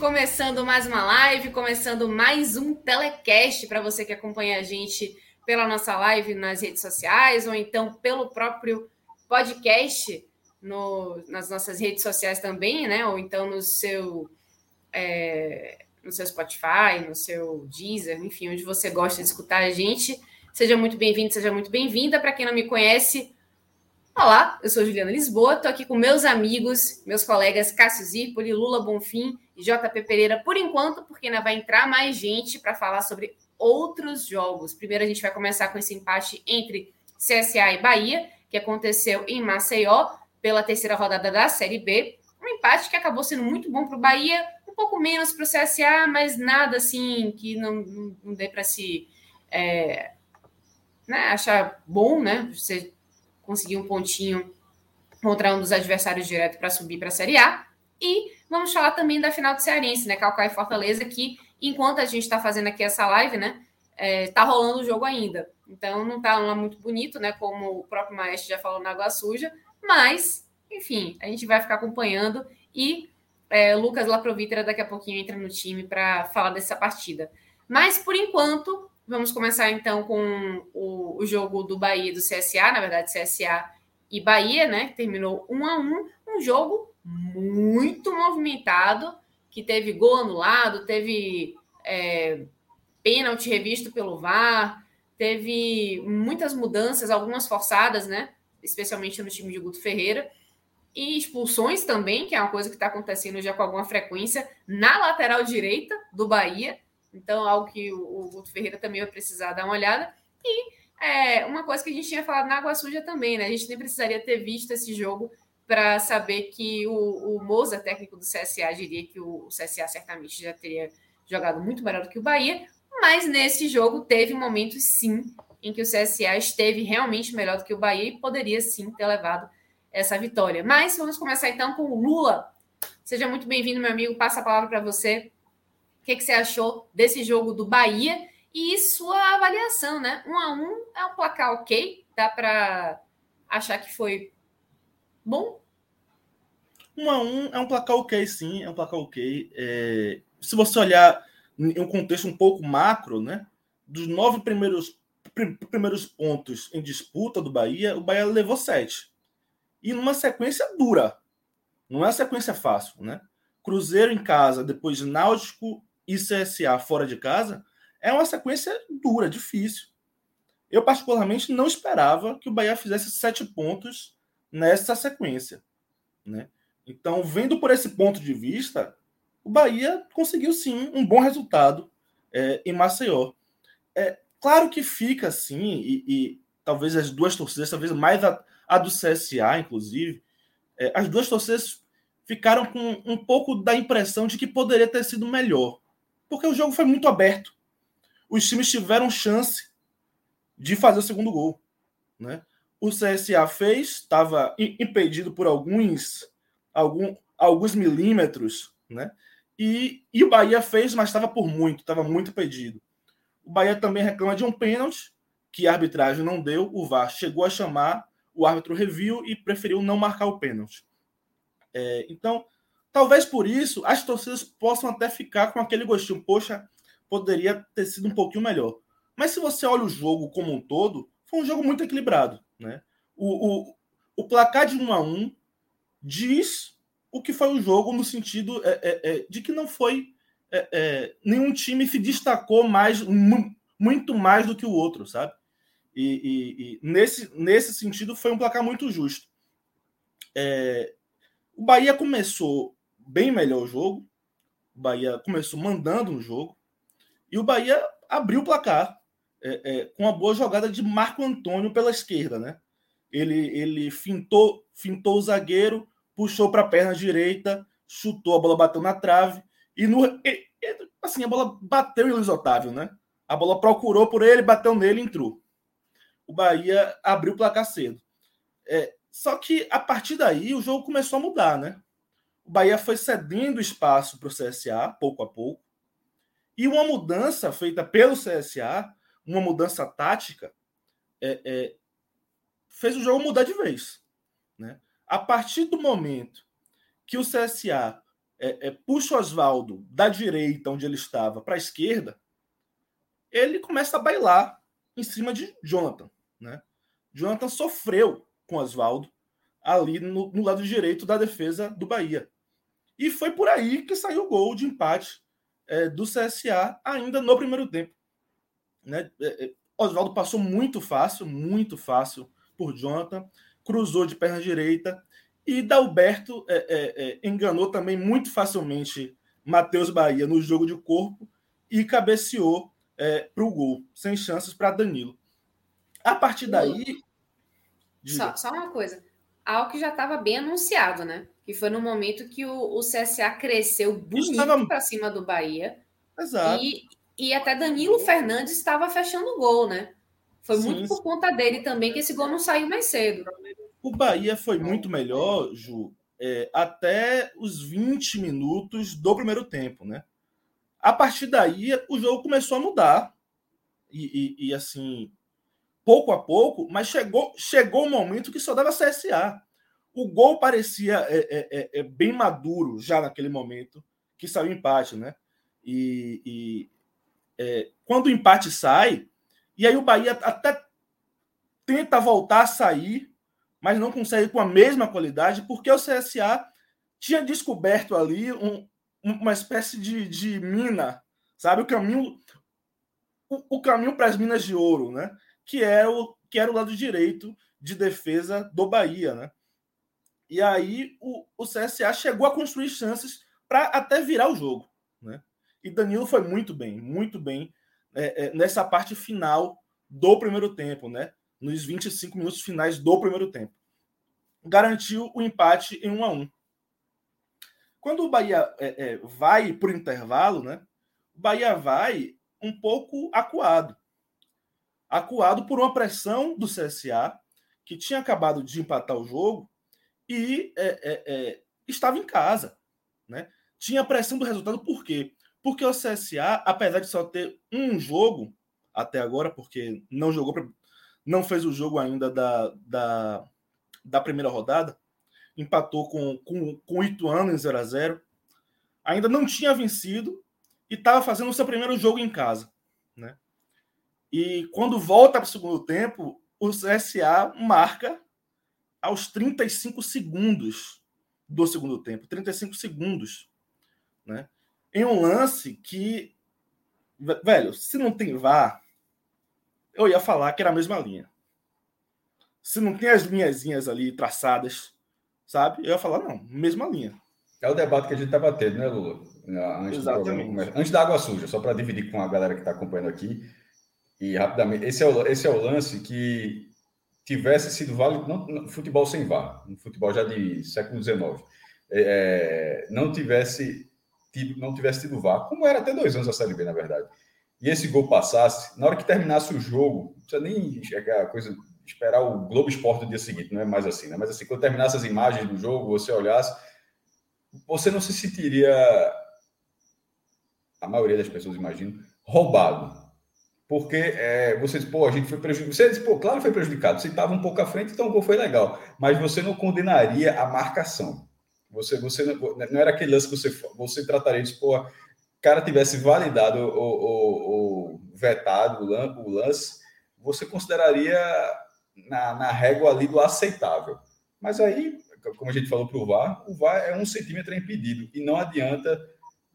Começando mais uma live, começando mais um telecast para você que acompanha a gente pela nossa live nas redes sociais ou então pelo próprio podcast no, nas nossas redes sociais também, né? Ou então no seu é, no seu Spotify, no seu Deezer, enfim, onde você gosta de escutar a gente. Seja muito bem-vindo, seja muito bem-vinda. Para quem não me conhece, olá, eu sou Juliana Lisboa, estou aqui com meus amigos, meus colegas Cássio Zirpoli, Lula Bonfim e JP Pereira por enquanto, porque ainda vai entrar mais gente para falar sobre outros jogos. Primeiro, a gente vai começar com esse empate entre CSA e Bahia, que aconteceu em Maceió, pela terceira rodada da Série B. Um empate que acabou sendo muito bom para o Bahia, um pouco menos para o CSA, mas nada assim que não, não, não dê para se é, né, achar bom, né? Você conseguir um pontinho contra um dos adversários direto para subir para a Série A. E vamos falar também da final do Cearense, né? Calcaia e Fortaleza, que enquanto a gente está fazendo aqui essa live, né? É, tá rolando o jogo ainda. Então não tá lá muito bonito, né? Como o próprio Maestro já falou na Água Suja, mas, enfim, a gente vai ficar acompanhando e é, Lucas Laprovitra daqui a pouquinho entra no time para falar dessa partida. Mas por enquanto, vamos começar então com o, o, jogo do Bahia e do CSA, na verdade, CSA e Bahia, né? Que terminou um a um, um jogo muito movimentado que teve gol anulado, teve é, pênalti revisto pelo VAR, teve muitas mudanças, algumas forçadas, né? Especialmente no time de Guto Ferreira. E expulsões também, que é uma coisa que está acontecendo já com alguma frequência, na lateral direita do Bahia. Então, algo que o, Guto Ferreira também vai precisar dar uma olhada. E é, uma coisa que a gente tinha falado na Água Suja também, né? A gente nem precisaria ter visto esse jogo para saber que o, o Moza, técnico do CSA, diria que o, o CSA certamente já teria jogado muito melhor do que o Bahia, mas nesse jogo teve momentos sim em que o CSA esteve realmente melhor do que o Bahia e poderia sim ter levado essa vitória. Mas vamos começar então com o Lula. Seja muito bem-vindo, meu amigo. Passa a palavra para você. O que, que, você achou desse jogo do Bahia e sua avaliação, né? Um a um é um placar ok, dá para achar que foi bom 1 a 1 é um placar ok, sim, é um placar ok. É, se você olhar em um contexto um pouco macro, né? Dos nove primeiros, primeiros pontos em disputa do Bahia, o Bahia levou sete. E numa sequência dura. Não é sequência fácil, né? Cruzeiro em casa, depois Náutico e CSA fora de casa, é uma sequência dura, difícil. Eu, particularmente, não esperava que o Bahia fizesse sete pontos nessa sequência. Né? Então, vendo por esse ponto de vista, o Bahia conseguiu sim um bom resultado é, em Maceió. É claro que fica assim, e, e talvez as duas torcidas, talvez mais a, a do CSA, inclusive, é, as duas torcidas ficaram com um pouco da impressão de que poderia ter sido melhor, porque o jogo foi muito aberto. Os times tiveram chance de fazer o segundo gol, né? O CSA fez, estava impedido por alguns algum, alguns milímetros, né? E, e o Bahia fez, mas estava por muito, estava muito pedido. O Bahia também reclama de um pênalti que a arbitragem não deu. O VAR chegou a chamar, o árbitro reviu e preferiu não marcar o pênalti. É, então, talvez por isso as torcidas possam até ficar com aquele gostinho. Poxa, poderia ter sido um pouquinho melhor. Mas se você olha o jogo como um todo, foi um jogo muito equilibrado. Né? O, o, o placar de 1 a 1 diz o que foi o jogo no sentido é, é, é de que não foi é, é, nenhum time se destacou mais muito mais do que o outro, sabe? E, e, e, nesse, nesse sentido foi um placar muito justo. É, o Bahia começou bem melhor o jogo. O Bahia começou mandando no jogo. E o Bahia abriu o placar é, é, com uma boa jogada de Marco Antônio pela esquerda, né? Ele, ele fintou, fintou o zagueiro, puxou para a perna direita, chutou, a bola bateu na trave. E no, e, assim, a bola bateu em Luiz Otávio, né? A bola procurou por ele, bateu nele entrou. O Bahia abriu o placar cedo. É, só que a partir daí o jogo começou a mudar, né? O Bahia foi cedendo espaço para o CSA, pouco a pouco. E uma mudança feita pelo CSA, uma mudança tática, é, é, fez o jogo mudar de vez. Né? A partir do momento que o CSA é, é, puxa o Oswaldo da direita, onde ele estava, para a esquerda, ele começa a bailar em cima de Jonathan. Né? Jonathan sofreu com Oswaldo ali no, no, lado direito da defesa do Bahia. E foi por aí que saiu o gol de empate é, do CSA ainda no primeiro tempo. Né? É, é, Oswaldo passou muito fácil, muito fácil por Jonathan, cruzou de perna direita e Dalberto é, é, é, enganou também muito facilmente Matheus Bahia no jogo de corpo e cabeceou para o gol, sem chances para Danilo. A partir daí. Só, só, uma coisa. Algo que já estava bem anunciado, né? Que foi no momento que o, o CSA cresceu bonito estava... para cima do Bahia. Exato. E, e até Danilo Fernandes estava fechando o gol, né? Foi Sim. muito por conta dele também que esse gol não saiu mais cedo. O Bahia foi muito melhor, Ju, é, até os 20 minutos do primeiro tempo, né? A partir daí, o jogo começou a mudar. E, e, e assim, pouco a pouco, mas chegou, chegou um momento que só dava CSA. O gol parecia é, é, é, é, bem maduro já naquele momento que saiu empate, né? E, e é, quando o empate sai, e aí o Bahia até tenta voltar a sair, mas não consegue com a mesma qualidade, porque o CSA tinha descoberto ali um, uma espécie de, de mina, sabe? O caminho, o, o caminho para as minas de ouro, né? Que era, é o, que era o lado direito de defesa do Bahia, né? E aí o, o CSA chegou a construir chances para até virar o jogo, né? E Danilo foi muito bem, muito bem é, é, nessa parte final do primeiro tempo, né? Nos 25 minutos finais do primeiro tempo. Garantiu o empate em 1 a 1 Quando o Bahia é, é vai para o intervalo, né? O Bahia vai um pouco acuado. Acuado por uma pressão do CSA, que tinha acabado de empatar o jogo e é, é, estava em casa. Né? Tinha pressão do resultado, por quê? Porque o CSA, apesar de só ter um jogo até agora, porque não jogou, não fez o jogo ainda da, da, da primeira rodada, empatou com, com, com o Ituano em 0 a 0 ainda não tinha vencido e estava fazendo o seu primeiro jogo em casa. Né? E quando volta para o segundo tempo, o CSA marca aos 35 segundos do segundo tempo 35 segundos. Né? em um lance que, velho, se não tem VAR, eu ia falar que era a mesma linha. Se não tem as linhazinhas ali traçadas, sabe? Eu ia falar, não, mesma linha. É o debate que a gente está batendo, né, Lula? Antes Exatamente. Antes da água suja, só para dividir com a galera que está acompanhando aqui. E rapidamente, esse é o, esse é o lance que tivesse sido válido, não, futebol sem VAR, um futebol já de século XIX, é, não tivesse tido, não tivesse tido VAR, como era até dois anos a Série B, na verdade, e esse gol passasse, na hora que terminasse o jogo, não precisa nem chegar a coisa, esperar o Globo Esporte do dia seguinte, não é mais assim, né? Mas assim, quando terminasse as imagens do jogo, você olhasse, você não se sentiria, a maioria das pessoas imagino, roubado. Porque é, você diz, pô, a gente foi prejudicado. Você diz, pô, claro foi prejudicado. Você estava um pouco à frente, então o gol foi legal. Mas você não condenaria a marcação. Você, você não era aquele lance que você, você trataria de, pô, cara tivesse validado ou, ou, vetado o lance, você consideraria na, na régua ali do aceitável. Mas aí, como a gente falou para o VAR, o VAR é um centímetro impedido e não adianta,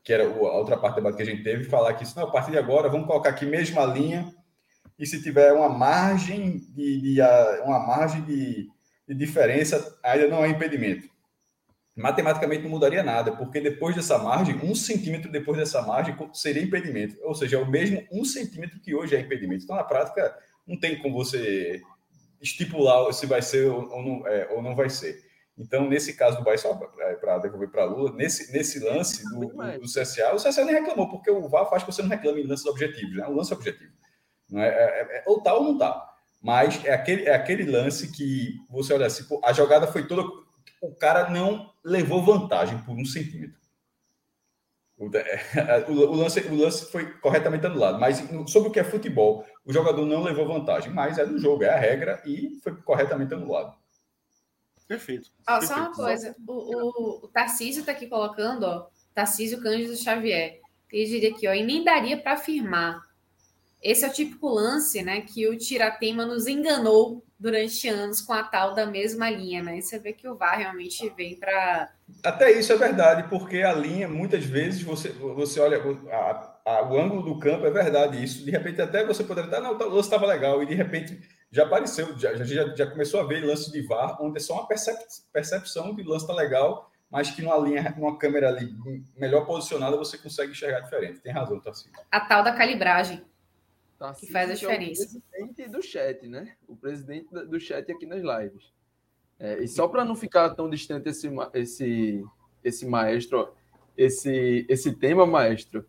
que era a outra parte do debate que a gente teve, falar que isso, não, a partir de agora, vamos colocar aqui mesma linha e se tiver uma margem de, de uma margem de, de diferença, ainda não é impedimento. Matematicamente não mudaria nada, porque depois dessa margem, um centímetro depois dessa margem seria impedimento. Ou seja, é o mesmo um centímetro que hoje é impedimento. Então, na prática, não tem como você estipular se vai ser ou não, é, ou não vai ser. Então, nesse caso do Bahia, só para devolver para a Lula, nesse, nesse lance do, do, do, CSA, o CSA nem reclamou, porque o VAR faz que você não reclame em lances objetivos, né? O lance objetivo. Não é, é, é, ou tá ou não tá. Mas é aquele, é aquele lance que você olha assim, pô, a jogada foi toda. O cara não levou vantagem por um centímetro. O, o, o, lance, o lance foi corretamente anulado, mas sobre o que é futebol, o jogador não levou vantagem, mas é do jogo, é a regra e foi corretamente anulado. Perfeito. Ó, Perfeito. Só uma coisa, o, o, o Tarcísio está aqui colocando, ó, Tarcísio Cândido Xavier. Ele diria aqui, ó, e nem daria para afirmar. Esse é o típico lance, né, que o Tiratema nos enganou durante anos com a tal da mesma linha, né? E você vê que o VAR realmente vem para. Até isso é verdade, porque a linha, muitas vezes, você, você olha, a, a, o ângulo do campo é verdade, isso. De repente, até você poderia estar, não, o lance estava legal, e de repente já apareceu, já, já, já começou a ver lance de VAR, onde é só uma percep, percepção de lance está legal, mas que numa linha, numa câmera ali melhor posicionada, você consegue enxergar diferente. Tem razão, Tarcísio. A tal da calibragem. Tarcísio, que faz a diferença. É o presidente do chat, né? O presidente do chat aqui nas lives. É, e só para não ficar tão distante esse, esse, esse maestro, esse, esse tema, maestro,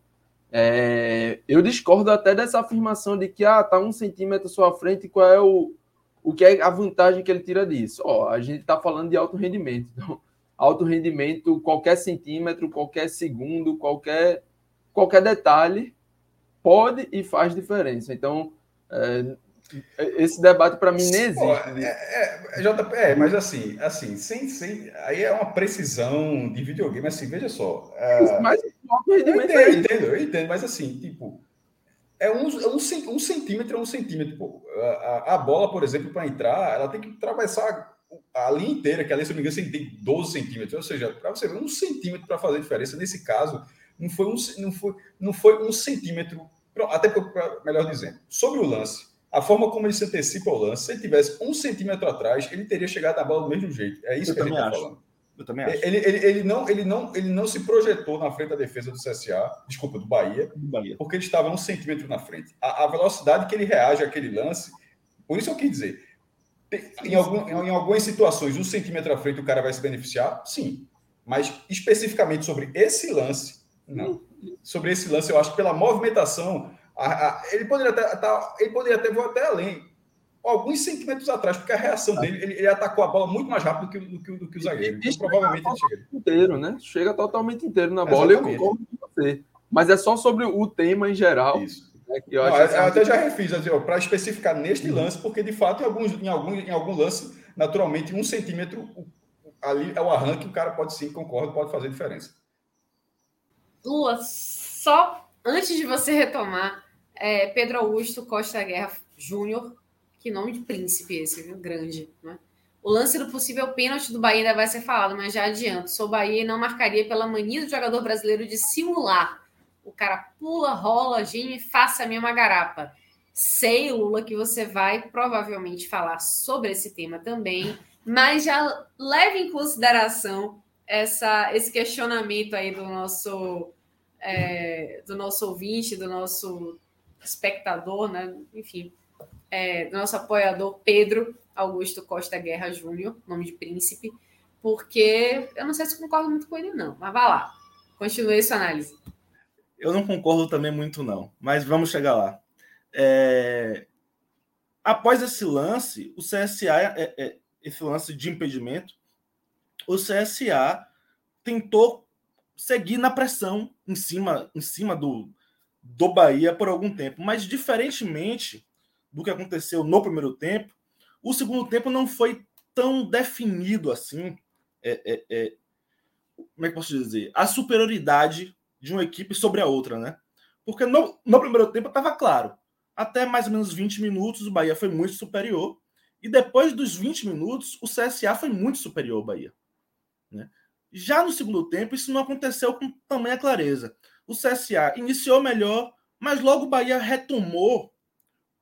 é, eu discordo até dessa afirmação de que ah, tá um centímetro à sua frente, qual é o, o que é a vantagem que ele tira disso? Ó, a gente está falando de alto rendimento. Então, alto rendimento, qualquer centímetro, qualquer segundo, qualquer, qualquer detalhe pode e faz diferença. Então, é, esse debate para mim nem existe. Pô, é, é, JP, é, mas assim, assim, sem, sem, aí é uma precisão de videogame, assim, veja só. É, mas eu entendo, eu entendo, eu entendo, mas assim, tipo, é um, é um, um centímetro é um centímetro, pô. A, a bola, por exemplo, para entrar, ela tem que atravessar a linha inteira, que ali, se não me engano, tem 12 centímetros, ou seja, para você ver, um centímetro para fazer diferença, nesse caso, não foi um, não foi, não foi um centímetro até para melhor dizendo, sobre o lance, a forma como ele se antecipa o lance, se ele tivesse um centímetro atrás, ele teria chegado na bola do mesmo jeito. É isso Eu que a gente está falando. Eu também acho. Ele, ele, ele, não, ele, não, ele não se projetou na frente da defesa do CSA, desculpa, do Bahia, do Bahia. porque ele estava um centímetro na frente. A, a, velocidade que ele reage àquele lance, por isso eu quis dizer, em, algum, em algumas situações, um centímetro à frente o cara vai se beneficiar? Sim. Mas especificamente sobre esse lance, não sobre esse lance, eu acho que pela movimentação, a, a, ele poderia até, tá, ele poderia até voar até além, alguns centímetros atrás, porque a reação dele, ele, ele atacou a bola muito mais rápido do que, do que, do que o zagueiro. Então, provavelmente ele chega. Inteiro, né? Chega totalmente inteiro na bola. Eu concordo com você. Mas é só sobre o tema em geral. Isso. Né, que eu, Não, eu, eu até já refiz, assim, para especificar neste uhum. lance, porque de fato, em, alguns, em, algum, em algum lance, naturalmente, um centímetro ali é o arranque, o cara pode sim, concordo, pode fazer diferença. Lua, só antes de você retomar, é, Pedro Augusto Costa Guerra Júnior, que nome de príncipe esse, viu? Grande, né? O lance do possível pênalti do Bahia ainda vai ser falado, mas já adianto. Sou Bahia e não marcaria pela mania do jogador brasileiro de simular. O cara pula, rola, gime, faça a mesma garapa. Sei, Lula, que você vai provavelmente falar sobre esse tema também, mas já leve em consideração essa, esse questionamento aí do nosso é, do nosso ouvinte, do nosso espectador, né? enfim, é, nosso apoiador Pedro Augusto Costa Guerra Júnior, nome de príncipe, porque eu não sei se concordo muito com ele, não, mas vá lá, continue sua análise. Eu não concordo também muito, não, mas vamos chegar lá. É... Após esse lance, o CSA, é, é, esse lance de impedimento, o CSA tentou seguir na pressão em cima, em cima do, do Bahia por algum tempo. Mas, diferentemente do que aconteceu no primeiro tempo, o segundo tempo não foi tão definido assim. É, é, é, como é que posso dizer? A superioridade de uma equipe sobre a outra, né? Porque no, no primeiro tempo estava claro. Até mais ou menos 20 minutos, o Bahia foi muito superior. E depois dos 20 minutos, o CSA foi muito superior ao Bahia. Né? Já no segundo tempo, isso não aconteceu com tamanha clareza. O CSA iniciou melhor, mas logo o Bahia retomou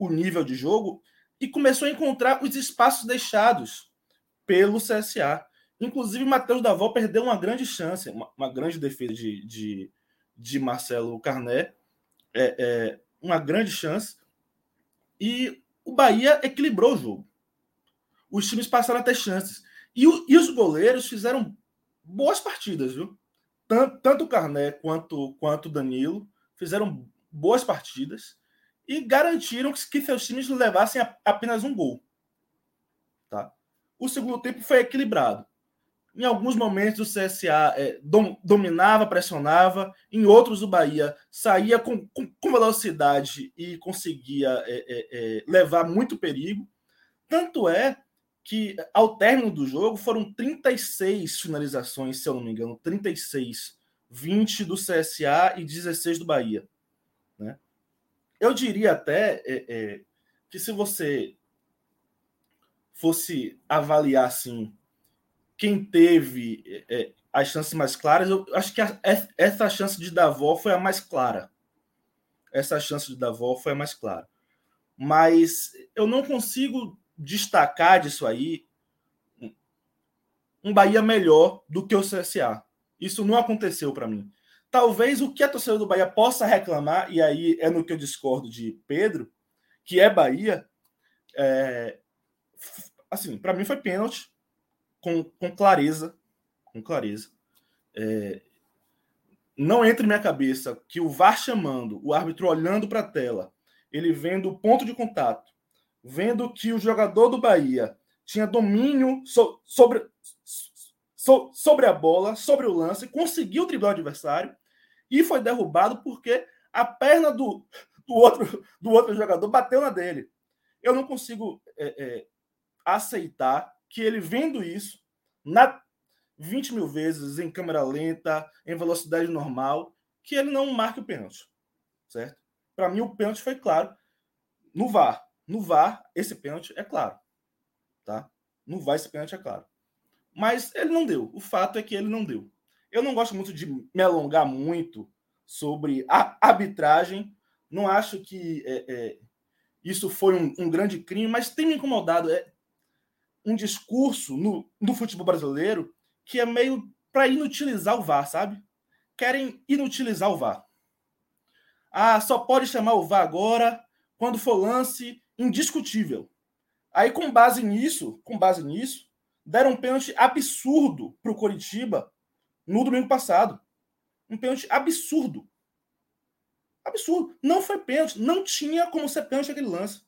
o nível de jogo e começou a encontrar os espaços deixados pelo CSA. Inclusive, Matheus Davó perdeu uma grande chance, uma, uma grande defesa de, de, de Marcelo Carné, é, é, uma grande chance. E o Bahia equilibrou o jogo. Os times passaram a ter chances. E, o, e os goleiros fizeram boas partidas, viu? Tanto, tanto o Carné quanto, quanto o Danilo fizeram boas partidas e garantiram que, seus times levassem apenas um gol. Tá? O segundo tempo foi equilibrado. Em alguns momentos o CSA é, dom, dominava, pressionava, em outros o Bahia saía com, com, com velocidade e conseguia é, é levar muito perigo. Tanto é que, ao término do jogo, foram 36 finalizações, se eu não me engano, 36. 20 do CSA e 16 do Bahia. Né? Eu diria até é, é, que se você fosse avaliar assim, quem teve é, é as chances mais claras, eu acho que a, essa chance de Davó foi a mais clara. Essa chance de Davó foi a mais clara. Mas eu não consigo destacar disso aí um Bahia melhor do que o CSA. Isso não aconteceu para mim. Talvez o que a torcida do Bahia possa reclamar, e aí é no que eu discordo de Pedro, que é Bahia, é, assim, para mim foi pênalti com, com clareza, com clareza. É, não entra em minha cabeça que o VAR chamando, o árbitro olhando para a tela, ele vendo o ponto de contato, vendo que o jogador do Bahia tinha domínio so, sobre, so, sobre a bola, sobre o lance, conseguiu driblar o adversário e foi derrubado porque a perna do, do, outro, do outro jogador bateu na dele. Eu não consigo é, é, aceitar que ele vendo isso na 20 mil vezes em câmera lenta, em velocidade normal, que ele não marque o pênalti. Certo? Para mim, o pênalti foi claro no VAR. No VAR, esse pênalti é claro. Tá? No VAR, esse pênalti é claro. Mas ele não deu. O fato é que ele não deu. Eu não gosto muito de me alongar muito sobre a arbitragem. Não acho que é, é, isso foi um, um, grande crime, mas tem me incomodado. É um discurso no, no futebol brasileiro que é meio para inutilizar o VAR, sabe? Querem inutilizar o VAR. Ah, só pode chamar o VAR agora quando for lance indiscutível. Aí, com base nisso, com base nisso, deram um pênalti absurdo para o Coritiba no domingo passado. Um pênalti absurdo. Absurdo. Não foi pênalti. Não tinha como ser pênalti aquele lance.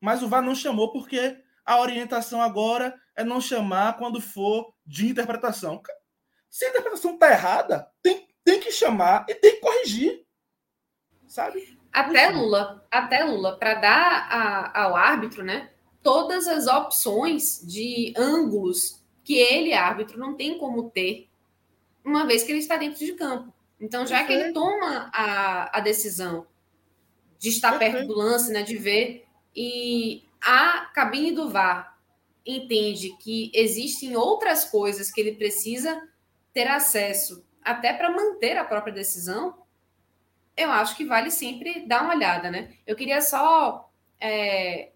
Mas o VAR não chamou porque a orientação agora é não chamar quando for de interpretação. Se a interpretação está errada, tem, tem que chamar e tem que corrigir. Sabe? Até Lula, até Lula, para dar a, ao árbitro, né? Todas as opções de ângulos que ele, árbitro, não tem como ter, uma vez que ele está dentro de campo. Então, já que ele toma a, a decisão de estar perto do lance, né, de ver, e a cabine do VAR entende que existem outras coisas que ele precisa ter acesso até para manter a própria decisão, eu acho que vale sempre dar uma olhada, né? Eu queria só. É...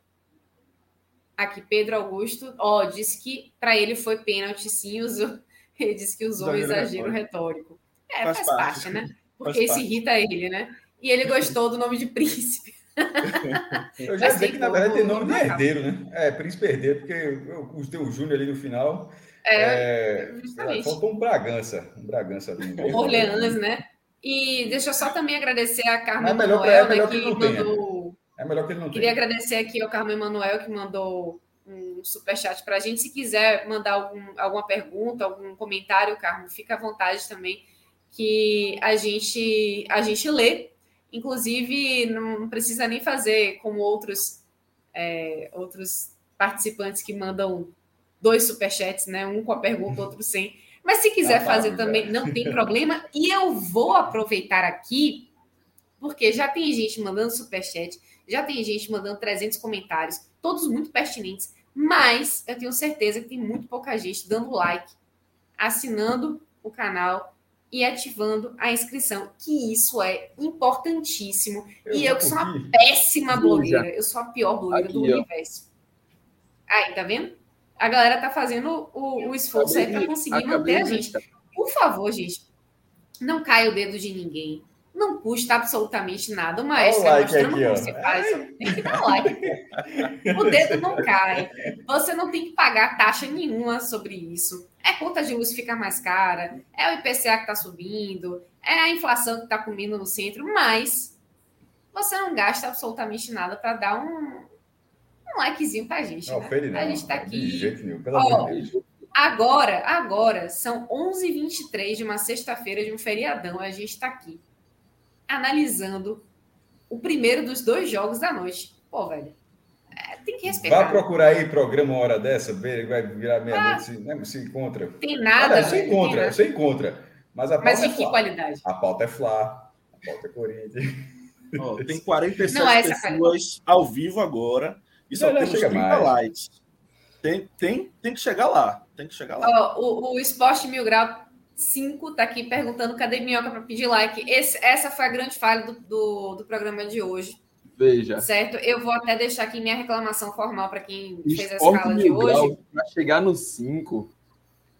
Aqui, Pedro Augusto, ó, disse que para ele foi pênalti, sim, usou, ele disse que usou exagero, exagero retórico. É, faz, faz parte, parte, né? Porque isso irrita ele, né? E ele gostou do nome de príncipe. Eu já sei que, na verdade, tem nome de herdeiro, né? É, príncipe herdeiro, porque o teu Júnior ali no final. É, é justamente. Faltou um Bragança. Um Bragança ali. Orleans, né? E deixa eu só também agradecer a Carmen é Manuel, é melhor que, que mandou. É melhor que ele não Queria tenha. agradecer aqui ao Carmen Manuel que mandou um superchat para a gente. Se quiser mandar algum, alguma pergunta, algum comentário, Carmen, fica à vontade também, que a gente, a gente lê. Inclusive, não precisa nem fazer como outros, é, outros participantes que mandam dois superchats, né? Um com a pergunta, outro sem mas se quiser fazer também, não tem problema. E eu vou aproveitar aqui, porque já tem gente mandando superchat, já tem gente mandando 300 comentários, todos muito pertinentes. Mas eu tenho certeza que tem muito pouca gente dando like, assinando o canal e ativando a inscrição, que isso é importantíssimo. Eu e eu que sou uma péssima blogueira, eu sou a pior blogueira Aqui, do ó. universo. Aí, tá vendo? A galera tá fazendo o, o esforço aí para conseguir manter a gente. Por favor, gente, não caia o dedo de ninguém. Não custa absolutamente nada. O maestro like mostrando aqui, como você faz. Tem que dar like. o dedo não cai. Você não tem que pagar taxa nenhuma sobre isso. É conta de luz fica mais cara. É o IPCA que está subindo. É a inflação que está comendo no centro. Mas você não gasta absolutamente nada para dar um, um likezinho para a gente. Não, né? não, a gente está aqui. Nenhum, Deus. Agora, agora, são 11h23 de uma sexta-feira de um feriadão. A gente está aqui analisando o primeiro dos dois jogos da noite. Pô, velho, é, tem que respeitar. Vai procurar aí programa uma hora dessa, vai virar meia-noite, ah, se, né, se encontra. Tem nada. Olha, você encontra, você encontra. Mas, a pauta mas de é que qualidade? A pauta é Flá, a pauta é Corinthians. Oh, tem 47 Não é pessoas ao vivo agora e só temos 30 mais. likes. Tem, tem, tem que chegar lá. Tem que chegar lá. Oh, o, o Esporte Mil Grau 5 tá aqui perguntando cadê minhoca para pedir like. Esse, essa foi a grande falha do, do, do, programa de hoje. Veja. Certo? Eu vou até deixar aqui minha reclamação formal para quem Esporte fez a escala de hoje. Para chegar no 5.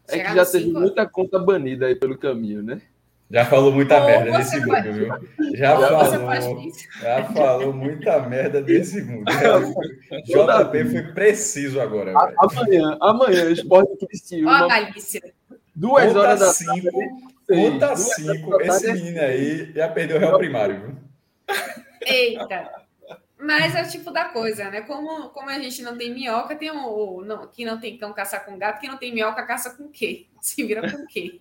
É que já teve cinco? muita conta banida aí pelo caminho, né? Já falou muita Ou merda desse mundo, viu? Já falou, já falou muita merda desse mundo. JP foi preciso agora. A, amanhã, amanhã, esporte Criciúma. Ó, Galícia. Duas conta horas da cinco, tarde. Conta cinco. Esse menino aí já perdeu o réu primário, viu? Eita. Mas é o tipo da coisa, né? Como, como a gente não tem minhoca, tem um. Não, que não tem cão caçar com gato, que não tem minhoca caça com quê? Se vira com quê?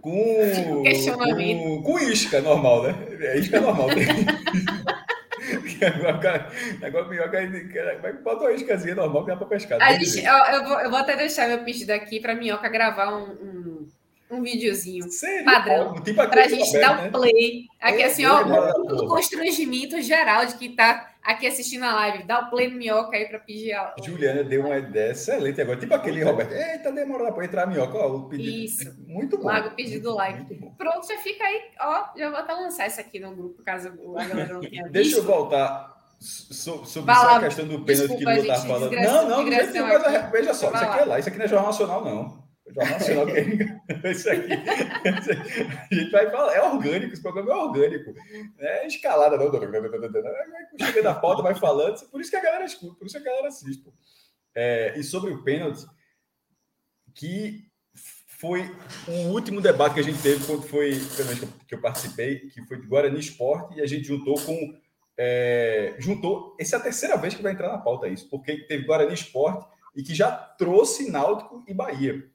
Com. Tipo, questionamento. Com, com isca normal, né? É isca normal. Agora minhoca vai bota uma iscazinha normal que dá para pescar. Gente, eu, eu, vou, eu vou até deixar meu pedido aqui para minhoca gravar um, um, um videozinho Sério? padrão. Tipo para a gente dar o um play. Aqui, é, assim, ó, um, um constrangimento geral de que tá aqui assistindo a live. Dá o play no minhoca aí para pedir. A... Juliana deu uma ideia excelente agora. Tipo aquele Roberto. Eita, demorou para entrar a minhoca. Ó, o pedido. Isso. Muito bom. Larga o pedido like. Pronto, já fica aí. Ó, já vou até lançar isso aqui no grupo, caso a galera não tenha visto. Deixa eu voltar so, sobre a questão do pênalti que o Lula estava falando. Não, não, não veja só, isso aqui é lá, isso aqui não é Jornal Nacional, não. Jornal Nacional que isso aqui. A gente vai falar, é orgânico, esse programa é orgânico. Não é escalada, não. Chega da pauta, vai falando, por isso que a galera escuta, por isso que a galera assiste. É, e sobre o pênalti, que foi o último debate que a gente teve quando foi que eu participei, que foi de Guarani Esporte, e a gente juntou com. É, juntou. Essa é a terceira vez que vai entrar na pauta isso, porque teve Guarani Esporte e que já trouxe Náutico e Bahia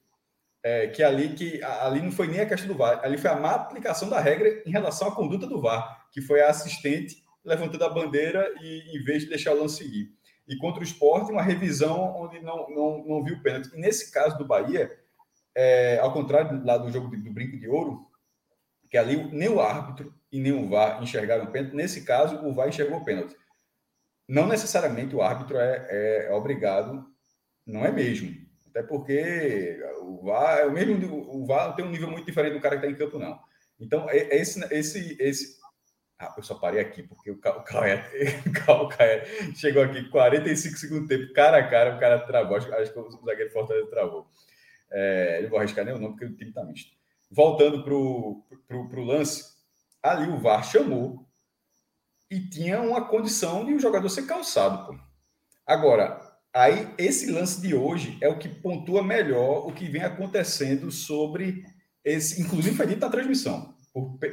é, que ali que ali não foi nem a questão do VAR, ali foi a má aplicação da regra em relação à conduta do VAR, que foi a assistente levantando a bandeira e em vez de deixar o lance seguir. E contra o esporte, uma revisão onde não, não, não viu pênalti. E nesse caso do Bahia, é, ao contrário lá do jogo do Brinco de Ouro, que ali nem o árbitro e nem o VAR enxergaram o pênalti, nesse caso o VAR enxergou pênalti. Não necessariamente o árbitro é, é, é obrigado, não é mesmo até porque o VAR mesmo, o VAR tem um nível muito diferente do cara que está em campo, não. Então, é, é esse, esse, esse. Ah, eu só parei aqui, porque o Caio chegou aqui 45 segundos tempo, cara a cara, o cara travou. Acho, acho que o zagueiro Fortaleza travou. É, não vou arriscar nem o nome, porque o time está misto. Voltando para o lance, ali o VAR chamou e tinha uma condição de o jogador ser calçado. Pô. Agora, Aí, esse lance de hoje é o que pontua melhor o que vem acontecendo sobre esse. Inclusive, foi dito na transmissão,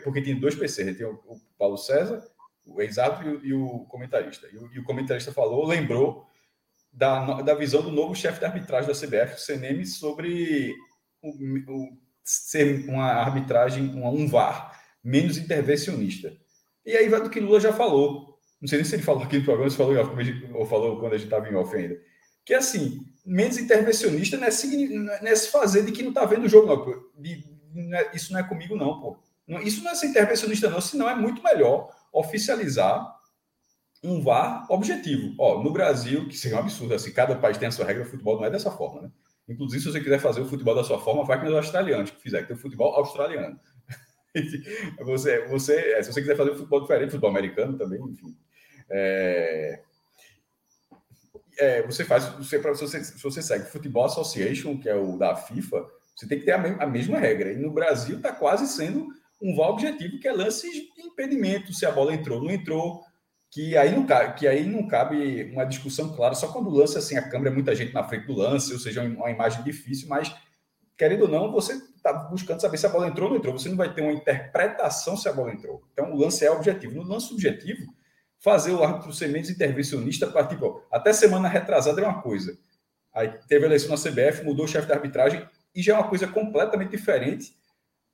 porque tem dois PCs: tem o, Paulo César, o exato e o, comentarista. E o, e o, comentarista falou, lembrou da, da visão do novo chefe de arbitragem da CBF, o CNM, sobre o, o, ser uma arbitragem, um, um VAR, menos intervencionista. E aí vai do que Lula já falou. Não sei nem se ele falou aqui no programa, se falou ou falou quando a gente estava em off ainda que assim, menos intervencionista não é, não é se fazer de que não está vendo o jogo, não. De, não é, isso não é comigo, não, pô. Isso não é ser intervencionista, não, senão é muito melhor oficializar um VAR objetivo. Ó, no Brasil, que seria um absurdo, assim, cada país tem a sua regra, o futebol não é dessa forma, né? Inclusive, se você quiser fazer o futebol da sua forma, vai com os australianos que fizer, que tem o futebol australiano. você, você, é, se você quiser fazer futebol diferente, futebol americano também, enfim. É, é, você faz, você, se, você, se você segue Futebol Association, que é o da FIFA, você tem que ter a, me, a mesma regra. E no Brasil está quase sendo um VAR objetivo, que é lance de impedimento, se a bola entrou, não entrou, que aí não cabe, que aí não cabe uma discussão clara, só quando o lance assim, a câmera é muita gente na frente do lance, ou seja, uma imagem difícil, mas querendo ou não, você está buscando saber se a bola entrou ou não entrou. Você não vai ter uma interpretação se a bola entrou. Então, o lance é objetivo. No lance subjetivo, fazer o árbitro ser menos intervencionista para, tipo, até semana retrasada é uma coisa. Aí teve eleição na CBF, mudou o chefe da arbitragem e já é uma coisa completamente diferente.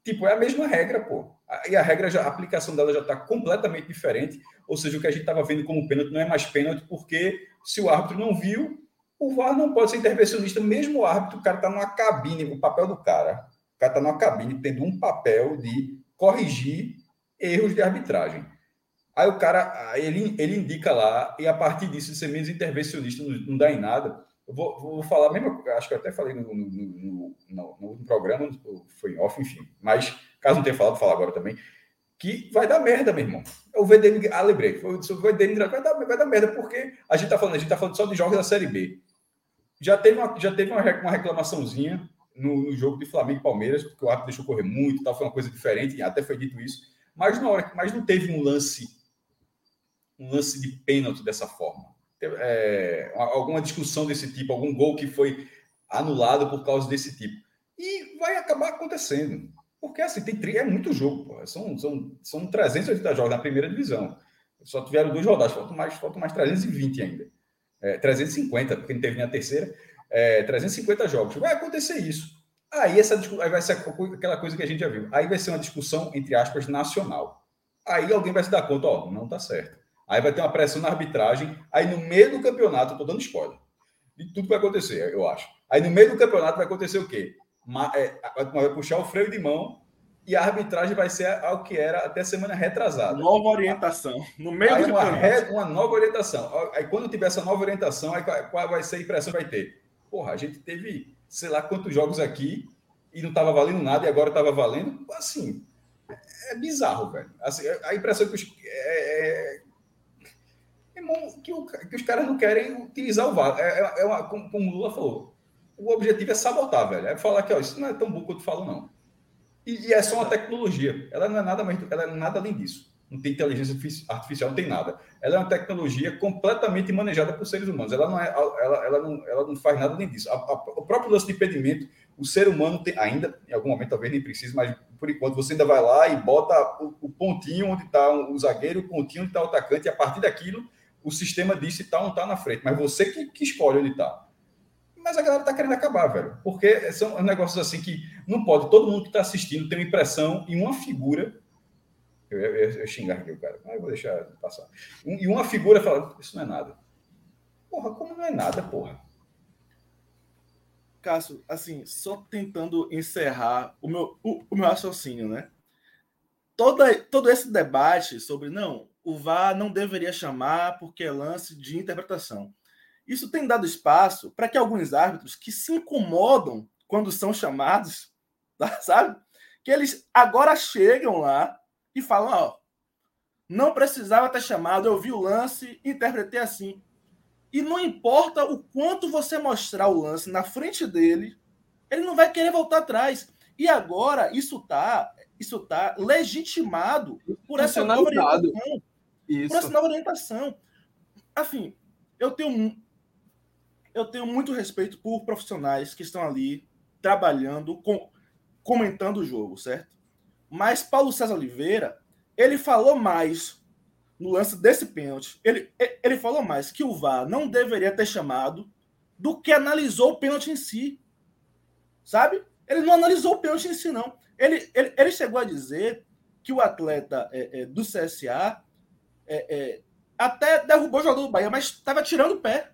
Tipo, é a mesma regra, pô. E a regra, já, a aplicação dela já está completamente diferente. Ou seja, o que a gente estava vendo como pênalti não é mais pênalti, porque se o árbitro não viu, o VAR não pode ser intervencionista, mesmo o árbitro, o cara está numa cabine, o papel do cara, o cara está numa cabine tendo um papel de corrigir erros de arbitragem. Aí o cara, ele, ele indica lá, e a partir disso, ser menos intervencionista, não, não dá em nada. Eu vou, vou falar mesmo, acho que eu até falei no, no, no, no, programa, foi off, enfim. Mas, caso não tenha falado, falar agora também. Que vai dar merda, meu irmão. O VDN, ah, lembrei, o VDN vai dar, vai dar merda, porque a gente tá falando, a gente tá falando só de jogos da Série B. Já teve uma, já teve uma, reclamaçãozinha no, no, jogo de Flamengo e Palmeiras, porque o árbitro deixou correr muito, tal, foi uma coisa diferente, até foi dito isso. Mas na hora, mas não teve um lance um lance de pênalti dessa forma. É, alguma discussão desse tipo, algum gol que foi anulado por causa desse tipo. E vai acabar acontecendo. Porque assim, tem, é muito jogo, pô. São, são, são 380 jogos na primeira divisão. Só tiveram duas rodadas, faltam mais, faltam mais 320 ainda. É, 350, porque não teve nem a terceira. É, 350 jogos. Vai acontecer isso. Aí, essa, aí vai ser aquela coisa que a gente já viu. Aí vai ser uma discussão, entre aspas, nacional. Aí alguém vai se dar conta, ó, não tá certo. Aí vai ter uma pressão na arbitragem. Aí no meio do campeonato, eu tô dando spoiler. De tudo vai acontecer, eu acho. Aí no meio do campeonato vai acontecer o quê? É, vai puxar o freio de mão e a arbitragem vai ser ao que era até semana retrasada. Nova orientação. No meio aí do uma, re, uma nova orientação. Aí quando tiver essa nova orientação, aí qual vai ser a impressão que vai ter? Porra, a gente teve sei lá quantos jogos aqui e não estava valendo nada e agora estava valendo. Assim, é bizarro, velho. Assim, a impressão que os, é, é, que, o, que, os caras não querem utilizar o VAR. É, é, é uma, como, como, o Lula falou, o objetivo é sabotar, velho. É falar que ó, isso não é tão bom quanto falo, não. E, e, é só uma tecnologia. Ela não é nada mais, ela é nada além disso. Não tem inteligência artificial, não tem nada. Ela é uma tecnologia completamente manejada por seres humanos. Ela não, é, ela, ela não, ela não faz nada além disso. A, a, o próprio lance de impedimento, o ser humano tem, ainda, em algum momento talvez nem precise, mas por enquanto você ainda vai lá e bota o, o pontinho onde está o zagueiro, o pontinho onde está o atacante, e a partir daquilo o sistema diz se está ou não está na frente, mas você que, que escolhe onde está. Mas a galera está querendo acabar, velho. Porque são negócios assim que não pode, todo mundo que está assistindo tem uma impressão e uma figura. Eu, xingar aqui o cara, mas eu vou deixar passar. E uma figura fala: Isso não é nada. Porra, como não é nada, porra? Cássio, assim, só tentando encerrar o meu, o, o meu raciocínio, né? Toda, todo esse debate sobre, não, o VAR não deveria chamar porque é lance de interpretação. Isso tem dado espaço para que alguns árbitros que se incomodam quando são chamados, tá, sabe? Que eles agora chegam lá e falam: ó, não precisava ter chamado, eu vi o lance, interpretei assim. E não importa o quanto você mostrar o lance na frente dele, ele não vai querer voltar atrás. E agora isso tá, isso tá legitimado por essa nova orientação. Isso. Por nova orientação. Assim, eu tenho, eu tenho muito respeito por profissionais que estão ali trabalhando, com, comentando o jogo, certo? Mas Paulo César Oliveira, ele falou mais no lance desse pênalti. Ele, ele falou mais que o VAR não deveria ter chamado do que analisou o pênalti em si. Sabe? Ele não analisou o pênalti em si, não. Ele, ele, ele chegou a dizer que o atleta é, é, do CSA é, é, até derrubou o jogador do Bahia, mas estava tirando o pé.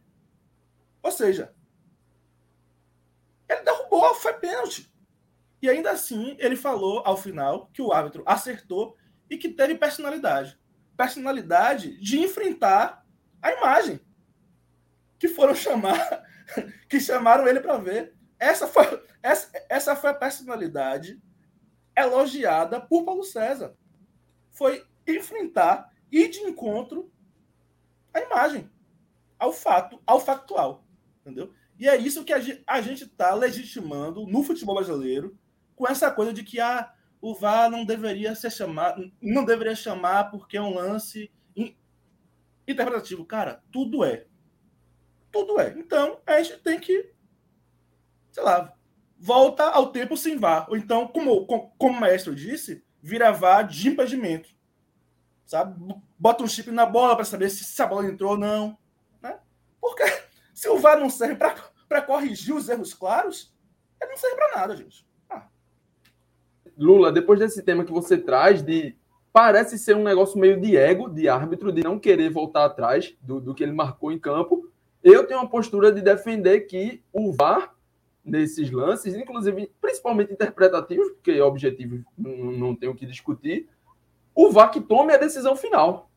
Ou seja, ele derrubou, foi pênalti. E ainda assim, ele falou ao final que o árbitro acertou e que teve personalidade. Personalidade de enfrentar a imagem. Que foram chamar, que chamaram ele para ver. Essa foi, essa, essa foi a personalidade elogiada por Paulo César. Foi enfrentar e de encontro à imagem, ao fato, ao factual. Entendeu? E é isso que a gente está legitimando no futebol brasileiro com essa coisa de que ah, o VAR não deveria ser chamado, não deveria chamar porque é um lance interpretativo. Cara, tudo é. Tudo é. Então, a gente tem que, sei lá, volta ao tempo sem VAR. Ou então, como, como, o maestro disse, vira VAR de impedimento. Sabe? Bota um chip na bola para saber se, se, a bola entrou ou não. Né? Porque se o VAR não serve para corrigir os erros claros, ele não serve para nada, gente. Ah. Lula, depois desse tema que você traz de parece ser um negócio meio de ego de árbitro, de não querer voltar atrás do, do que ele marcou em campo. Eu tenho uma postura de defender que o VAR, nesses lances, inclusive principalmente interpretativos, porque objetivo não, não tenho o que discutir, o VAR que tome a decisão final.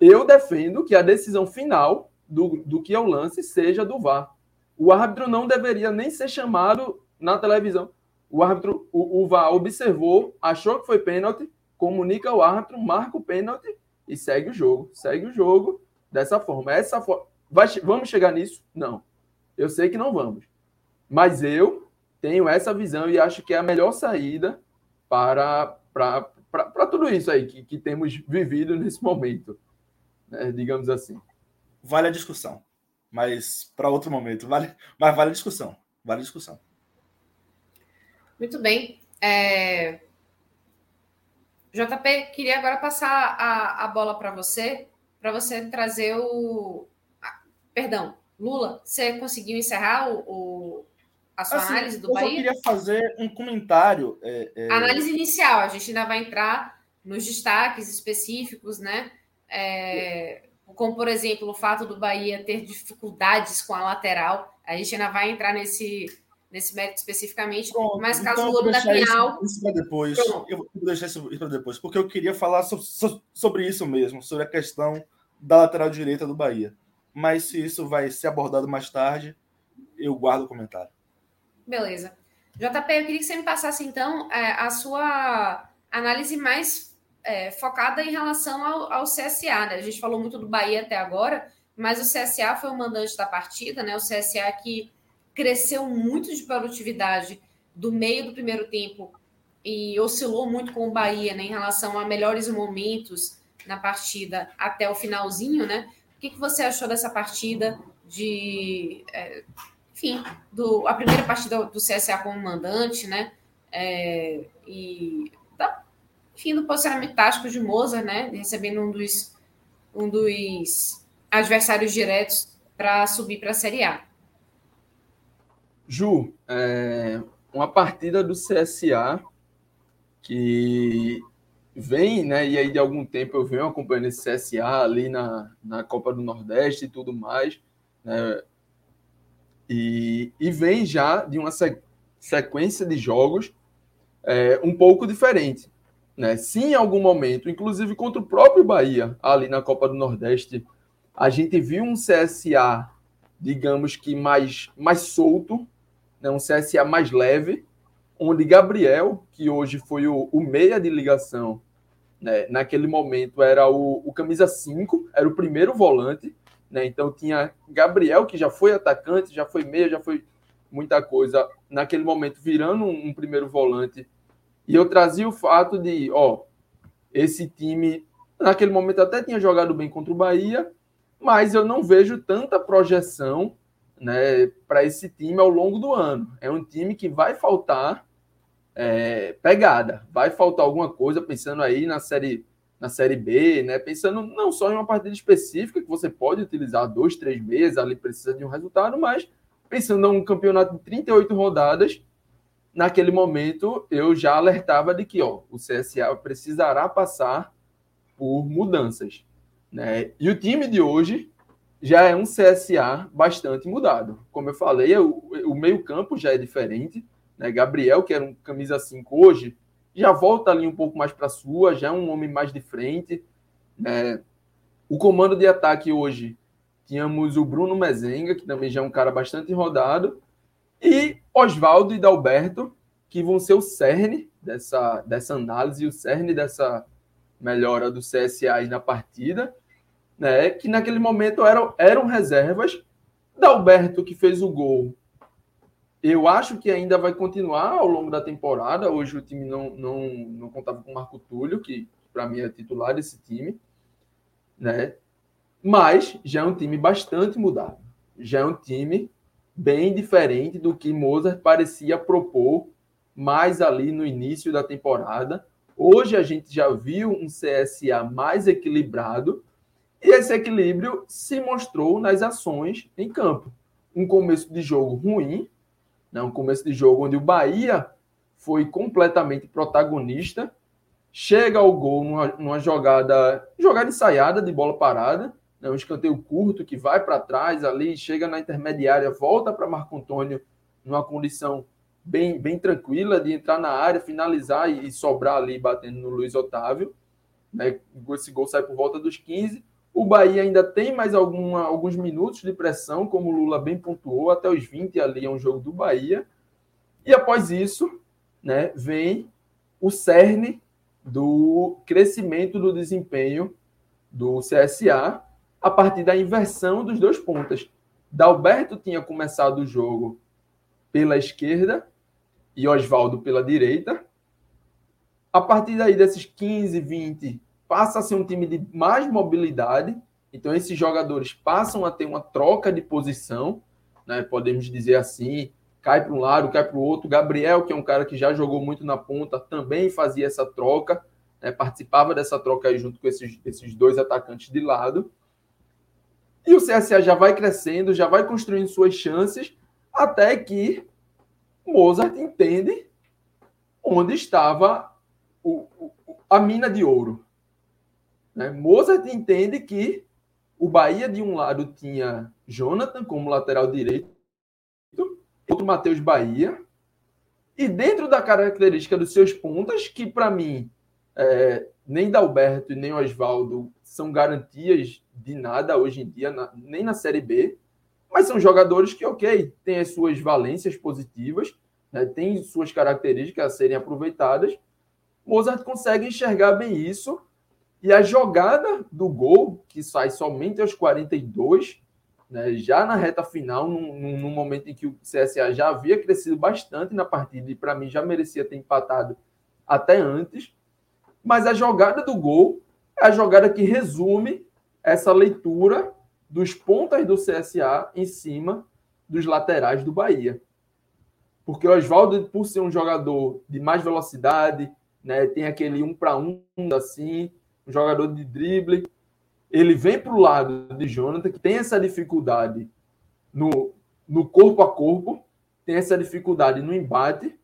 Eu defendo que a decisão final do, do que é o lance seja do VAR. O árbitro não deveria nem ser chamado na televisão. O árbitro, o, o VAR observou, achou que foi pênalti, comunica ao árbitro, marca o pênalti e segue o jogo. Segue o jogo dessa forma. Essa for... Vai, vamos chegar nisso? Não. Eu sei que não vamos. Mas eu tenho essa visão e acho que é a melhor saída para, para, para, tudo isso aí que, que temos vivido nesse momento. Né? Digamos assim. Vale a discussão. Mas para outro momento. Vale, mas vale a discussão. Vale a discussão. Muito bem. É, JP, queria agora passar a, a bola para você, para você trazer o. perdão, Lula, você conseguiu encerrar o, o a sua assim, análise do eu Bahia? Eu queria fazer um comentário. É, é... Análise inicial, a gente ainda vai entrar nos destaques específicos, né? É, como, por exemplo, o fato do Bahia ter dificuldades com a lateral. A gente ainda vai entrar nesse, nesse mérito especificamente, Pronto, mas caso então o Lobo da Pinhal... Isso, isso para depois, Pronto. eu vou deixar isso para depois, porque eu queria falar so, so, sobre isso mesmo, sobre a questão da lateral direita do Bahia. Mas se isso vai ser abordado mais tarde, eu guardo o comentário. Beleza. JP, eu queria que você me passasse, então, é, a sua análise mais é, focada em relação ao, ao CSA, né? A gente falou muito do Bahia até agora, mas o CSA foi o mandante da partida, né? O CSA que cresceu muito de produtividade do meio do primeiro tempo e oscilou muito com o Bahia né, em relação a melhores momentos na partida até o finalzinho, né? O que, que você achou dessa partida de, é, enfim, do, a primeira partida do CSA como mandante, né? É, e da, enfim, do posicionamento tático de Mozart, né? Recebendo um dos, um dos adversários diretos para subir para a Série A. Ju, é uma partida do CSA que vem, né? E aí de algum tempo eu venho acompanhando esse CSA ali na, na Copa do Nordeste e tudo mais, né? E, e vem já de uma sequência de jogos é, um pouco diferente. Né? Se em algum momento, inclusive contra o próprio Bahia, ali na Copa do Nordeste, a gente viu um CSA, digamos que mais, mais solto, né, um CSA mais leve, onde Gabriel, que hoje foi o, o meia de ligação, né, naquele momento era o, o camisa 5, era o primeiro volante, né, então tinha Gabriel, que já foi atacante, já foi meia, já foi muita coisa, naquele momento virando um, um primeiro volante, e eu trazia o fato de, ó, esse time, naquele momento até tinha jogado bem contra o Bahia, mas eu não vejo tanta projeção né, para esse time ao longo do ano. É um time que vai faltar é, pegada, vai faltar alguma coisa, pensando aí na série, na série B, né, pensando não só em uma partida específica, que você pode utilizar dois, três meses, ali precisa de um resultado, mas pensando num campeonato de 38 rodadas, naquele momento eu já alertava de que ó, o CSA precisará passar por mudanças. Né? E o time de hoje já é um CSA bastante mudado. Como eu falei, o, o meio-campo já é diferente. Né? Gabriel, que era um camisa 5 hoje, já volta ali um pouco mais para sua, já é um homem mais de frente. Né? O comando de ataque hoje tínhamos o Bruno Mezenga, que também já é um cara bastante rodado, e Oswaldo e Dalberto, que vão ser o cerne dessa, dessa análise, o cerne dessa melhora do CSA na partida, né? Que naquele momento eram, eram reservas. Dalberto, que fez o gol, eu acho que ainda vai continuar ao longo da temporada. Hoje o time não, não, não contava com o Marco Túlio, que para mim é titular desse time, né? Mas já é um time bastante mudado. Já é um time bem diferente do que Mozart parecia propor mais ali no início da temporada. Hoje a gente já viu um CSA mais equilibrado e esse equilíbrio se mostrou nas ações em campo. Um começo de jogo ruim, né? um começo de jogo onde o Bahia foi completamente protagonista, chega ao gol numa, numa jogada, jogada ensaiada de bola parada, né? um escanteio curto que vai para trás ali, chega na intermediária, volta para Marco Antônio numa condição bem, bem tranquila de entrar na área, finalizar e, e sobrar ali batendo no Luiz Otávio. Né? Esse gol sai por volta dos 15. O Bahia ainda tem mais alguma, alguns minutos de pressão, como o Lula bem pontuou, até os 20 ali é um jogo do Bahia. E após isso, né, vem o cerne do crescimento do desempenho do CSA a partir da inversão dos dois pontas. Dalberto tinha começado o jogo pela esquerda e Oswaldo pela direita. A partir daí, desses 15, 20 passa a ser um time de mais mobilidade. Então, esses jogadores passam a ter uma troca de posição, né? podemos dizer assim, cai para um lado, cai para o outro. Gabriel, que é um cara que já jogou muito na ponta, também fazia essa troca, né? participava dessa troca aí junto com esses, esses dois atacantes de lado. E o CSA já vai crescendo, já vai construindo suas chances, até que Mozart entende onde estava o, o, a mina de ouro. Né? Mozart entende que o Bahia, de um lado, tinha Jonathan como lateral direito, outro Matheus Bahia, e dentro da característica dos seus pontas, que para mim é, nem Dalberto e nem Oswaldo são garantias de nada hoje em dia, na, nem na Série B, mas são jogadores que, ok, têm as suas valências positivas, né, têm suas características a serem aproveitadas. Mozart consegue enxergar bem isso e a jogada do gol, que sai somente aos 42, né, já na reta final, num, num, momento em que o CSA já havia crescido bastante na partida e para mim já merecia ter empatado até antes. Mas a jogada do gol é a jogada que resume essa leitura dos pontas do CSA em cima dos laterais do Bahia. Porque o Oswaldo, por ser um jogador de mais velocidade, né, tem aquele um para um assim, um jogador de drible. Ele vem para o lado de Jonathan, que tem essa dificuldade no, no corpo a corpo, tem essa dificuldade no embate.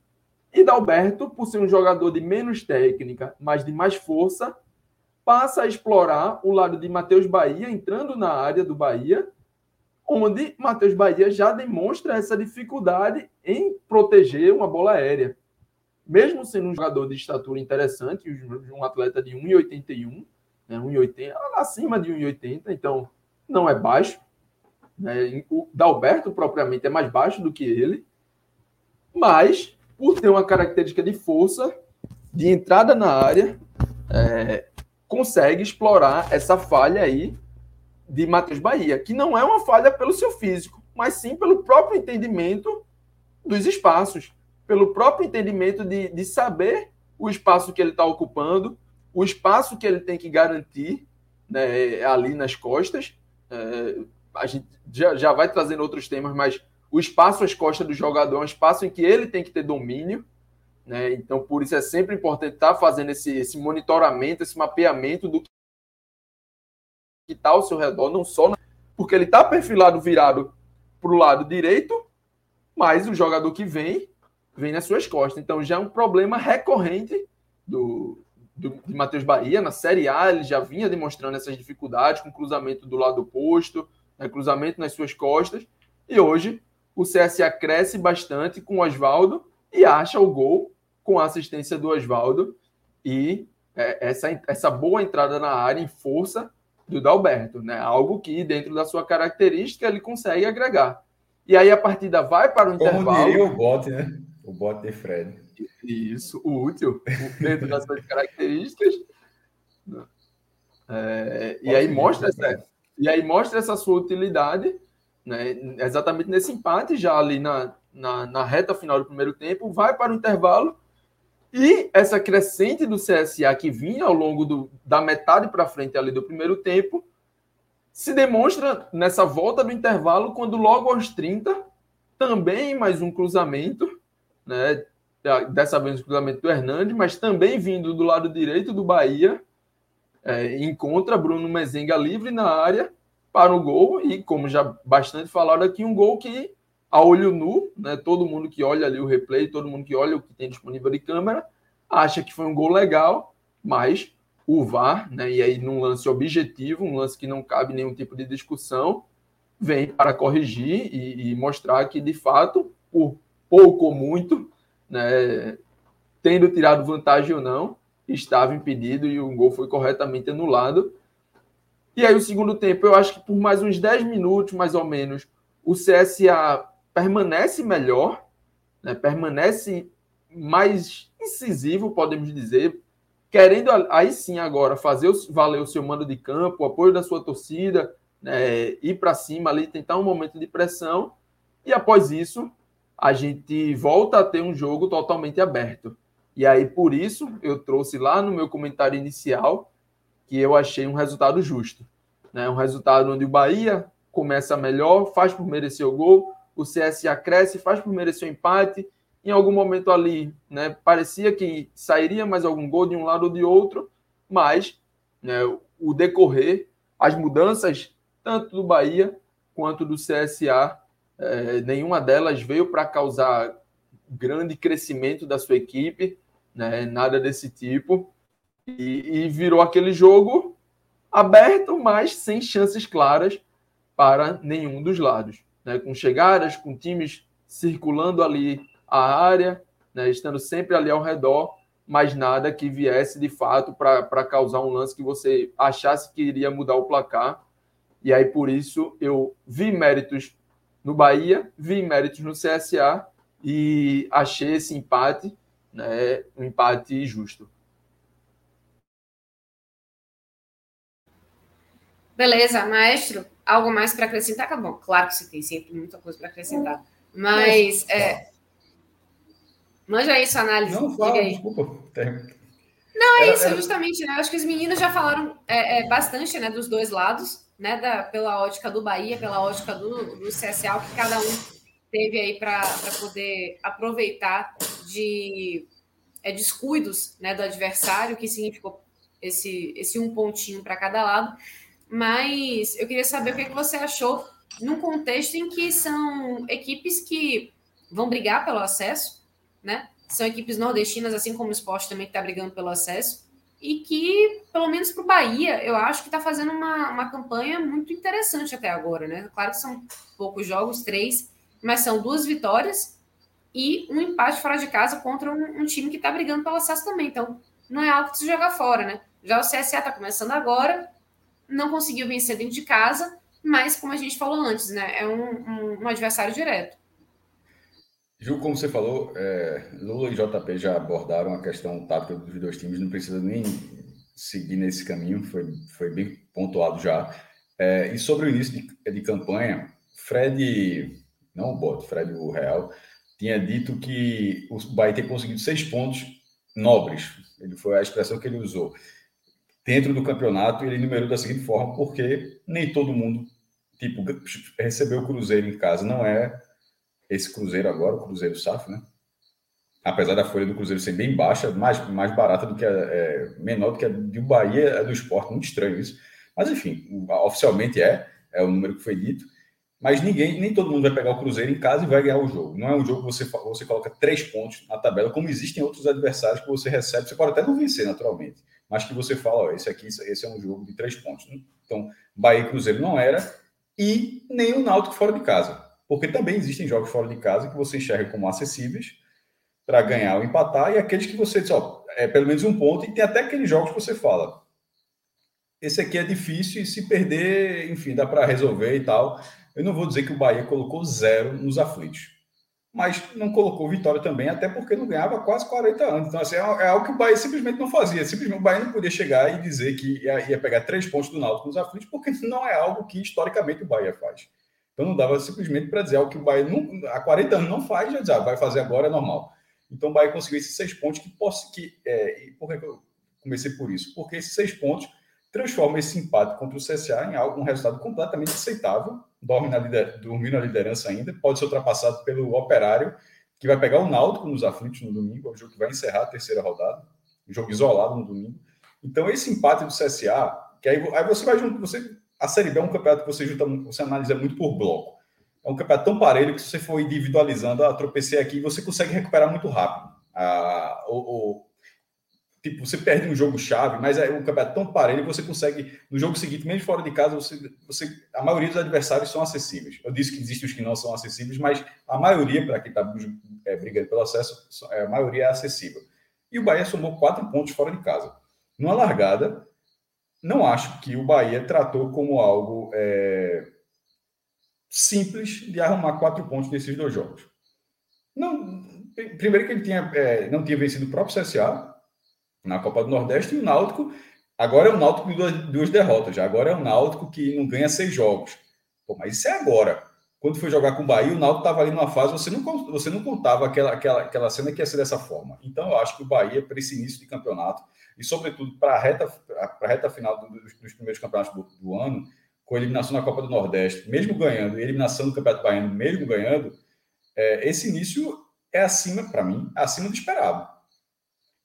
E Dalberto, por ser um jogador de menos técnica, mas de mais força, passa a explorar o lado de Matheus Bahia, entrando na área do Bahia, onde Matheus Bahia já demonstra essa dificuldade em proteger uma bola aérea mesmo sendo um jogador de estatura interessante, um atleta de 1,81, né, 1,80, acima de 1,80, então não é baixo. Né, o Dalberto, propriamente, é mais baixo do que ele, mas por ter uma característica de força, de entrada na área, é, consegue explorar essa falha aí de Matheus Bahia, que não é uma falha pelo seu físico, mas sim pelo próprio entendimento dos espaços pelo próprio entendimento de, de saber o espaço que ele está ocupando, o espaço que ele tem que garantir né, ali nas costas. É, a gente já, já vai trazendo outros temas, mas o espaço às costas do jogador é um espaço em que ele tem que ter domínio. Né? Então, por isso é sempre importante estar tá fazendo esse, esse monitoramento, esse mapeamento do que está ao seu redor, não só porque ele está perfilado virado para o lado direito, mas o jogador que vem vem nas suas costas. Então já é um problema recorrente do, do, de Matheus Bahia. Na Série A ele já vinha demonstrando essas dificuldades com cruzamento do lado oposto, né, cruzamento nas suas costas. E hoje o CSA cresce bastante com o Oswaldo e acha o gol com a assistência do Oswaldo e é, essa, essa boa entrada na área em força do Dalberto, né? Algo que dentro da sua característica ele consegue agregar. E aí a partida vai para o Como intervalo. Diria o bote, né? Bote de Fred. Isso, o útil, dentro das suas características. É, e aí mostra essa, e aí mostra essa sua utilidade, né, exatamente nesse empate, já ali na, na, na reta final do primeiro tempo, vai para o intervalo e essa crescente do CSA que vinha ao longo do, da metade para frente ali do primeiro tempo se demonstra nessa volta do intervalo, quando logo aos 30, também mais um cruzamento, né? Dessa vez o cruzamento do Hernandes, mas também vindo do lado direito do Bahia, é, encontra Bruno Mezenga livre na área para o gol, e como já bastante falaram aqui, um gol que a olho nu, né, todo mundo que olha ali o replay, todo mundo que olha o que tem disponível de câmera, acha que foi um gol legal, mas o VAR, né, e aí num lance objetivo, um lance que não cabe nenhum tipo de discussão, vem para corrigir e, e mostrar que, de fato, por pouco ou muito, né, tendo tirado vantagem ou não, estava impedido e o gol foi corretamente anulado. E aí, o segundo tempo, eu acho que por mais uns 10 minutos, mais ou menos, o CSA permanece melhor, né, permanece mais incisivo, podemos dizer, querendo aí sim agora fazer valer o seu mando de campo, o apoio da sua torcida, né, ir para cima ali, tentar um momento de pressão, e após isso a gente volta a ter um jogo totalmente aberto. E aí, por isso, eu trouxe lá no meu comentário inicial que eu achei um resultado justo. Né? Um resultado onde o Bahia começa melhor, faz por merecer o gol, o CSA cresce, faz por merecer o empate. Em algum momento ali, né, parecia que sairia mais algum gol de um lado ou de outro, mas né, o decorrer, as mudanças, tanto do Bahia quanto do CSA, é, nenhuma delas veio para causar grande crescimento da sua equipe, né, nada desse tipo. E, e virou aquele jogo aberto, mas sem chances claras para nenhum dos lados né, com chegadas, com times circulando ali a área, né, estando sempre ali ao redor, mas nada que viesse de fato para causar um lance que você achasse que iria mudar o placar. E aí, por isso, eu vi méritos no Bahia, vi méritos no CSA e achei esse empate né, um empate justo. Beleza, maestro algo mais para acrescentar? Tá bom, claro que você tem sempre muita coisa para acrescentar. Mas. É... Manja aí sua análise. Não, fala, aí. desculpa. Não, é era, isso, era... justamente, né? Acho que os meninos já falaram é, é, bastante né, dos dois lados, né? Da, pela ótica do Bahia, pela ótica do, do CSA, que cada um teve aí para poder aproveitar de é, descuidos né, do adversário, que significou esse, esse um pontinho para cada lado mas eu queria saber o que, é que você achou num contexto em que são equipes que vão brigar pelo acesso, né? São equipes nordestinas, assim como o esporte também está brigando pelo acesso, e que, pelo menos para o Bahia, eu acho que está fazendo uma, uma campanha muito interessante até agora, né? Claro que são poucos jogos, três, mas são duas vitórias e um empate fora de casa contra um, um time que está brigando pelo acesso também. Então, não é algo que se joga fora, né? Já o CSA está começando agora, não conseguiu vencer dentro de casa, mas como a gente falou antes, né, é um, um, um adversário direto. Ju, como você falou, é, Lula e JP já abordaram a questão tática dos dois times, não precisa nem seguir nesse caminho, foi, foi bem pontuado já. É, e sobre o início de, de campanha, Fred, não o Bot, Fred o Real, tinha dito que o Bahia tinha conseguido seis pontos nobres, ele foi a expressão que ele usou dentro do campeonato, ele numerou da seguinte forma, porque nem todo mundo, tipo, recebeu o Cruzeiro em casa. Não é esse Cruzeiro agora, o Cruzeiro SAF, né? Apesar da folha do Cruzeiro ser bem baixa, mais, mais barata do que a, é, menor do que a do Bahia, é do esporte, muito estranho isso. Mas enfim, oficialmente é, é o número que foi dito. Mas ninguém, nem todo mundo vai pegar o Cruzeiro em casa e vai ganhar o jogo. Não é um jogo que você, você coloca três pontos na tabela, como existem outros adversários que você recebe. Você pode até não vencer, naturalmente mas que você fala, ó, esse aqui, esse é um jogo de três pontos. Então, Bahia e Cruzeiro não era, e nem o Náutico fora de casa, porque também existem jogos fora de casa que você enxerga como acessíveis para ganhar ou empatar, e aqueles que você diz, ó, é pelo menos um ponto, e tem até aqueles jogos que você fala, esse aqui é difícil, e se perder, enfim, dá para resolver e tal. Eu não vou dizer que o Bahia colocou zero nos aflitos, mas não colocou vitória também, até porque não ganhava quase 40 anos. Então, assim, é, é algo que o Bahia simplesmente não fazia. Simplesmente o Bahia não podia chegar e dizer que ia, pegar três pontos do Náutico nos aflitos, porque não é algo que historicamente o Bahia faz. Então não dava simplesmente para dizer algo que o Bahia não, há 40 anos não faz, já dizer, ah, vai fazer agora, é normal. Então o Bahia conseguiu esses seis pontos que posso que é, e por que eu comecei por isso? Porque esses seis pontos transformam esse empate contra o CSA em algo, um resultado completamente aceitável dorme na lider... dormiu na liderança ainda, pode ser ultrapassado pelo Operário, que vai pegar o Náutico nos aflitos no domingo, é o jogo que vai encerrar a terceira rodada, jogo isolado no domingo. Então, esse empate do CSA, que aí, aí você vai junto, você, a Série B é um campeonato que você, junta, você analisa muito por bloco. É um campeonato tão parelho que se você for individualizando, ah, tropecei aqui, você consegue recuperar muito rápido. Ah, o, tipo, você perde um jogo chave, mas é um campeonato tão parelho que você consegue, no jogo seguinte, mesmo fora de casa, você, você, a maioria dos adversários são acessíveis. Eu disse que existem os que não são acessíveis, mas a maioria, para quem está é, brigando pelo acesso, é, a maioria é acessível. E o Bahia somou quatro pontos fora de casa. Numa largada, não acho que o Bahia tratou como algo é, simples de arrumar quatro pontos nesses dois jogos. Não, primeiro que ele tinha, é, não tinha vencido o próprio CSA, na Copa do Nordeste e o Náutico agora é um Náutico de duas, duas derrotas. Já agora é um Náutico que não ganha seis jogos. Pô, mas isso é agora. Quando foi jogar com o Bahia, o Náutico estava ali numa fase, você não, você não contava aquela, aquela, aquela cena que ia ser dessa forma. Então, eu acho que o Bahia, para esse início de campeonato, e sobretudo para a reta, a reta final dos, dos primeiros campeonatos do, do, ano, com a eliminação na Copa do Nordeste, mesmo ganhando, e eliminação do Campeonato Baiano, mesmo ganhando, é, esse início é acima, para mim, acima do esperado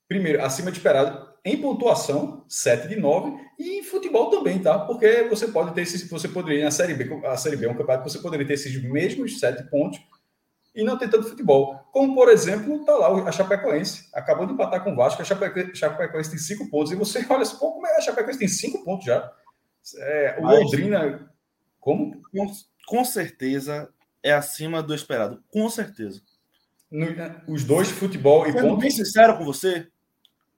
primeiro, acima de esperado em pontuação, 7 de 9, e em futebol também, tá? Porque você pode ter esses, você poderia, na Série B, a Série B é um campeonato que você poderia ter esses mesmos 7 pontos e não ter tanto futebol. Como, por exemplo, tá lá a Chapecoense, acabou de empatar com o Vasco, a Chapecoense, tem 5 pontos, e você olha assim, pô, como é a Chapecoense tem 5 pontos já? É, o Mas, Londrina, como? Com, com certeza é acima do esperado, com certeza. No, os dois, futebol e pontos. bem sincero com você,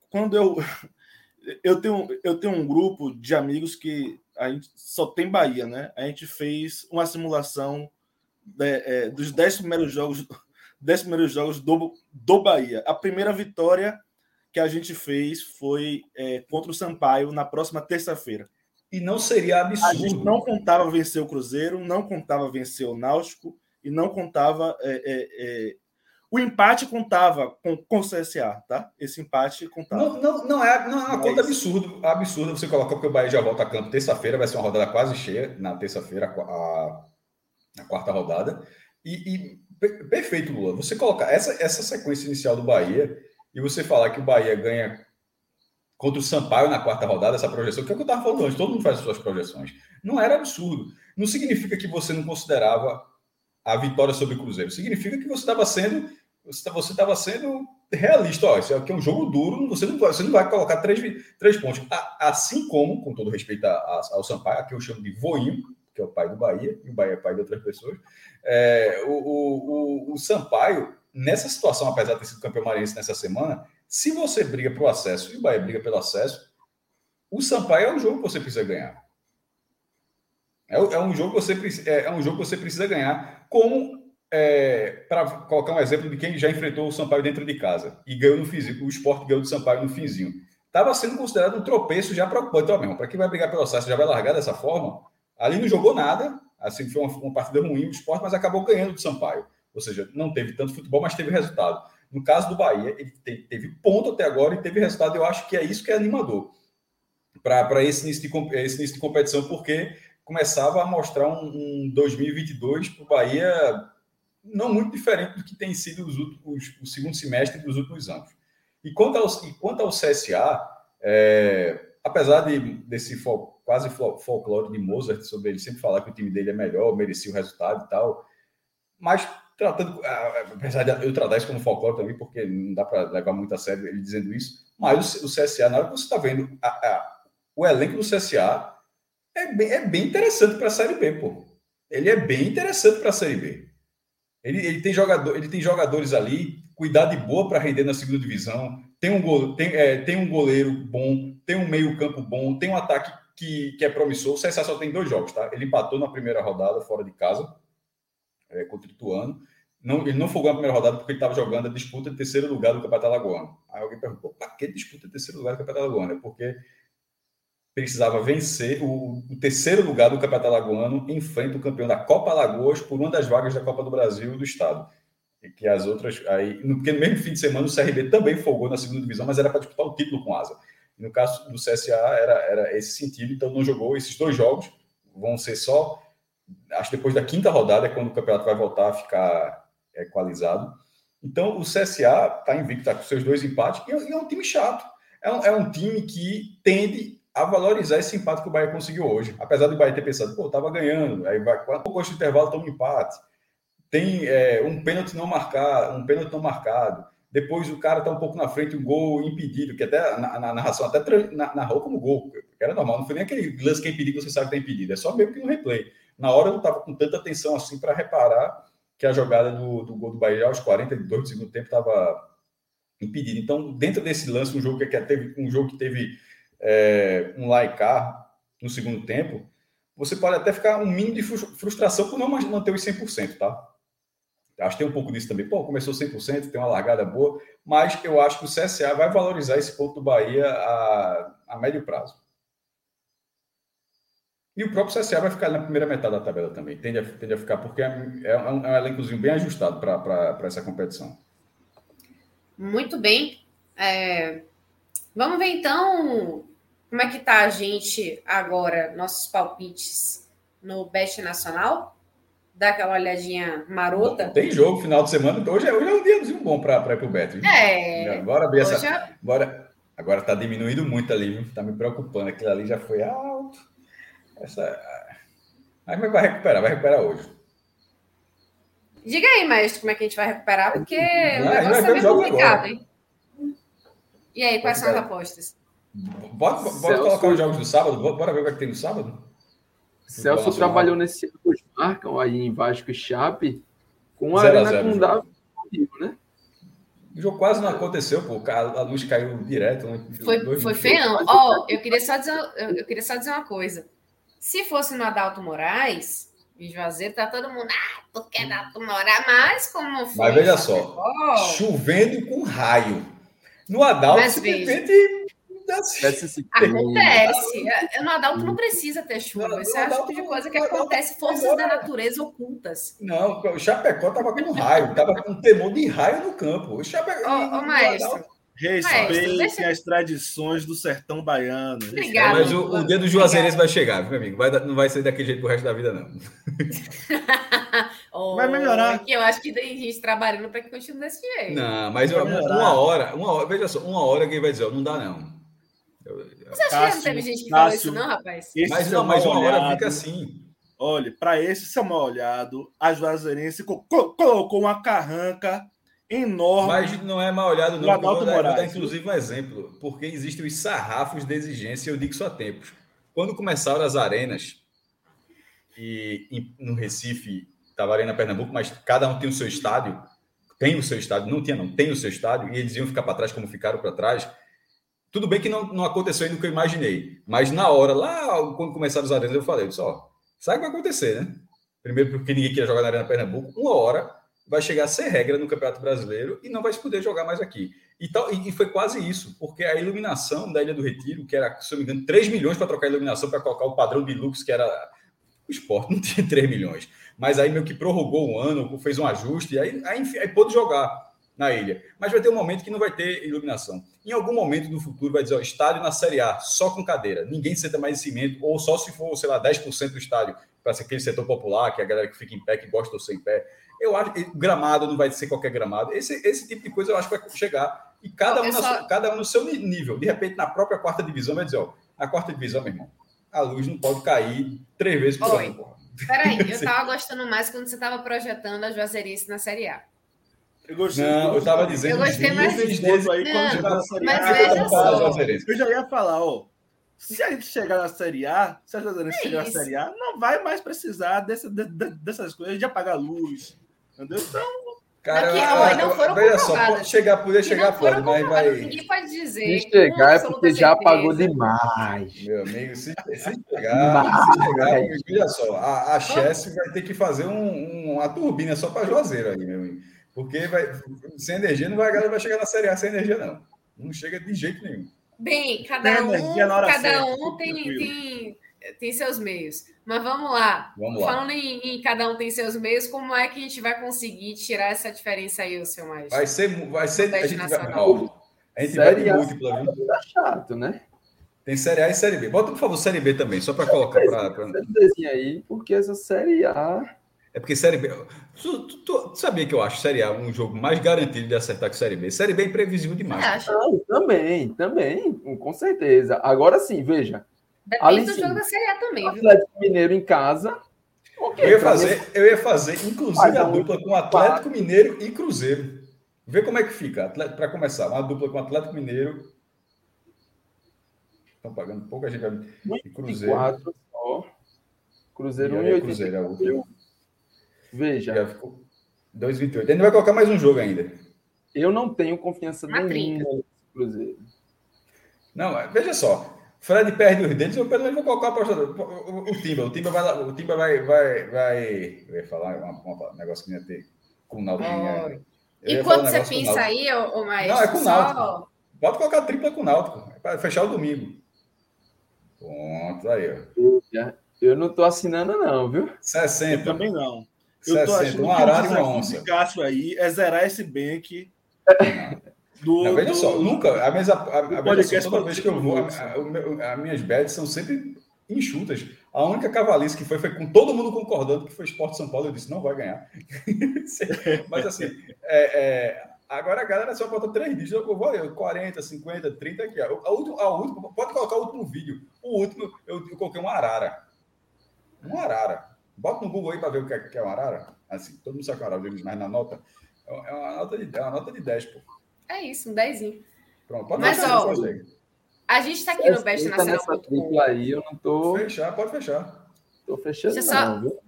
quando eu eu tenho eu tenho um grupo de amigos que a gente só tem Bahia, né? A gente fez uma simulação de, é, dos dez primeiros jogos dez primeiros jogos do, do Bahia. A primeira vitória que a gente fez foi é, contra o Sampaio na próxima terça-feira. E não seria absurdo. A gente não contava vencer o Cruzeiro, não contava vencer o Náutico e não contava é, é, é o empate contava com, com o CSA, tá? Esse empate contava. Não, não, não é, não é uma Mas... conta absurda, absurda você colocar porque o Bahia já volta a campo terça-feira, vai ser uma rodada quase cheia na terça-feira, a, a, quarta rodada. E, e, perfeito, Lula. Você colocar essa, essa sequência inicial do Bahia e você falar que o Bahia ganha contra o Sampaio na quarta rodada, essa projeção, que é o que eu estava falando antes, todo mundo faz as suas projeções. Não era absurdo. Não significa que você não considerava a vitória sobre o Cruzeiro. Significa que você estava sendo você estava sendo realista. Ó, isso aqui é um jogo duro, você não você não vai colocar três, três pontos. Assim como, com todo respeito ao Sampaio, aqui eu chamo de voinho, que é o pai do Bahia, e o Bahia é pai de outras pessoas. É, o, o, o, o, Sampaio, nessa situação, apesar de ter sido campeão maranhense nessa semana, se você briga para o acesso e o Bahia briga pelo acesso, o Sampaio é um jogo que você precisa ganhar. É, é um jogo que você, é, é um jogo que você precisa ganhar, como é, para colocar um exemplo de quem já enfrentou o Sampaio dentro de casa e ganhou no finzinho, o esporte ganhou do Sampaio no finzinho. Estava sendo considerado um tropeço já preocupante. Ó, para quem vai brigar pelo acesso, já vai largar dessa forma. Ali não jogou nada, assim foi uma, uma partida ruim do esporte, mas acabou ganhando do Sampaio. Ou seja, não teve tanto futebol, mas teve resultado. No caso do Bahia, ele teve, teve ponto até agora e teve resultado. Eu acho que é isso que é animador para esse, início de, esse início de competição, porque começava a mostrar um, um 2022 para o Bahia não muito diferente do que tem sido os últimos, o segundo semestre dos últimos anos. E quanto ao, e quanto ao CSA, é, apesar de, desse fol, quase folclore de Mozart sobre ele sempre falar que o time dele é melhor, merecia o resultado e tal, mas tratando, apesar de eu tratar isso como folclore também, porque não dá para levar muito a sério ele dizendo isso, mas o, CSA, na hora que você está vendo a, a, o elenco do CSA, é bem, é bem interessante para a Série B, pô. Ele é bem interessante para a Série B. Ele, ele, tem jogador, ele tem jogadores ali, cuidado de boa para render na segunda divisão. Tem um, gole, tem, é, tem um goleiro bom, tem um meio-campo bom, tem um ataque que, que é promissor. O CSA só tem dois jogos, tá? Ele empatou na primeira rodada, fora de casa, é, contra o Ituano. não, ele não folgou na primeira rodada porque ele estava jogando a disputa de terceiro lugar do Campeonato Alagoano. Aí alguém perguntou, para que disputa de terceiro lugar do Campeonato Alagoano? É porque precisava vencer o, o, terceiro lugar do Campeonato Alagoano em frente ao campeão da Copa Alagoas por uma das vagas da Copa do Brasil do Estado. E que as outras. Aí, porque no mesmo fim de semana o CRB também folgou na segunda divisão, mas era para disputar o título com asa. E no caso do CSA era, era esse sentido, então não jogou esses dois jogos, vão ser só. Acho que depois da quinta rodada é quando o campeonato vai voltar a ficar equalizado. Então o CSA está invicto, está com seus dois empates, e é, é um time chato. É um, é um time que tende a valorizar esse empate que o Bahia conseguiu hoje. Apesar do Bahia ter pensado, pô, tava ganhando, aí vai, quando pouco de intervalo toma um empate. Tem é, um pênalti não marcado, um pênalti não marcado. Depois o cara tá um pouco na frente, um gol impedido, que até na, na narração até narrou como gol, que era normal, não foi nem aquele lance que é impedido, você sabe que tá impedido, é só mesmo que no replay. Na hora eu não tava com tanta atenção assim para reparar que a jogada do, do gol do Bahia aos 42 do segundo tempo estava impedida. Então, dentro desse lance, um jogo que teve um jogo que teve é, um Laicá no segundo tempo, você pode até ficar um mínimo de frustração por não manter os 100%, tá? Acho que tem um pouco disso também. Pô, começou 100%, tem uma largada boa, mas eu acho que o CSA vai valorizar esse ponto do Bahia a, a médio prazo. E o próprio CSA vai ficar na primeira metade da tabela também. Tende a, tende a ficar, porque é, é, um, é um elencozinho bem ajustado para essa competição. Muito bem. É... Vamos ver então como é que tá a gente agora, nossos palpites no Best Nacional? Dá aquela olhadinha marota. Tem jogo final de semana, hoje é, hoje é um dia bom para ir pro Bet. É. Bora abrir essa. É... Bora. Agora tá diminuindo muito ali, viu? Tá me preocupando. Aquilo ali já foi alto. Essa. Aí vai recuperar, vai recuperar hoje. Diga aí, mestre, como é que a gente vai recuperar, porque o negócio é meio complicado, agora. hein? E aí, quais são as apostas? Bora, bora colocar os jogos do sábado? Bora ver o que, é que tem no sábado? Celso trabalhou nesse marcam aí em Vasco e Chape com a zero Arena com Davi, né? O jogo quase não aconteceu, pô. A luz caiu direto. Né? Foi, foi feio. Ó, oh, eu, queria só dizer, eu queria só dizer uma coisa. Se fosse no Adalto Moraes, em Juazeiro, tá todo mundo. Ah, tu quer Adalto Moraes? Mas como foi? Mas veja só, chovendo com raio. No Adalto, Mas, simplesmente Acontece. No Adalto não precisa ter chuva. Isso é o tipo de coisa que acontece, forças da natureza ocultas. Não, o Chapecó tava com raio, tava com temor de raio no campo. O Chapecó. Ô, ô maestro. Respeitem as tradições do sertão baiano. Obrigado. Mas o, o dedo do Juazeirense vai chegar, meu amigo. Vai, não vai ser daquele jeito pro resto da vida, não. oh, vai melhorar. Que eu acho que tem gente trabalhando para que continue desse jeito. Não, mas uma, uma, hora, uma hora, veja só, uma hora alguém vai dizer, não dá não. Você acha Cássio, que não teve gente que Cássio, falou isso, não, rapaz? Mas não, mas uma olhado, hora fica assim. Olha, para esse seu mal olhado, a Juazeirense colocou uma carranca enorme. Mas não é mal olhado, não. Vou dar, vou dar, inclusive, um exemplo. Porque existem os sarrafos de exigência, eu digo isso há tempos. Quando começaram as arenas, e no Recife, estava a Arena Pernambuco, mas cada um tem o seu estádio, tem o seu estádio, não tinha, não, tem o seu estádio, e eles iam ficar para trás como ficaram para trás. Tudo bem que não, não aconteceu ainda o que eu imaginei, mas na hora, lá, quando começaram os arenas, eu falei, eu disse, ó, sabe o que vai acontecer, né? Primeiro, porque ninguém queria jogar na Arena Pernambuco, uma hora vai chegar a ser regra no Campeonato Brasileiro e não vai se poder jogar mais aqui. E, tal, e, foi quase isso, porque a iluminação da Ilha do Retiro, que era, se eu me engano, 3 milhões para trocar a iluminação, para colocar o padrão de lux, que era o esporte, não tinha 3 milhões. Mas aí meio que prorrogou um ano, fez um ajuste, e aí, aí, aí pôde jogar na ilha. Mas vai ter um momento que não vai ter iluminação. Em algum momento do futuro vai dizer, ó, estádio na Série A, só com cadeira. Ninguém senta mais em cimento, ou só se for, sei lá, 10% do estádio, para ser aquele setor popular, que é a galera que fica em pé, que gosta ou sem pé. Eu acho que gramado não vai ser qualquer gramado. Esse, esse tipo de coisa eu acho que vai chegar. E cada, um, só... cada um no seu nível. De repente, na própria quarta divisão, vai dizer, ó, a quarta divisão, meu irmão, a luz não pode cair três vezes por ano. Peraí, eu tava gostando mais quando você tava projetando a Juazeirense na Série A. Eu gostei. Não, eu estava dizendo eu gostei mais desse aí quando chegar na Série A. Eu já ia falar, ó. Se a gente chegar na Série A, se a Juazeirense é chegar na Série A, não vai mais precisar dessa, de, dessas coisas de apagar luz. Entendeu? Então, Cara, Aqui, não foram veja só, pode chegar, poder chegar, pode, mas vai. Ninguém pode dizer. Se chegar é porque já apagou demais. Meu amigo, se, se chegar, se chegar, veja só, a, a Chess vai ter que fazer um, um, uma turbina só para Juazeiro aí, meu amigo. Porque vai, sem energia não vai, a galera vai chegar na Série A sem energia, não. Não chega de jeito nenhum. Bem, cada um, cada um tem, tem, tem seus meios. Mas vamos lá. Vamos lá. Falando em, em, cada um tem seus meios, como é que a gente vai conseguir tirar essa diferença aí, o seu mais? Vai ser, vai ser. A gente vai, ó, a gente vai de múltipla, viu? Tá chato, né? Tem Série A e Série B. Bota, por favor, Série B também, só para colocar. Pra, pra... aí, porque essa Série A. É porque Série B. Tu, tu, tu, sabia que eu acho Série A um jogo mais garantido de acertar que Série B? Série B é imprevisível demais. Não, também, também, com certeza. Agora sim, veja. Depende ali, do sim, jogo da Série A também, viu? Atlético Mineiro em casa. Okay, eu, ia fazer, eu ia fazer, inclusive, a dupla com Atlético Mineiro e Cruzeiro. Vê como é que fica, para começar. Uma dupla com Atlético Mineiro Estão pagando pouca gente. E Cruzeiro. só. Cruzeiro 1,80. Cruzeiro é o Veja. Já ficou 2,28. Ele vai colocar mais um jogo ainda. Eu não tenho confiança nenhuma no Cruzeiro. Não, veja só. Fred perde os dedos, eu pelo menos vou colocar a aposta. O, o, o Timba, o Timba vai o Timba vai, vai, vai. Eu ia falar um negócio que ia ter com o Náutico. Oh. E quando um você pensa aí, ô, Maestro? Não, é com o Náutico. Pode colocar tripla com o Náutico, é para fechar o domingo. Pronto, aí, ó. Eu não tô assinando, não, viu? 60. Eu também não. Eu 60, tô achando um arara e uma onça. Cássio aí é zerar esse bank do. Não, veja só, nunca. A mesa, a, a só, toda vez que eu vou, as minhas bets são sempre enxutas. A única cavalice que foi foi com todo mundo concordando que foi Esporte São Paulo. Eu disse, não vai ganhar. Mas assim, é, é, Agora a galera só bota três dígitos. Eu vou 40, 50, 30 aqui. A, a, última, a última, pode colocar o último vídeo. O último, eu, eu coloquei uma arara. Uma arara. Bota no Google aí para ver o que é, que é uma arara. Assim, todo mundo sabe que é uma arara, mas na nota. É, é uma nota de, é uma nota de 10, pô. É isso, um 10. Pronto, pode Mas, ó, a gente está aqui no Best Nacional. aí, eu não tô. Fechar, pode fechar. Tô fechando, Deixa não, só... viu?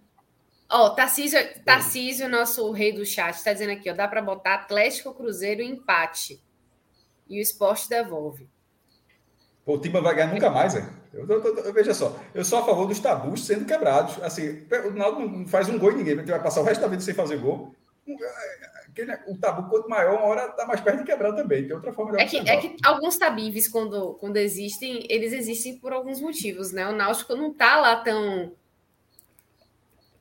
Ó, oh, Tarcísio, Tarcísio, nosso rei do chat, está dizendo aqui, ó, dá para botar Atlético Cruzeiro empate. E o esporte devolve. Pô, o time vai ganhar nunca mais, é? Eu, eu, eu, veja só, eu sou a favor dos tabus sendo quebrados. Assim, o Naldo não faz um gol e ninguém vai passar o resto da vida sem fazer gol. O tabu, quanto maior, uma hora está mais perto de quebrar também. Tem outra forma de é que, é que alguns tabives, quando, quando existem, eles existem por alguns motivos, né? O Náutico não está lá tão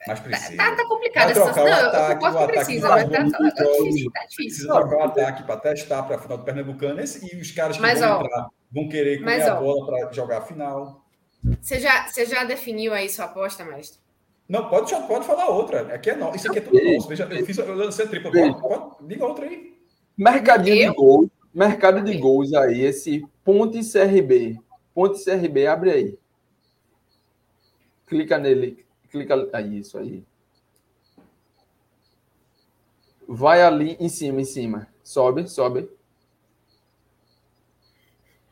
mas tá, precisa. Tá, tá complicado essa situação. Não, ataque, eu concordo que precisa, mas tá, tá, tá, difícil, tá difícil. Precisa trocar o ataque para testar para a final do Pernambucano. Esse, e os caras que mas, vão ó, entrar vão querer comer mas, a bola para jogar a final. Você já, você já definiu aí sua aposta, mestre? Não, pode, pode falar outra. Aqui é no... Isso aqui é tudo nosso. Veja, eu, fiz, eu lancei tripla. Pode, pode, diga outra aí. Mercadinho eu? de gols. Mercado de gols aí. Esse Ponte CRB. Ponte CRB, abre aí. Clica nele clica aí, isso aí. Vai ali em cima, em cima. Sobe, sobe.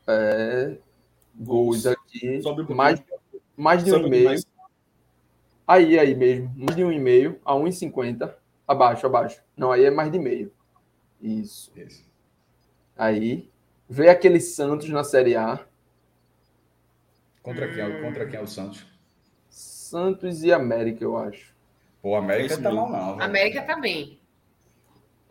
É, gols aqui. Sobe mais, mais de um e meio. Aí, aí mesmo. Mais de um e meio a 1,50. Abaixo, abaixo. Não, aí é mais de meio. Isso. Isso. Aí. Vê aquele Santos na Série A. Contra quem, contra quem é o Santos? Santos e América, eu acho. Pô, América Esse tá mal, não. América tá bem.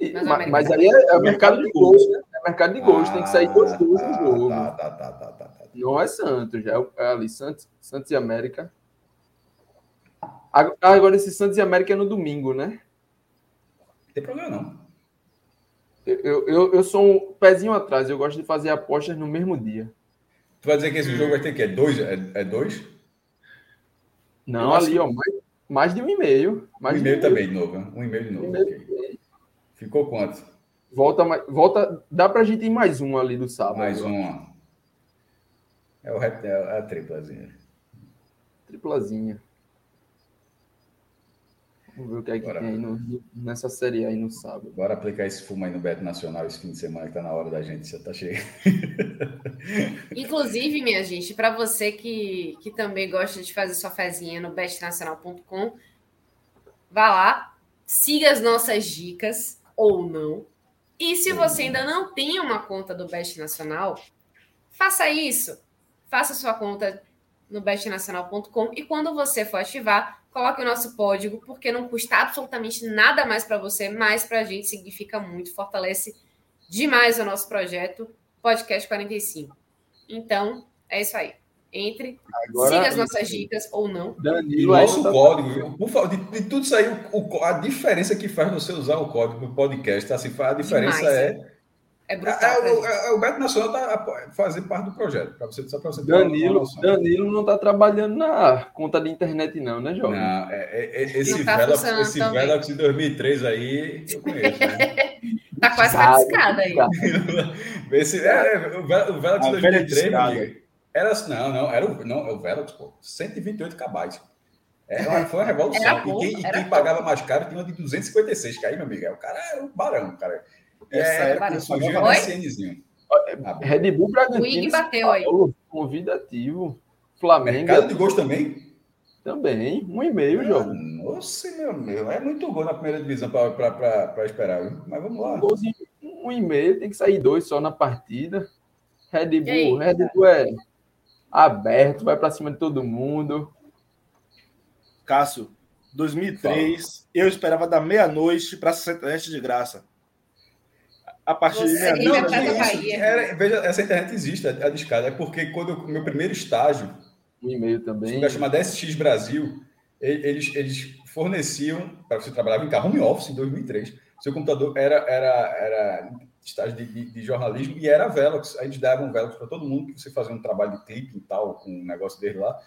Mas, mas, mas aí é, é mercado de gols, né? É mercado de gols, ah, tem que sair dois gols no jogo. Tá, tá, tá, tá, tá, tá. Não é Santos, já é, é ali, Santos, Santos e América. Agora, esse Santos e América é no domingo, né? Não tem problema, não. Eu, eu, eu sou um pezinho atrás, eu gosto de fazer apostas no mesmo dia. Tu vai dizer que esse jogo vai ter que é dois? É, é dois? Não, ali, ó, mais, mais de um e-mail. Mais um e-mail também de novo, um e-mail de novo. Um okay. Ficou quanto? Volta, volta, dá pra gente ir mais um ali do sábado. Mais um. É, o, é a triplazinha. Triplazinha. Vamos ver o que é que Bora. tem aí no, nessa série aí no sábado. Bora aplicar esse fumo aí no Beto Nacional esse fim de semana que tá na hora da gente, já tá cheio. Inclusive, minha gente, para você que, que também gosta de fazer sua fezinha no bestnacional.com, vá lá, siga as nossas dicas ou não. E se você ainda não tem uma conta do Best Nacional, faça isso. Faça sua conta no bestnacional.com e quando você for ativar, coloque o nosso código, porque não custa absolutamente nada mais para você, mas para a gente significa muito, fortalece demais o nosso projeto Podcast 45. Então, é isso aí. Entre, Agora, siga as nossas dicas ou não. Danilo, nosso tá... código, por favor, de, de, tudo isso aí, o, a diferença que faz você usar o código no podcast, assim, a diferença demais, é é brutal. É, é, é, o Beto Nacional está fazendo parte do projeto. Pra você, só para você Danilo, Danilo não está trabalhando na conta de internet, não, né, Jovem? Não, é, é, é esse tá Velox, esse Velox de 2003 aí, eu conheço, né? tá quase cariscada aí. esse, é, o Velox de 2003, amigo, era, não, não, era o, não, é o Velox, pô, 128 KB. Era, foi uma revolução. E quem, e quem pagava mais caro tinha uma de 256, que aí, meu amigo, o cara era um barão, cara. Essa é, época surgiu a MSNzinho. Red Bull Bragantino. O bateu aí. Convidativo. Flamengo. Mercado de gols também? Também. Um e meio, jogo. Nossa, meu, meu. É muito gol na primeira divisão para esperar. Viu? Mas vamos lá. Um, golzinho, um e meio. Tem que sair dois só na partida. Red Bull. Red Bull é aberto. Vai para cima de todo mundo. Cássio, 2003, Fala. eu esperava da meia-noite para 60 de graça a partir Você de não, não, era, veja, essa internet existe, a, a discada. É porque quando o meu primeiro estágio, um e-mail também, um chamado SX Brasil, eles, eles forneciam, para você trabalhar em carro home office em 2003, seu computador era, era, era estágio de, de, de, jornalismo e era Velox. Aí eles davam Velox para todo mundo, que você fazia um trabalho de clipe e tal, com um negócio dele lá.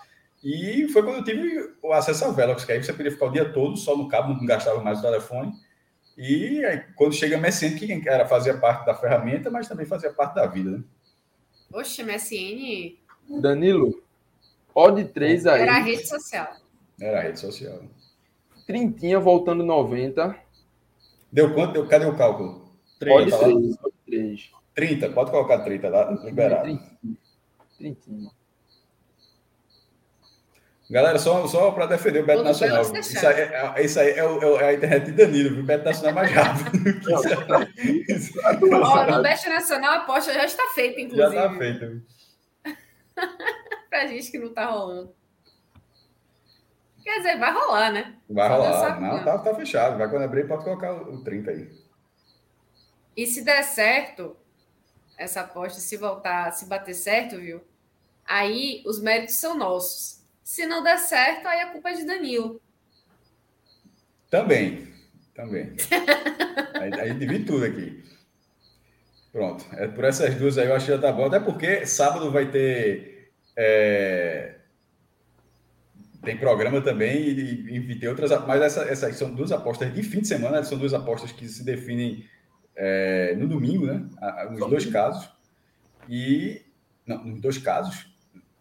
E foi quando eu tive o acesso a Velox, que aí você podia ficar o dia todo só no cabo, não gastava mais o telefone e aí, quando chega MSN, que era fazia parte da ferramenta, mas também fazia parte da vida, né? Oxe, MSN. Danilo, pode três aí. Era a rede social. Era a rede social. Trintinha voltando 90. Deu quanto? Deu, cadê o cálculo? Pode três, pode três. 30, pode colocar 30 lá, liberado. Trintinha. Galera, só, só para defender o Beto Nacional. Isso aí, é, é, isso aí é, o, é, a internet de Danilo, o Beto Nacional é mais rápido. Ó, no Beto Nacional a aposta já está feita, inclusive. Já está feita. para gente que não está rolando. Quer dizer, vai rolar, né? Vai Só rolar. Não, tá, tá, fechado. Vai quando abrir, pode colocar o 30 aí. E se der certo, essa aposta, se voltar, se bater certo, viu? Aí os méritos são nossos se não der certo, aí a culpa é de Danilo. Também, também. aí, aí divide tudo aqui. Pronto. É por essas duas aí eu acho que já tá bom. Até porque sábado vai ter. É... Tem programa também e, e, tem outras. Mas essa, essas são duas apostas de fim de semana, são duas apostas que se definem é, no domingo, né? Nos dois casos. E. Não, nos dois casos.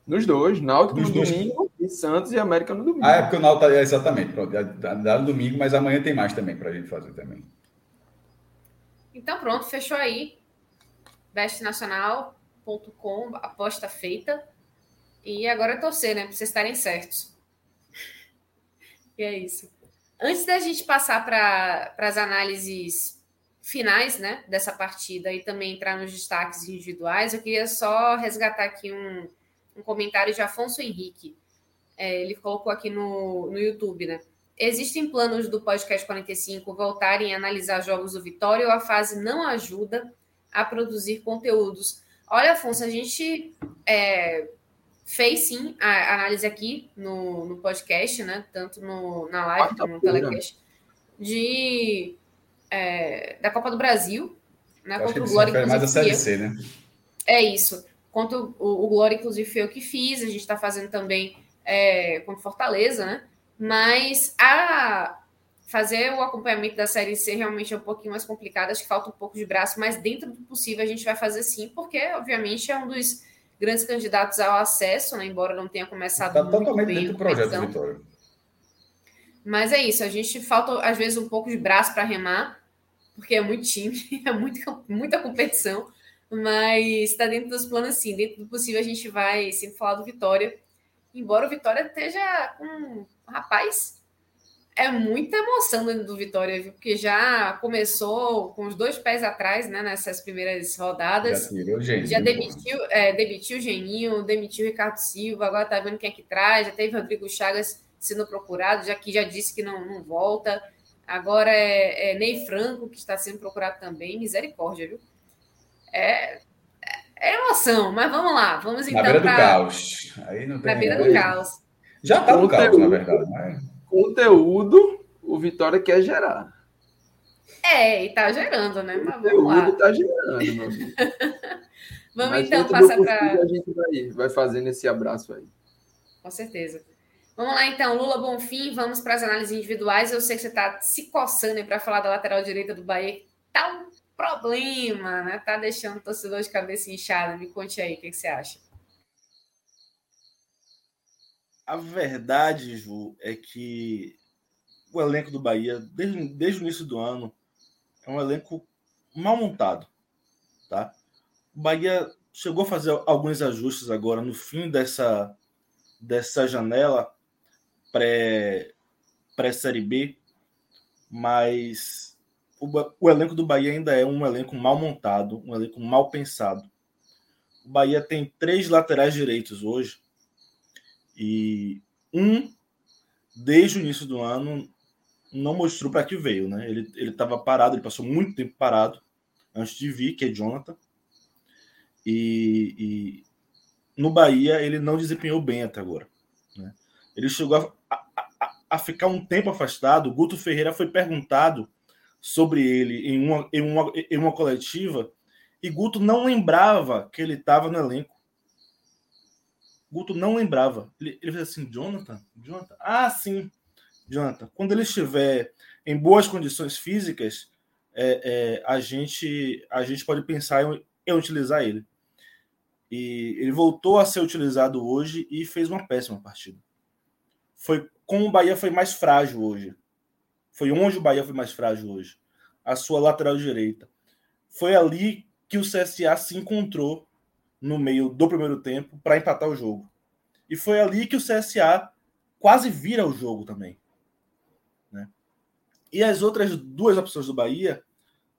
Nos dois, Náutico no dois... domingo Santos e América no domingo. Ah, é porque o Náutico é exatamente, pronto, dá no domingo, mas amanhã tem mais também para a gente fazer também. Então pronto, fechou aí. bestnacional.com, aposta feita. E agora é torcer, né? Para vocês estarem certos. e é isso. Antes da gente passar para as análises finais, né, dessa partida e também entrar nos destaques individuais, eu queria só resgatar aqui um, um comentário de Afonso Henrique. É, ele colocou aqui no, no YouTube, né? Existem planos do podcast 45 voltarem a analisar jogos do Vitória ou a fase não ajuda a produzir conteúdos? Olha, Afonso, a gente é, fez sim a análise aqui no, no podcast, né? Tanto no, na live como no telecast, de, é, da Copa do Brasil, né? Contra o Glória. Mais a Série C, né? É isso. Quanto o, o Glória, inclusive, foi eu que fiz, a gente está fazendo também é, contra Fortaleza, né? Mas a fazer o acompanhamento da Série C realmente é um pouquinho mais complicado, acho que falta um pouco de braço, mas dentro do possível a gente vai fazer sim, porque, obviamente, é um dos grandes candidatos ao acesso, né? Embora não tenha começado tá muito totalmente bem dentro do projeto, Vitória. Mas é isso, a gente falta, às vezes, um pouco de braço para remar, porque é muito time, é muito, muita competição. Mas está dentro dos planos, sim. Dentro do possível, a gente vai sempre falar do Vitória. Embora o Vitória esteja com. Rapaz, é muita emoção dentro do Vitória, viu? Porque já começou com os dois pés atrás, né? Nessas primeiras rodadas. Já, tirou já demitiu, é, demitiu o Geninho, demitiu o Ricardo Silva, agora tá vendo quem é que traz, já teve Rodrigo Chagas sendo procurado, já que já disse que não, não volta. Agora é, é Ney Franco, que está sendo procurado também, misericórdia, viu? É, é emoção, mas vamos lá, vamos então. Na beira pra... do caos. Aí não tem na beira do caos. Já está no caos, na verdade. Mas... Conteúdo, o Vitória quer gerar. É, e está gerando, né? Mas vamos lá. está gerando, meu amigo. vamos mas então passar para. A gente vai, vai fazendo esse abraço aí. Com certeza. Vamos lá, então, Lula Bonfim, vamos para as análises individuais. Eu sei que você está se coçando para falar da lateral direita do Bahia. Tá um problema, né? Tá deixando o torcedor de cabeça inchada. Me conte aí, o que, que você acha? A verdade, Ju, é que o elenco do Bahia, desde, desde o início do ano, é um elenco mal montado. Tá? O Bahia chegou a fazer alguns ajustes agora no fim dessa, dessa janela pré-Série pré B, mas o, o elenco do Bahia ainda é um elenco mal montado, um elenco mal pensado. O Bahia tem três laterais direitos hoje e um, desde o início do ano, não mostrou para que veio, né? Ele estava parado, ele passou muito tempo parado antes de vir, que é Jonathan. E, e no Bahia ele não desempenhou bem até agora. Né? Ele chegou a, a, a, ficar um tempo afastado. O Guto Ferreira foi perguntado sobre ele em uma, em uma, em uma coletiva e Guto não lembrava que ele estava no elenco. Guto não lembrava. Ele, ele fez assim, Jonathan? Jonathan? Ah, sim, Jonathan. Quando ele estiver em boas condições físicas, é, é, a, gente, a gente pode pensar em, em utilizar ele. E ele voltou a ser utilizado hoje e fez uma péssima partida. Foi como o Bahia foi mais frágil hoje. Foi onde o Bahia foi mais frágil hoje. A sua lateral direita. Foi ali que o CSA se encontrou no meio do primeiro tempo para empatar o jogo. E foi ali que o CSA quase vira o jogo também. Né? E as outras duas opções do Bahia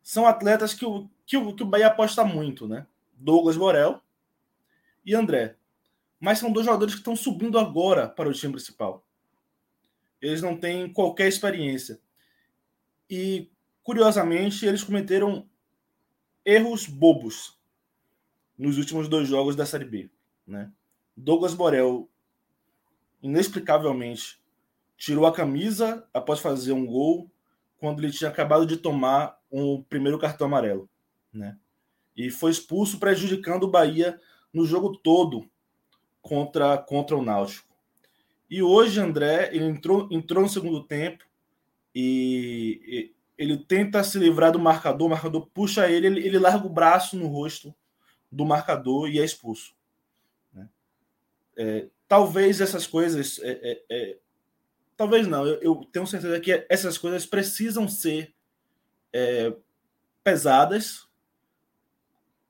são atletas que o, que o, que o Bahia aposta muito, né? Douglas Borel e André. Mas são dois jogadores que estão subindo agora para o time principal. Eles não têm qualquer experiência. E, curiosamente, eles cometeram erros bobos nos últimos dois jogos da Série B. Né? Douglas Borel, inexplicavelmente, tirou a camisa após fazer um gol quando ele tinha acabado de tomar um primeiro cartão amarelo. Né? E foi expulso, prejudicando o Bahia no jogo todo contra, contra o Náutico. E hoje, André, ele entrou, entrou no segundo tempo e, e ele tenta se livrar do marcador, o marcador puxa ele, ele, ele, larga o braço no rosto do marcador e é expulso. Né? É, talvez essas coisas. É, é, é talvez não, eu, eu, tenho certeza que essas coisas precisam ser é, pesadas,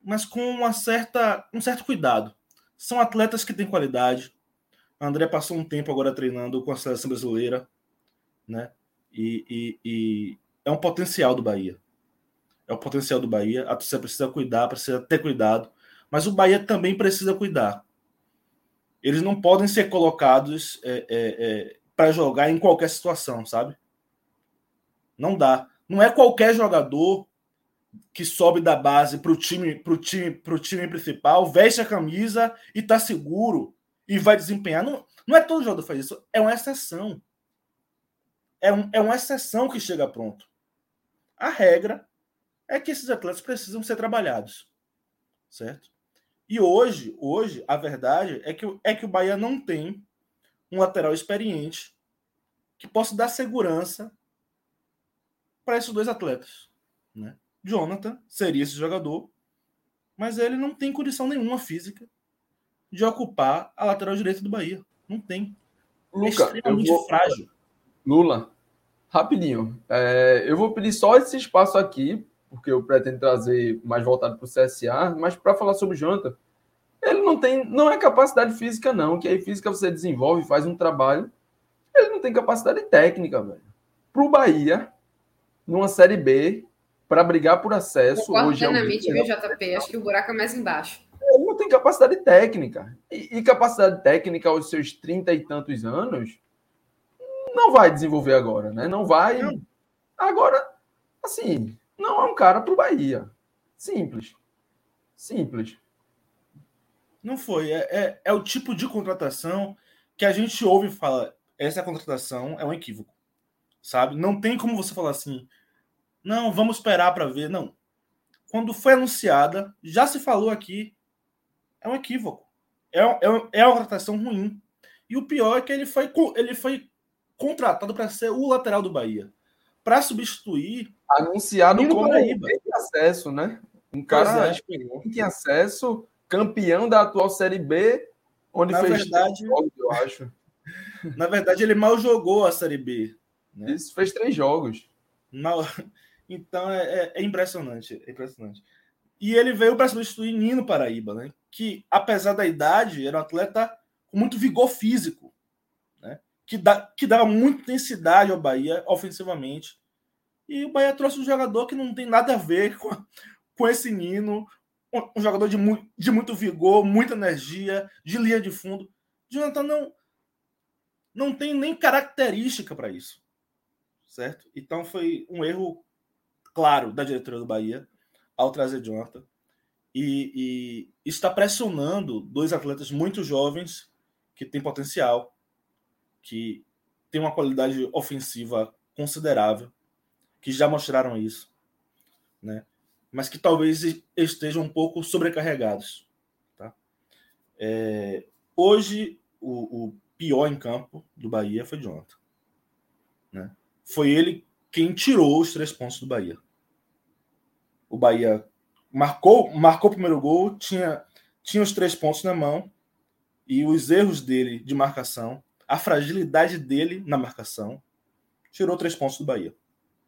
mas com uma certa, um certo cuidado. São atletas que têm qualidade, André passou um tempo agora treinando com a seleção brasileira, né? E, e, e é um potencial do Bahia. É o potencial do Bahia. A torcida precisa cuidar, precisa ter cuidado. Mas o Bahia também precisa cuidar. Eles não podem ser colocados é, é, é, para jogar em qualquer situação, sabe? Não dá. Não é qualquer jogador que sobe da base para o time, pro time, pro time principal, veste a camisa e tá seguro e vai desempenhar. Não, não é todo jogador que faz isso, é uma exceção. É, um, é uma exceção que chega pronto. A regra é que esses atletas precisam ser trabalhados. Certo? E hoje, hoje, a verdade é que, é que o Bahia não tem um lateral experiente que possa dar segurança para esses dois atletas. Né? Jonathan seria esse jogador, mas ele não tem condição nenhuma física de ocupar a lateral direita do Bahia. Não tem. É Luca, é extremamente vou... frágil. Lula, rapidinho. É, eu vou pedir só esse espaço aqui, porque eu pretendo trazer mais voltado para o CSA, mas para falar sobre o Jonathan, ele não tem, não é capacidade física, não. Que aí física você desenvolve, faz um trabalho. Ele não tem capacidade técnica, velho. para o Bahia, numa Série B, para brigar por acesso. Concordo hoje plenamente, é viu, JP? Acho que o buraco é mais embaixo. Ele não tem capacidade técnica. E, e capacidade técnica aos seus trinta e tantos anos, não vai desenvolver agora, né? Não vai. Não. Agora, assim, não é um cara para o Bahia. Simples. Simples. Não foi. É, é, é, o tipo de contratação que a gente ouve e fala: essa contratação é um equívoco. Sabe? Não tem como você falar assim, não, vamos esperar para ver. Não. Quando foi anunciada, já se falou aqui, é um equívoco. É, é, é uma contratação ruim. E o pior é que ele foi, ele foi contratado para ser o lateral do Bahia. Para substituir. Anunciado como Paraíba. acesso, né? Um cara é. que tem acesso, campeão da atual Série B, onde na fez verdade, jogos, eu acho. Na verdade, ele mal jogou a Série B. Né? Isso fez três jogos. Mal... Então é, é, é, impressionante, é impressionante. E ele veio para substituir Nino Paraíba, né? Que apesar da idade era um atleta com muito vigor físico? Que, dá, que dava muita intensidade ao Bahia ofensivamente. E o Bahia trouxe um jogador que não tem nada a ver com, com esse Nino, um, um jogador de, mu de muito vigor, muita energia, de linha de fundo. Jonathan não não tem nem característica para isso, certo? Então foi um erro claro, da diretoria do Bahia ao trazer Jonathan. E, e está pressionando dois atletas muito jovens que têm potencial, que têm uma qualidade ofensiva considerável, que já mostraram isso, né? mas que talvez estejam um pouco sobrecarregados. Tá? É, hoje, o, o, pior em campo do Bahia foi Jonathan. Né? Foi ele quem tirou os três pontos do Bahia. O Bahia marcou, marcou o primeiro gol, tinha, tinha os três pontos na mão e os erros dele de marcação, a fragilidade dele na marcação, tirou três pontos do Bahia.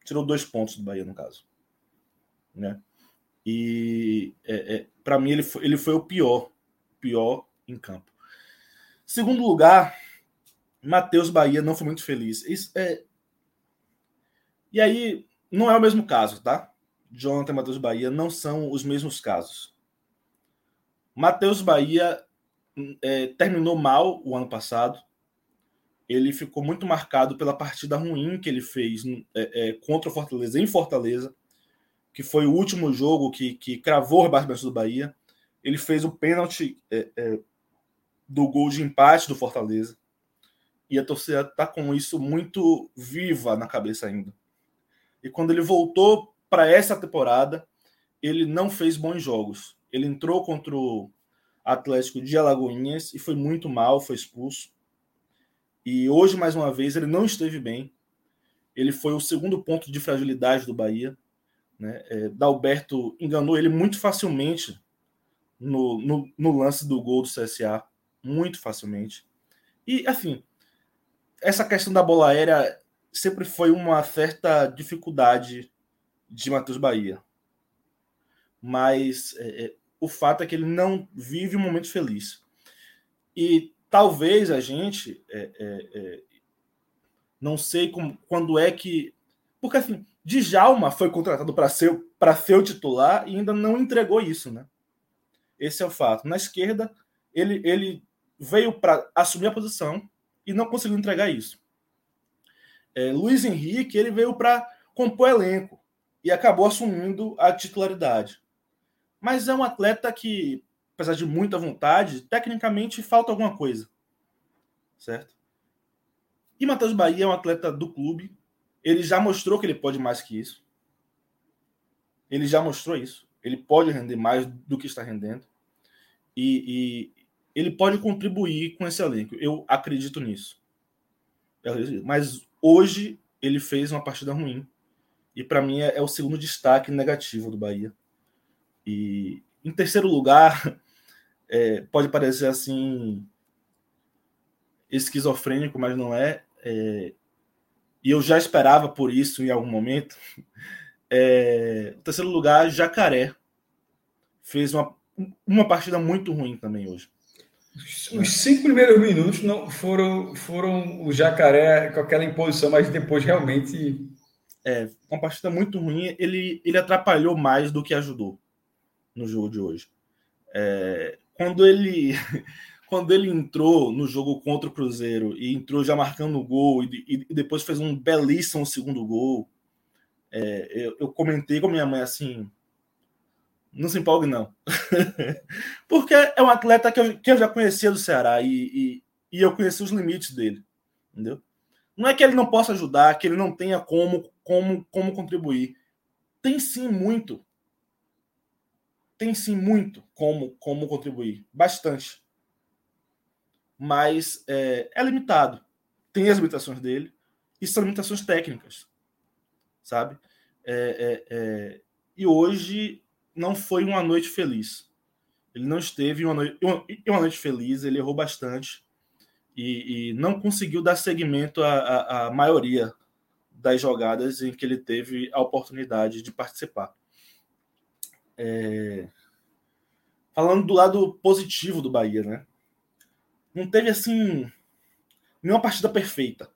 Tirou dois pontos do Bahia, no caso. Né? E é, é, para mim ele foi, ele foi o pior, pior em campo. Segundo lugar, Matheus Bahia não foi muito feliz. Isso é, e aí, não é o mesmo caso, tá? Jonathan e Matheus Bahia não são os mesmos casos. Matheus Bahia é, terminou mal o ano passado. Ele ficou muito marcado pela partida ruim que ele fez é, é, contra o Fortaleza, em Fortaleza, que foi o último jogo que, que cravou o rebaixamento do Bahia. Ele fez o pênalti é, é, do gol de empate do Fortaleza. E a torcida está com isso muito viva na cabeça ainda. E quando ele voltou para essa temporada, ele não fez bons jogos. Ele entrou contra o Atlético de Alagoinhas e foi muito mal, foi expulso. E hoje, mais uma vez, ele não esteve bem. Ele foi o segundo ponto de fragilidade do Bahia. Né? É, Dalberto enganou ele muito facilmente no, no, no, lance do gol do CSA. Muito facilmente. E, assim, essa questão da bola aérea sempre foi uma certa dificuldade de Matheus Bahia. Mas é, é, o fato é que ele não vive um momento feliz. E talvez a gente. É, é, é não sei como, quando é que. Porque assim, Djalma foi contratado para ser, ser o titular e ainda não entregou isso, né? Esse é o fato. Na esquerda, ele, ele veio para assumir a posição e não conseguiu entregar isso é, Luiz Henrique ele veio para compor elenco e acabou assumindo a titularidade. Mas é um atleta que, apesar de muita vontade, tecnicamente falta alguma coisa. Certo? E Matheus Bahia é um atleta do clube. Ele já mostrou que ele pode mais que isso. Ele já mostrou isso. Ele pode render mais do que está rendendo. E, e ele pode contribuir com esse elenco. Eu acredito nisso. Mas Hoje ele fez uma partida ruim. E para mim é, é, o segundo destaque negativo do Bahia. E em terceiro lugar, é, pode parecer assim esquizofrênico, mas não é. é. E eu já esperava por isso em algum momento. É, terceiro lugar, Jacaré fez uma, uma partida muito ruim também hoje. Os cinco primeiros minutos não foram, foram o Jacaré com aquela imposição, mas depois realmente. É, uma partida muito ruim. Ele, ele atrapalhou mais do que ajudou no jogo de hoje. É, quando ele quando ele entrou no jogo contra o Cruzeiro e entrou já marcando o gol e, e depois fez um belíssimo segundo gol, é, eu, eu, comentei com minha mãe assim: não se empolgue, não. Porque é um atleta que eu, que eu já conhecia do Ceará e, e, e, eu conheci os limites dele. Entendeu? Não é que ele não possa ajudar, que ele não tenha como, como, como contribuir. Tem sim muito. Tem sim muito como, como contribuir. Bastante. Mas é, é limitado. Tem as limitações dele e são limitações técnicas. Sabe? É, é, é e hoje não foi uma noite feliz. Ele não esteve uma uma noite feliz, ele errou bastante e, e não conseguiu dar seguimento à, à, à, maioria das jogadas em que ele teve a oportunidade de participar. É... Falando do lado positivo do Bahia, né? Não teve assim nenhuma partida perfeita.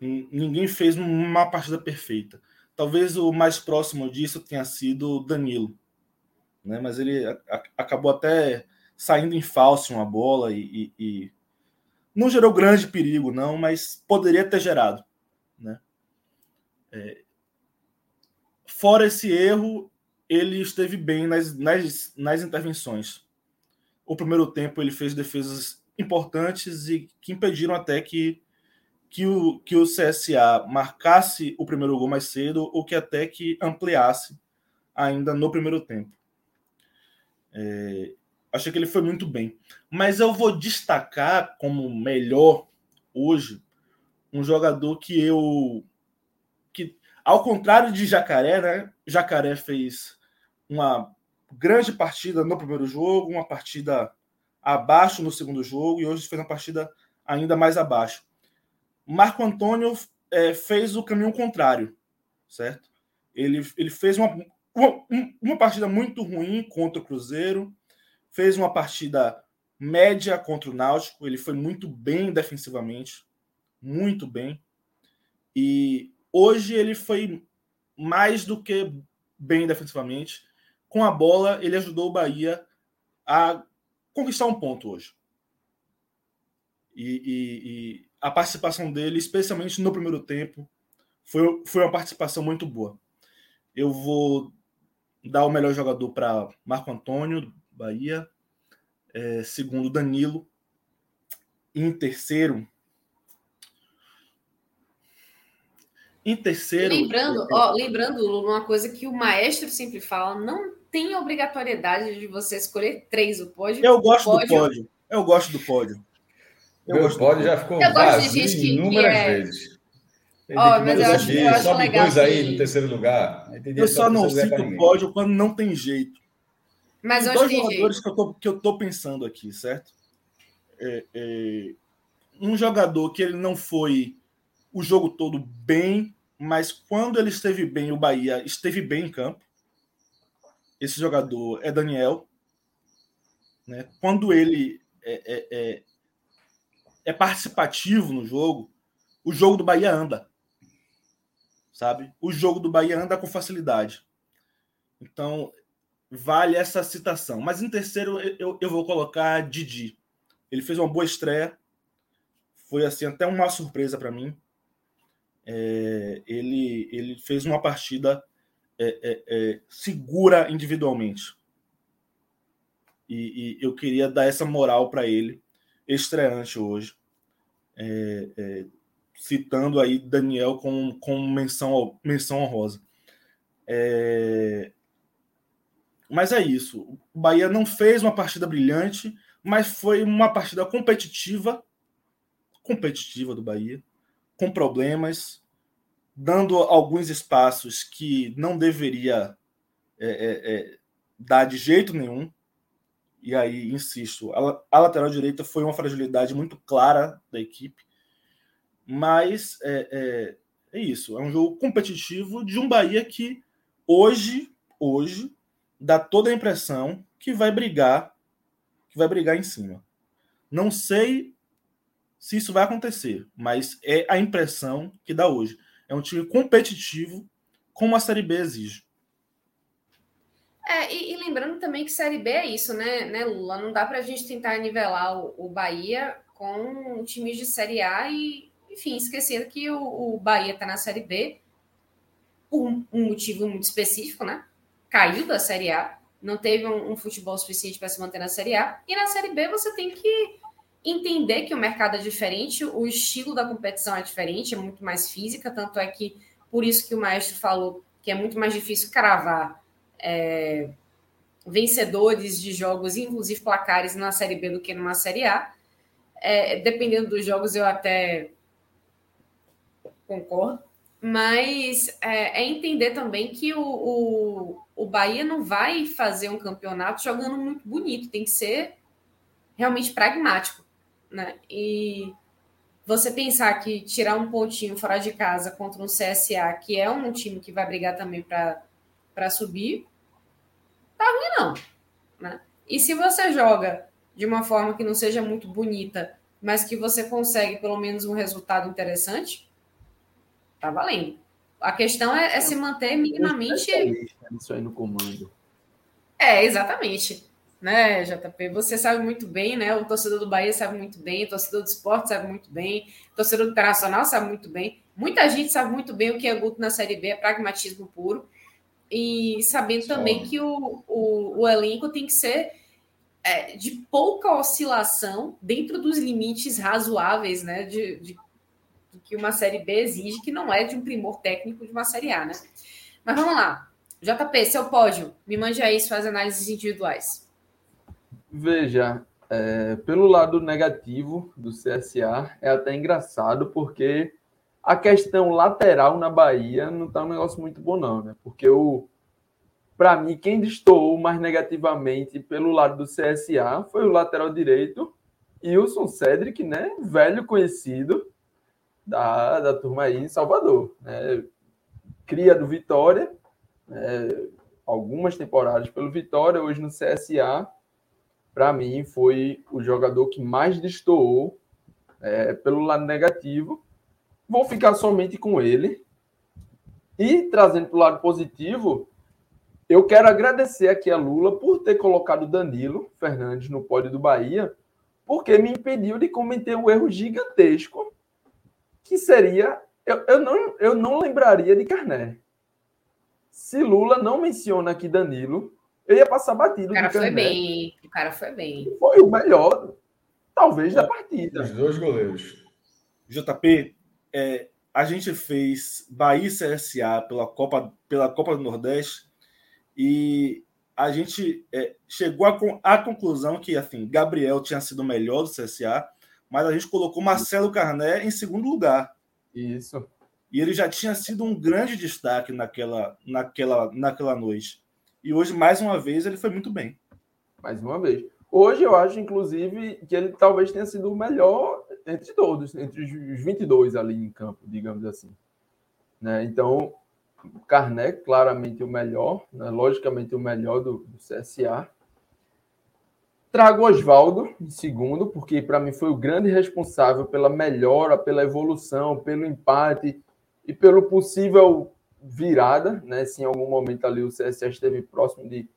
Ninguém fez uma partida perfeita. Talvez o mais próximo disso tenha sido Danilo, né? Mas ele acabou até saindo em falso uma bola e, e, e, não gerou grande perigo, não, mas poderia ter gerado, né? É, fora esse erro, ele esteve bem nas, nas, nas intervenções. O primeiro tempo ele fez defesas importantes e que impediram até que que o, que o CSA marcasse o primeiro gol mais cedo ou que até que ampliasse ainda no primeiro tempo. É, achei que ele foi muito bem. Mas eu vou destacar como melhor hoje um jogador que eu. Ao contrário de Jacaré, né? Jacaré fez uma grande partida no primeiro jogo, uma partida abaixo no segundo jogo, e hoje fez uma partida ainda mais abaixo. Marco Antônio é, fez o caminho contrário, certo? Ele, ele fez uma, uma, uma partida muito ruim contra o Cruzeiro, fez uma partida média contra o Náutico, ele foi muito bem defensivamente, muito bem. E hoje ele foi mais do que bem defensivamente. Com a bola, ele ajudou o Bahia a conquistar um ponto hoje. E, e, a participação dele, especialmente no primeiro tempo, foi, foi uma participação muito boa. Eu vou dar o melhor jogador para Marco Antônio, Bahia. É, segundo, Danilo. em terceiro. Em terceiro. Lembrando, ó, lembrando, uma coisa que o maestro sempre fala: não tem obrigatoriedade de você escolher três. O pódio. Eu gosto pódio, do pódio. Eu gosto do pódio. Eu Meu pódio já ficou eu vazio de gente inúmeras é... vezes. Oh, mas eu acho, eu acho sobe legal dois que... aí no terceiro lugar. Eu só não cito o pódio quando não tem jeito. Mas Tem dois jogadores que eu, tô, que eu tô pensando aqui, certo? É, é, um jogador que ele não foi o jogo todo bem, mas quando ele esteve bem, o Bahia esteve bem em campo. Esse jogador é Daniel. Né? Quando ele é, é, é é participativo no jogo, o jogo do Bahia anda. Sabe? O jogo do Bahia anda com facilidade. Então, vale essa citação. Mas em terceiro, eu, eu vou colocar Didi. Ele fez uma boa estreia. Foi assim até uma surpresa para mim. É, ele, ele fez uma partida é, é, é, segura individualmente. E, e, eu queria dar essa moral para ele estreante hoje, é, citando aí Daniel com, com menção, menção honrosa. Mas é isso. O Bahia não fez uma partida brilhante, mas foi uma partida competitiva, competitiva do Bahia, com problemas, dando alguns espaços que não deveria é, é, é dar de jeito nenhum e aí, insisto, a, a lateral direita foi uma fragilidade muito clara da equipe, mas é, é, é, isso, é um jogo competitivo de um Bahia que hoje, hoje, dá toda a impressão que vai brigar que vai brigar em cima. Não sei se isso vai acontecer, mas é a impressão que dá hoje. É um time competitivo, como a Série B exige. É, e, e, lembrando também que Série B é isso, né, né Lula? Não dá para a gente tentar nivelar o, o Bahia com times de Série A e, enfim, esquecendo que o, o Bahia está na Série B por um, um, motivo muito específico, né? Caiu da Série A, não teve um, um futebol suficiente para se manter na Série A, e na Série B você tem que entender que o mercado é diferente, o estilo da competição é diferente, é muito mais física, tanto é que por isso que o maestro falou que é muito mais difícil cravar é, vencedores de jogos, inclusive placares, na Série B do que numa Série A. É, dependendo dos jogos, eu até concordo, mas é, é entender também que o, o, o Bahia não vai fazer um campeonato jogando muito bonito, tem que ser realmente pragmático né? E você pensar que tirar um pontinho fora de casa contra um CSA, que é um time que vai brigar também para subir, tá ruim não, né? E se você joga de uma forma que não seja muito bonita, mas que você consegue pelo menos um resultado interessante, tá valendo. A questão é, é se manter minimamente. Isso aí no comando. É, exatamente né, JP? Você sabe muito bem, né? O torcedor do Bahia sabe muito bem, o torcedor do esporte sabe muito bem, o torcedor do Internacional sabe muito bem. Muita gente sabe muito bem o que é Guto na Série B, é pragmatismo puro. E sabendo também que o, o, o, elenco tem que ser é, de pouca oscilação dentro dos limites razoáveis, né? De, de, de que uma Série B exige, que não é de um primor técnico de uma Série A, né? Mas vamos lá. JP, seu pódio, me mande aí suas análises individuais. Veja, é, pelo lado negativo do CSA, é até engraçado, porque a questão lateral na Bahia não está um negócio muito bom, não, né? Porque o. Para mim, quem destoou mais negativamente pelo lado do CSA foi o lateral direito, Wilson Cedric, né? Velho conhecido da, da turma aí em Salvador. Né? Cria do Vitória, né? algumas temporadas pelo Vitória, hoje no CSA para mim, foi o jogador que mais destoou é, pelo lado negativo. Vou ficar somente com ele. E trazendo para o lado positivo, eu quero agradecer aqui a Lula por ter colocado Danilo Fernandes no pódio do Bahia, porque me impediu de cometer um erro gigantesco, que seria. Eu, eu, não, eu não lembraria de Carné. Se Lula não menciona aqui Danilo, eu ia passar batido. O cara foi bem. O cara foi bem. Foi o melhor, talvez, da partida. Os dois goleiros. JP, é, a gente fez Bahia e CSA pela Copa, pela Copa do Nordeste e a gente é, chegou à, conclusão que, assim, Gabriel tinha sido o melhor do CSA, mas a gente colocou Marcelo Carné em segundo lugar. Isso. E ele já tinha sido um grande destaque naquela, naquela, naquela noite. E hoje, mais uma vez, ele foi muito bem. Mais uma vez. Hoje eu acho, inclusive, que ele talvez tenha sido o melhor entre todos, entre os 22 ali em campo, digamos assim. Né? Então, Carné, claramente o melhor, né? logicamente o melhor do, do CSA. Trago Oswaldo em segundo, porque para mim foi o grande responsável pela melhora, pela evolução, pelo empate e pelo possível virada, né? Se em algum momento ali o CSA esteve próximo de,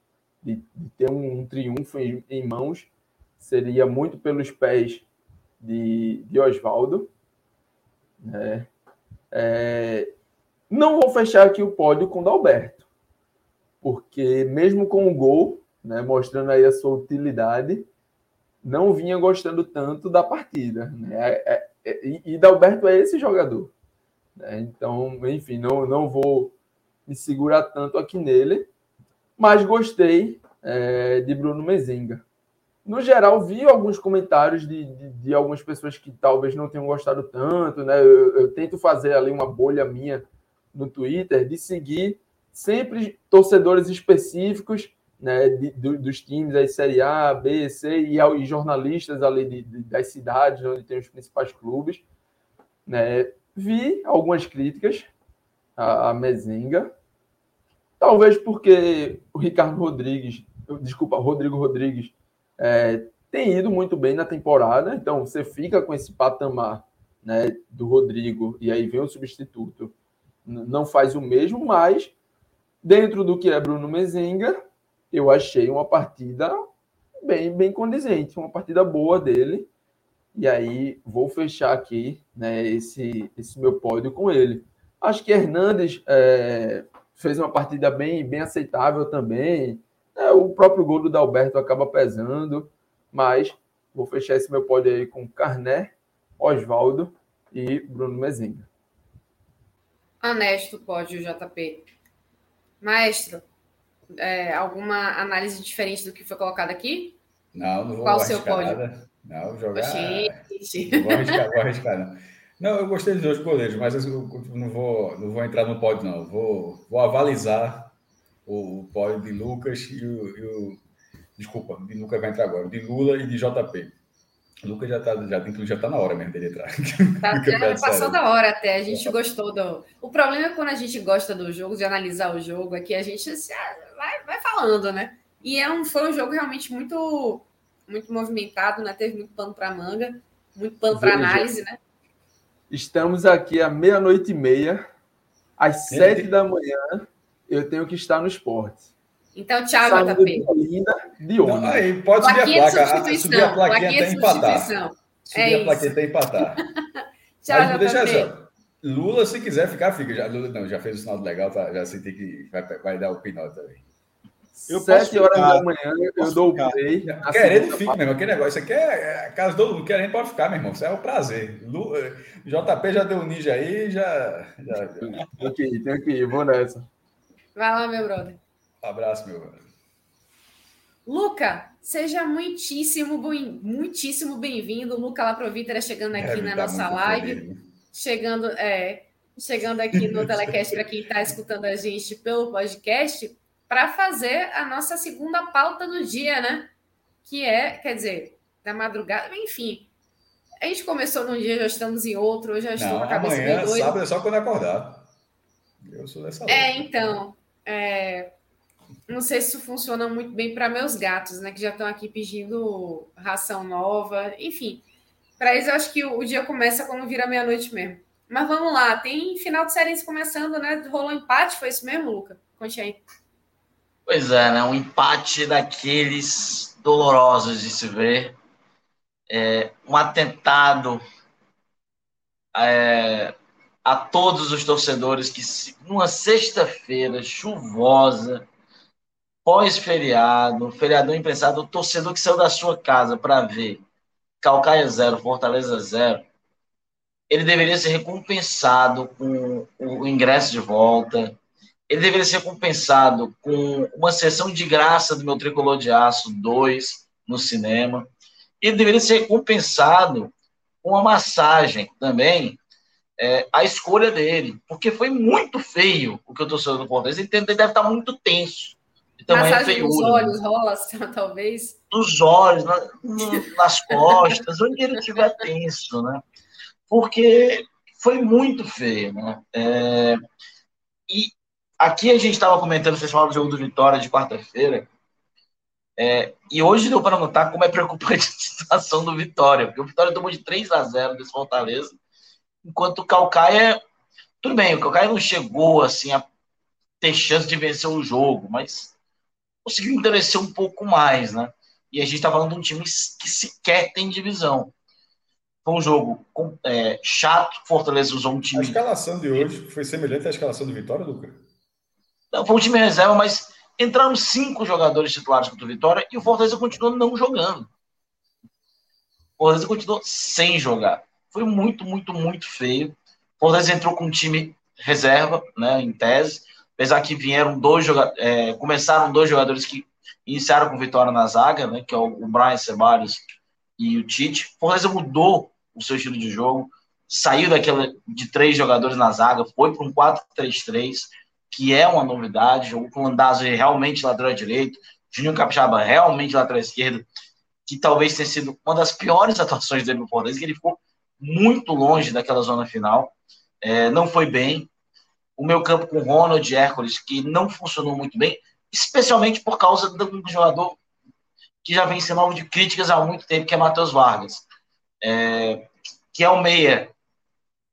de, de ter um, um triunfo em, em, mãos, seria muito pelos pés de, de Oswaldo. Né? É, não vou fechar aqui o pódio com o Dalberto, porque mesmo com o gol, né, mostrando aí a sua utilidade, não vinha gostando tanto da partida. Né? É, é, e, e Dalberto é esse jogador. Né? Então, enfim, não, não vou me segurar tanto aqui nele, mas gostei é, de Bruno Mezenga. No geral, vi alguns comentários de, de, de, algumas pessoas que talvez não tenham gostado tanto, né? Eu, eu, tento fazer ali uma bolha minha no Twitter de seguir sempre torcedores específicos né, de, do, dos times aí, Série A, B, C e, e jornalistas ali de, das cidades onde tem os principais clubes. Né? Vi algumas críticas à, à Mezenga, talvez porque o Ricardo Rodrigues, desculpa, Rodrigo Rodrigues, é, tem ido muito bem na temporada, então você fica com esse patamar né, do Rodrigo e aí vem o substituto, não faz o mesmo, mas dentro do que é Bruno Mezenga, eu achei uma partida bem, bem condizente, uma partida boa dele. E aí vou fechar aqui né, esse, esse meu pódio com ele. Acho que Hernandes é, fez uma partida bem, bem aceitável também. É, o próprio gol do Dalberto acaba pesando, mas vou fechar esse meu pódio aí com Carné, Oswaldo e Bruno Mezenga. Honesto pódio, JP. Maestro, é, alguma análise diferente do que foi colocado aqui? Não, não vou Qual o seu pódio? Nada. Não, jogar. Gente. Não vou arriscar, vou arriscar, não. Não, eu gostei dos dois goleiros, mas eu não vou, não vou entrar no pódio, não. Vou, vou avalizar o, pódio de Lucas e o, e o, Desculpa, de Lucas vai entrar agora, de Lula e de JP. O Lucas já está já, já tá na hora mesmo dele entrar. Tá, já passou da hora até, a gente gostou do. O problema é quando a gente gosta do jogo, de analisar o jogo, é que a gente vai, vai falando, né? E é um, foi um jogo realmente muito muito movimentado, né? Teve muito pano para manga, muito pano para análise, né? Estamos aqui à meia-noite e meia, às sete da manhã, eu tenho que estar no esporte. Então, tchau, JP. De, de Não, aí pode subir a placa. Subir a plaquinha até empatar. Subir é a plaquinha até empatar. tchau, Mas, deixa só. Lula, se quiser ficar, fica. Já, Lula não, já fez o sinal legal, tá, já senti que vai, vai dar o pinol também. Eu Sete horas ficar, da manhã eu, eu dou o play. Querendo fica, meu irmão. Aquele negócio, isso aqui é, é caso do mundo. Querendo pode ficar, meu irmão. Isso é um prazer. Lu, eh, JP já deu um ninja aí, já. já... tenho que ir, tenho que ir, vou nessa. Vai lá, meu brother. Um abraço, meu brother. Luca, seja muitíssimo, muitíssimo bem-vindo. Luca Laprovita chegando aqui na nossa live. Poder, chegando, é, chegando aqui no Telecast para quem está escutando a gente pelo podcast para fazer a nossa segunda pauta do dia, né? Que é, quer dizer, da madrugada, enfim. A gente começou num dia, já estamos em outro, hoje já estou com a cabeça amanhã, bem doida. sábado é só quando acordar. Eu sou dessa É, então. É, não sei se isso funciona muito bem para meus gatos, né? Que já estão aqui pedindo ração nova. Enfim, para eles eu acho que o dia começa quando vira meia-noite mesmo. Mas vamos lá, tem final de série começando, né? Rolou empate, foi isso mesmo, Luca? Conte aí. Pois é, né? Um empate daqueles dolorosos de se ver. É, um atentado é, a todos os torcedores que, numa sexta-feira chuvosa, pós-feriado, feriadão imprensado, o torcedor que saiu da sua casa para ver Calcaia zero, Fortaleza zero, ele deveria ser recompensado com o ingresso de volta, ele deveria ser compensado com uma sessão de graça do meu Tricolor de Aço 2 no cinema. Ele deveria ser compensado com uma massagem também, é, a escolha dele, porque foi muito feio o que eu torcedor do Fortaleza. Ele deve estar muito tenso. Massagem nos olhos, rola, talvez. Nos olhos, na, nas costas, onde ele estiver tenso, né? Porque foi muito feio, né? É, e Aqui a gente estava comentando, vocês falaram do jogo do Vitória de quarta-feira. É, e hoje deu para notar como é preocupante a situação do Vitória, porque o Vitória tomou de 3 a 0 desse Fortaleza, enquanto o Calcaia. Tudo bem, o Calcaia não chegou assim a ter chance de vencer o jogo, mas conseguiu endurecer um pouco mais, né? E a gente está falando de um time que sequer tem divisão. Foi um jogo é, chato, Fortaleza usou um time. A escalação de hoje foi semelhante à escalação do Vitória, Lucas? Não, foi um time reserva, mas entraram cinco jogadores titulares contra o Vitória e o Fortaleza continuou não jogando. O Fortaleza continuou sem jogar. Foi muito, muito, muito feio. O Fortaleza entrou com um time reserva, né, em tese, apesar que vieram dois jogadores, é, começaram dois jogadores que iniciaram com vitória na zaga, né, que é o, Brian Ceballos e o Tite. O Fortaleza mudou o seu estilo de jogo, saiu daquela de três jogadores na zaga, foi para um 4-3-3 que é uma novidade, jogou com o Landazzo realmente lateral direito, Juninho Capixaba realmente lateral esquerdo, que talvez tenha sido uma das piores atuações dele no Fortaleza, que ele ficou muito longe daquela zona final, é, não foi bem. O meu campo com Ronald Hércules, que não funcionou muito bem, especialmente por causa um jogador que já vem sendo alvo de críticas há muito tempo, que é Matheus Vargas, é, que é o meia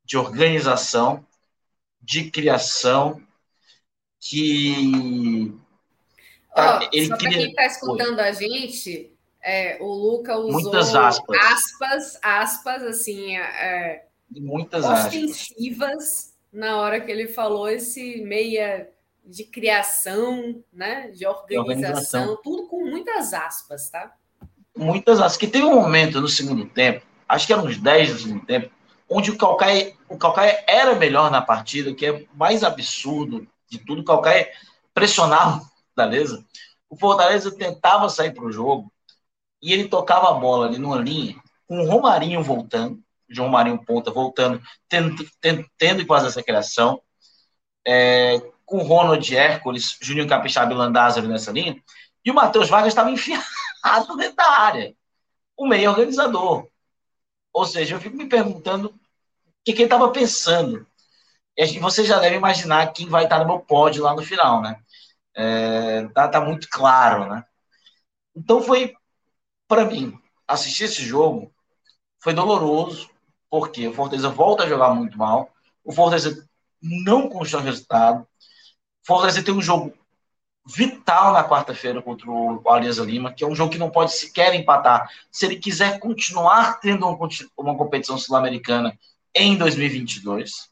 de organização, de criação, que tá, oh, ele só quem está escutando Oi. a gente, é, o Luca usou muitas aspas, aspas, aspas assim, é, muitas ostensivas aspas. na hora que ele falou esse meia de criação, né, de organização, organização, tudo com muitas aspas, tá? Muitas aspas. Que teve um momento no segundo tempo, acho que eram uns 10 no segundo tempo, onde o Calcaia, o Calcaia era melhor na partida, que é mais absurdo de tudo. Calcaia pressionava o Fortaleza. O Fortaleza tentava sair para o jogo e ele tocava a bola ali numa linha, com o Romarinho voltando, João Marinho Ponta voltando, tendo, tendo, tendo quase essa criação, é, com o Ronald Hércules, Juninho Capixaba e Landázaro nessa linha, e o Matheus Vargas estava enfiado dentro da área, o meio organizador. Ou seja, eu fico me perguntando o que, que ele estava pensando. E você já deve imaginar quem vai estar no meu pódio lá no final, né? É, tá, tá muito claro, né? Então foi, para mim, assistir esse jogo foi doloroso, porque o Fortaleza volta a jogar muito mal, o Fortaleza não constrói resultado, o Fortaleza tem um jogo vital na quarta-feira contra o Alianza Lima, que é um jogo que não pode sequer empatar. Se ele quiser continuar tendo uma competição sul-americana em 2022.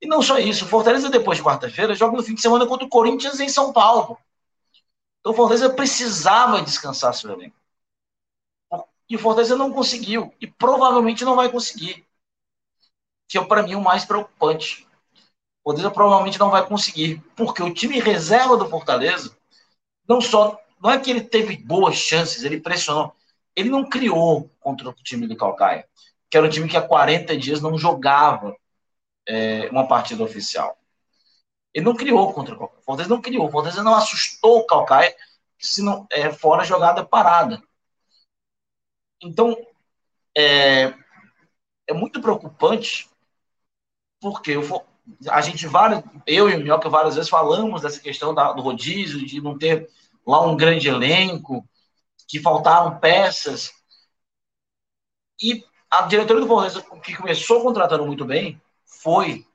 E não só isso, Fortaleza depois de quarta-feira joga no fim de semana contra o Corinthians em São Paulo. Então Fortaleza precisava descansar seu elenco. E o Fortaleza não conseguiu. E provavelmente não vai conseguir. Que é, para mim, o mais preocupante. Fortaleza provavelmente não vai conseguir. Porque o time reserva do Fortaleza, não só. Não é que ele teve boas chances, ele pressionou. Ele não criou contra o time do Calcaia, que era um time que há 40 dias não jogava é, uma partida oficial. Ele não criou contra o Calcaia. Fortaleza não criou. Fortaleza não assustou o Calcaia se não é fora jogada parada. Então, é, é muito preocupante porque eu, a gente, várias, eu e o Minhoca várias vezes falamos dessa questão da, do rodízio, de não ter lá um grande elenco, que faltavam peças. E a diretoria do Fortaleza, que começou contratando muito bem, foi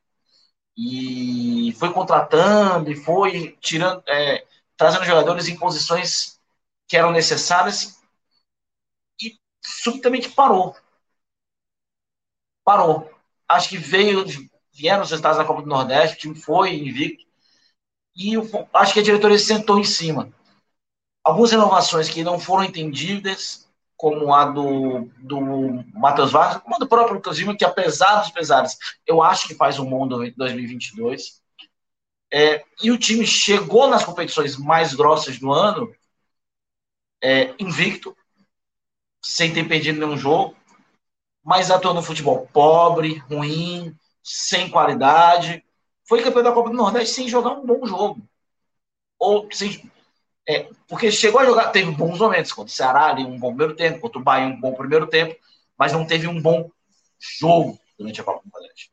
e foi contratando e foi tirando, é, trazendo jogadores em posições que eram necessárias e subitamente parou. Parou. Acho que veio, vieram os resultados da Copa do Nordeste, o time foi invicto e acho que a diretoria sentou em cima. Algumas renovações que não foram entendidas, como a do, do Matheus Vargas, como a do próprio Lucas que apesar dos pesares, eu acho que faz um bom 2022. É, e o time chegou nas competições mais grossas do ano é, invicto, sem ter perdido nenhum jogo, mas atuou no futebol pobre, ruim, sem qualidade. Foi campeão da Copa do Nordeste sem jogar um bom jogo. Ou sem, é, porque chegou a jogar, teve bons momentos contra o Ceará ali, um bom primeiro tempo, contra o Bahia, um bom primeiro tempo, mas não teve um bom jogo durante a Copa do Nordeste.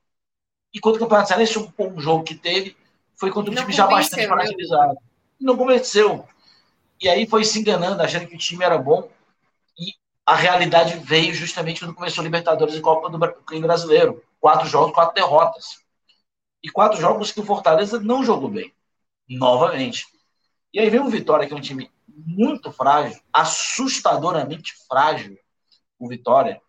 E contra o Campeonato Cearense, um bom jogo que teve foi contra um time já bastante né? fragilizado. Não convenceu. E aí foi se enganando, achando que o time era bom. E a realidade veio justamente quando começou a Libertadores e Copa do Brasileiro. Quatro jogos, quatro derrotas. E quatro jogos que o Fortaleza não jogou bem. Novamente. E aí vem o Vitória, que é um time muito frágil, assustadoramente frágil, o Vitória.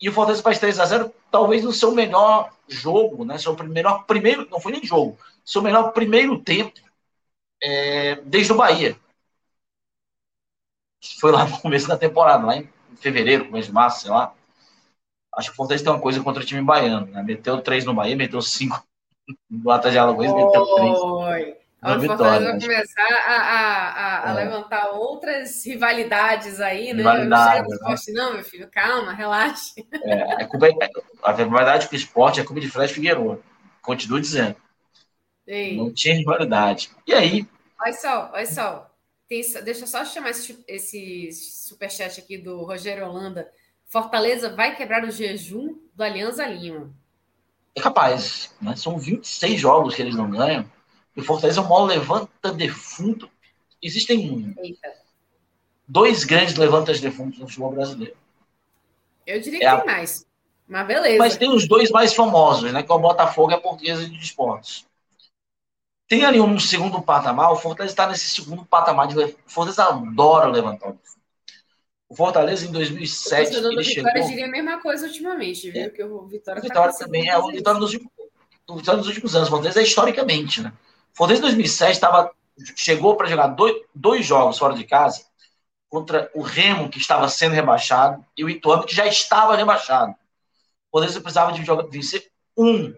E o Fortaleza faz 3 a 0 talvez no seu melhor jogo, né? Seu melhor primeiro, não foi nem jogo, seu melhor primeiro tempo é, desde o Bahia. Foi lá no começo da temporada, lá em fevereiro, começo de março, sei lá. Acho que o Fortaleza tem uma coisa contra o time baiano, né? Meteu três no Bahia, meteu cinco no Atlético de Alagoas, meteu três. A Fortaleza vai começar a, a, a, a é. levantar outras rivalidades aí, né? Rivalidade, não né? esporte, não, meu filho, calma, relaxe. É, é é, a rivalidade com o esporte é culpa de Fred Figueiredo. Continuo dizendo. Ei. Não tinha rivalidade. E aí? Olha só, olha só. Tem, deixa eu só chamar esse, esse superchat aqui do Rogério Holanda. Fortaleza vai quebrar o jejum do Alianza Lima. É capaz. Né? São 26 jogos que eles não ganham. E Fortaleza é o maior levanta defunto. Existem Eita. dois grandes levantas defuntos no futebol brasileiro. Eu diria que é tem a... mais. Mas beleza. Mas tem os dois mais famosos, né? Que é o Botafogo e a Portuguesa de Esportes. Tem ali um segundo patamar, o Fortaleza está nesse segundo patamar de. O Fortaleza adora levantar o o Fortaleza em 2007. O chegou... Vitória diria a mesma coisa ultimamente, viu? É. Que o Vitória, o tá Vitória tá também é o Vitória dos, o Vitória dos últimos anos. O Fortaleza é historicamente, né? Fortaleza em 2007 tava, chegou para jogar dois, dois jogos fora de casa contra o Remo, que estava sendo rebaixado, e o Ituano, que já estava rebaixado. O Fortaleza precisava de jogar, vencer um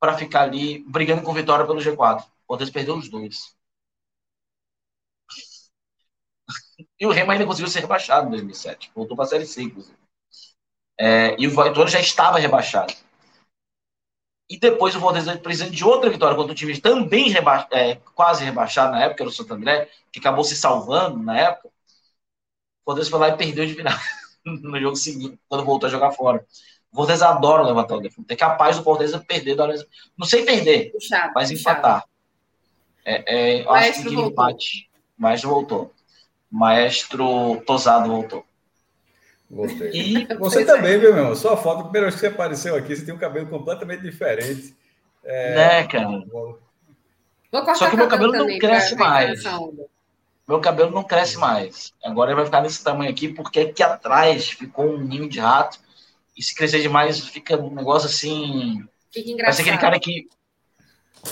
para ficar ali brigando com vitória pelo G4. O Fortaleza perdeu os dois. E o Remo ainda conseguiu ser rebaixado em 2007. Voltou para a Série C, inclusive. É, e o Vitória já estava rebaixado. E depois o Fortaleza precisando de outra vitória contra um time também reba é, quase rebaixado na época, era o Santo André, que acabou se salvando na época. O Fortaleza foi lá e perdeu de final no jogo seguinte, quando voltou a jogar fora. O Fortaleza adora levantar o defunto. É capaz do Fortaleza perder. Não sei perder, puxado, mas puxado. empatar. É, é, acho que empate. Mas voltou. Maestro Tosado voltou. Voltei. E você também, viu, meu? Sua foto, primeira vez que você apareceu aqui, você tem um cabelo completamente diferente. É, né, cara? Só que meu cabelo não cresce mais. Meu cabelo não cresce mais. Agora ele vai ficar nesse tamanho aqui, porque aqui atrás ficou um ninho de rato. E se crescer demais, fica um negócio assim. Fica engraçado. Parece aquele cara que.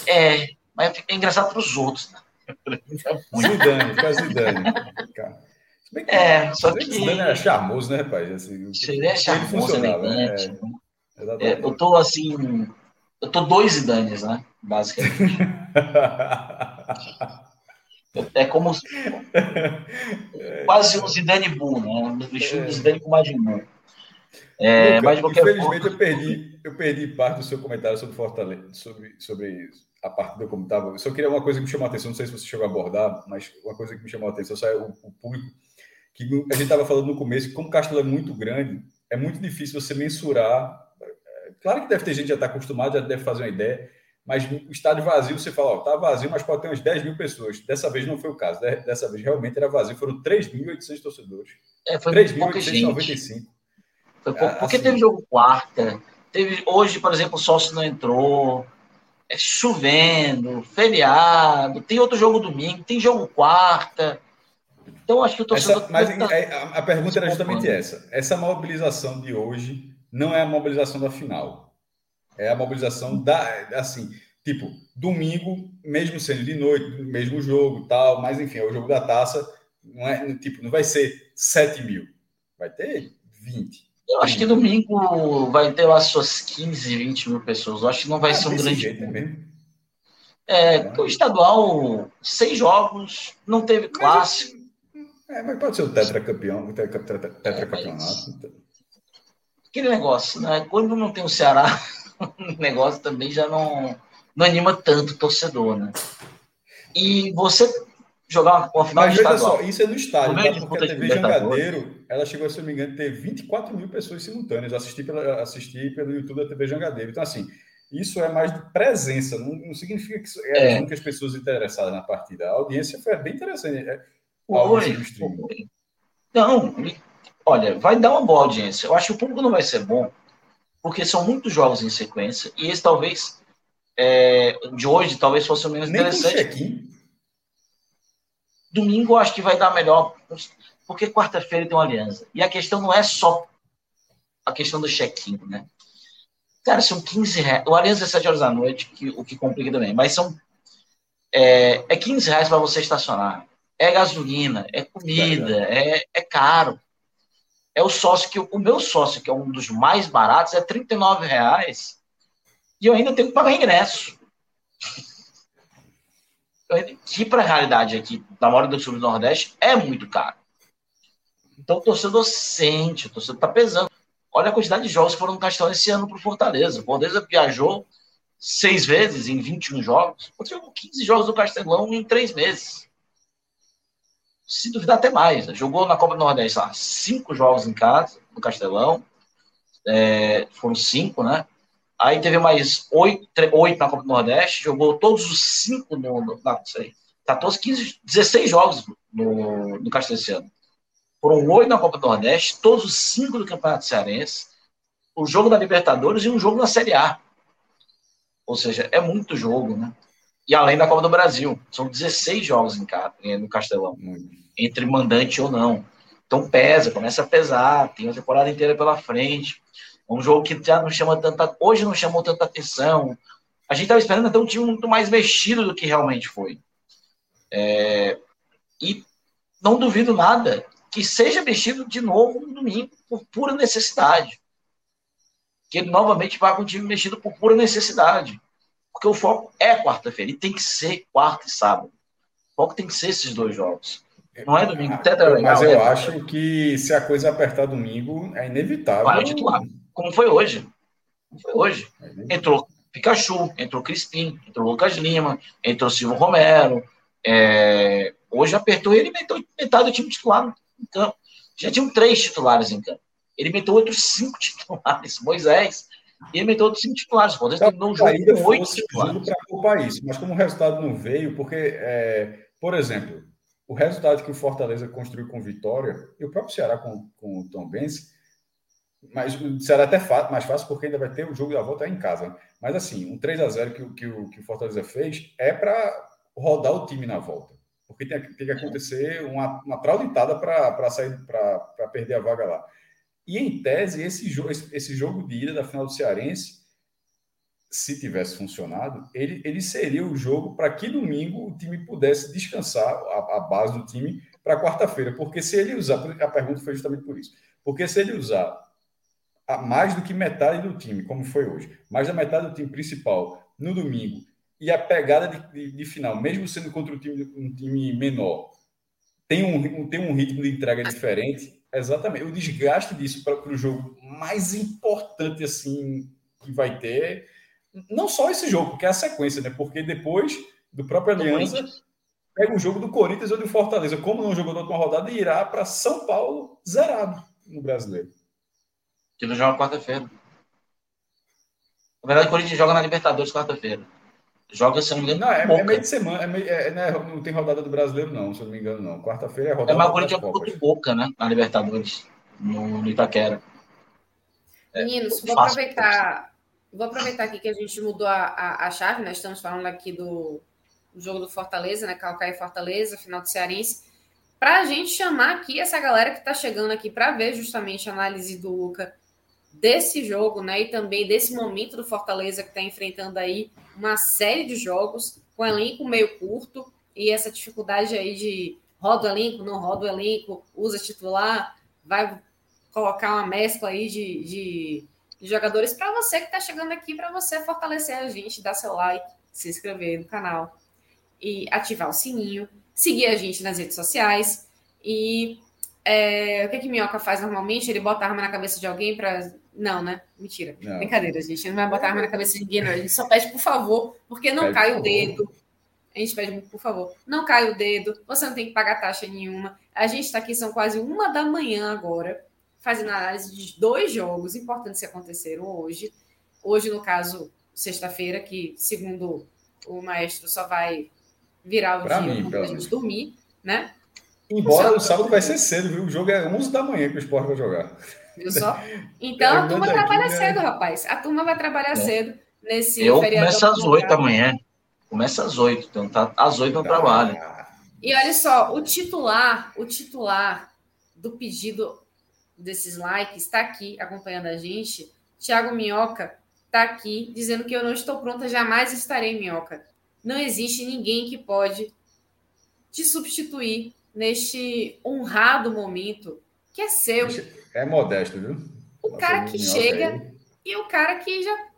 É, mas é engraçado para os outros. Né? Zidane, fica Zidane. é, só que. Zidane era charmoso, né, rapaz? Assim, ele é charmoso, né? É, é, eu tô assim. Eu tô dois Zidanes, né? Basicamente. é como. Quase um Zidane Bull, né? Um estilo é. Zidane com Majin Buu. É, mas infelizmente forma... eu perdi, eu perdi parte do seu comentário sobre Fortaleza, sobre, sobre a parte do. Eu só queria uma coisa que me chamou a atenção, não sei se você chegou a abordar, mas uma coisa que me chamou a atenção é o, o público, que a gente estava falando no começo, que como o Castelo é muito grande, é muito difícil você mensurar. É, claro que deve ter gente que já está acostumado, já deve fazer uma ideia, mas o estádio vazio, você fala, ó, tá vazio, mas pode ter umas 10 mil pessoas. Dessa vez não foi o caso, dessa vez realmente era vazio, foram 3.800 torcedores. É, foi 3.895. Foi pouco, porque assim, teve jogo quarta, teve, hoje, por exemplo, o sócio não entrou, é chovendo, feriado, tem outro jogo domingo, tem jogo quarta. Então, acho que o torcedor. Essa, mas tá a, a, pergunta era justamente essa. Essa mobilização de hoje não é a mobilização da final. É a mobilização da. Assim, tipo, domingo, mesmo sendo de noite, mesmo jogo tal, mas enfim, é o jogo da taça. Não é, tipo, não vai ser 7 mil, vai ter 20. Eu acho que domingo vai ter lá suas 15, 20 mil pessoas. Eu acho que não vai ah, ser um grande. Também. É, o estadual, seis jogos, não teve clássico. É, mas pode ser o tetracampeão, o tetracampeonato. É, aquele negócio, né? Quando não tem o Ceará, o negócio também já não, não anima tanto o torcedor, né? E você jogar uma, uma final Mas veja só, isso é no estádio, tá? porque a TV Jangadeiro, ela chegou, se não me engano, a ter 24 mil pessoas simultâneas. Eu assisti, pela, assisti pelo YouTube da TV Jangadeiro. Então, assim, isso é mais de presença, não, não significa que é, é. as únicas pessoas interessadas na partida. A audiência foi bem interessante. É, Oi, não, olha, vai dar uma boa audiência. Eu acho que o público não vai ser bom, porque são muitos jogos em sequência, e esse talvez, é, de hoje, talvez fosse o menos Nem interessante. Domingo eu acho que vai dar melhor, porque quarta-feira tem uma aliança. E a questão não é só a questão do check-in, né? Cara, são 15 reais. O aliança é 7 horas da noite, que, o que complica também. Mas são. É, é 15 reais para você estacionar. É gasolina, é comida, é, é caro. É o sócio que. O meu sócio, que é um dos mais baratos, é 39 reais. E eu ainda tenho que pagar ingresso que para a realidade aqui da maioria do sul do Nordeste é muito caro. Então o torcedor sente, o torcedor está pesando. Olha a quantidade de jogos que foram no Castelão esse ano para o Fortaleza. O Fortaleza viajou seis vezes em 21 jogos. O jogou 15 jogos do Castelão em três meses. Se duvidar até mais. Né? Jogou na Copa do Nordeste lá, cinco jogos em casa, no Castelão. É, foram cinco, né? Aí teve mais oito, oito na Copa do Nordeste, jogou todos os cinco no. no não, sei. 14, 15, 16 jogos no, no Castelo esse ano. Foram oito na Copa do Nordeste, todos os cinco do Campeonato Cearense, o jogo da Libertadores e um jogo na Série A. Ou seja, é muito jogo, né? E além da Copa do Brasil. São 16 jogos em, no Castelão. Entre mandante ou não. Então pesa, começa a pesar, tem a temporada inteira pela frente. É um jogo que já não chama tanta. Hoje não chamou tanta atenção. A gente estava esperando até um time muito mais mexido do que realmente foi. É, e não duvido nada que seja mexido de novo no domingo por pura necessidade. Que ele novamente vá com o time mexido por pura necessidade. Porque o foco é quarta-feira e tem que ser quarta e sábado. O foco tem que ser esses dois jogos. Não é domingo, até é legal. Mas eu é acho que se a coisa apertar domingo, é inevitável. Vai titular, como foi hoje. Como foi hoje. É entrou Pikachu, entrou Crispim, entrou Lucas Lima, entrou Silvio Romero. É... Hoje apertou ele e meteu metade do time titular em campo. Já tinham três titulares em campo. Ele meteu outros cinco titulares. Moisés, e ele meteu outros cinco titulares. O Fortaleza terminou um jogo com oito titulares. Para mas como o resultado não veio, porque, é, por exemplo, o resultado que o Fortaleza construiu com vitória, e o próprio Ceará com, com o Tom Benz, mas o Ceará até mais fácil porque ainda vai ter o jogo da volta em casa. Mas assim, um 3 a 0 que, que, o, que o Fortaleza fez é para rodar o time na volta. Porque tem, tem que acontecer uma, uma trauditada para sair para perder a vaga lá. E em tese, esse, jogo esse, jogo de ida da final do Cearense, se tivesse funcionado, ele, ele seria o jogo para que domingo o time pudesse descansar a, a base do time para quarta-feira. Porque se ele usar, a pergunta foi justamente por isso. Porque se ele usar mais do que metade do time, como foi hoje, mais da metade do time principal no domingo, e a pegada de, de, de final, mesmo sendo contra um time, um time menor, tem um, tem um ritmo de entrega diferente, Exatamente. O desgaste disso para o jogo mais importante assim que vai ter, não só esse jogo, porque é a sequência, né? Porque depois do próprio Aliança pega o jogo do Corinthians ou do Fortaleza, como não jogou na última rodada, e irá para São Paulo zerado no Brasileiro. Que não joga quarta-feira. Na verdade, o Corinthians joga na Libertadores quarta-feira. Joga, se não me engano. Não, é, é meio de semana. É meio, é, né, não tem rodada do brasileiro, não, se eu não me engano, não. Quarta-feira é rodada. É, mas o Corinthians contra Boca, né? Na Libertadores, no, no Itaquera. É, Meninos, vou aproveitar. Vou aproveitar aqui que a gente mudou a, a, a chave, nós né? estamos falando aqui do, do jogo do Fortaleza, né? Calcaia e Fortaleza, final do Cearense, para a gente chamar aqui essa galera que está chegando aqui para ver justamente a análise do Luca desse jogo, né? E também desse momento do Fortaleza que está enfrentando aí uma série de jogos com elenco meio curto e essa dificuldade aí de roda o elenco, não roda o elenco, usa titular, vai colocar uma mescla aí de, de, de jogadores para você que está chegando aqui, para você fortalecer a gente, dar seu like, se inscrever no canal e ativar o sininho, seguir a gente nas redes sociais e é, o que, que Minhoca faz normalmente? Ele bota a arma na cabeça de alguém para não, né? Mentira. Não. Brincadeira, gente. Não vai botar arma na cabeça de ninguém, não. A gente só pede por favor, porque não pede cai o dedo. A gente pede por favor, não cai o dedo, você não tem que pagar taxa nenhuma. A gente está aqui, são quase uma da manhã agora, fazendo análise de dois jogos importantes que aconteceram hoje. Hoje, no caso, sexta-feira, que segundo o maestro só vai virar o pra dia para a gente dormir, né? Embora o sábado vai ser cedo, viu? O jogo é 11 da manhã que o Sport vai jogar. Viu só? Então a turma trabalha né? cedo, rapaz. A turma vai trabalhar é. cedo nesse Eu começo às 8 da manhã. Começa às 8, então tá às 8 no tá. trabalho. E olha só, o titular, o titular do pedido desses likes está aqui acompanhando a gente. Tiago Minhoca está aqui dizendo que eu não estou pronta, jamais estarei Minhoca. Não existe ninguém que pode te substituir neste honrado momento que é seu. É modesto, viu? O Nossa, cara que chega aí. e o cara que já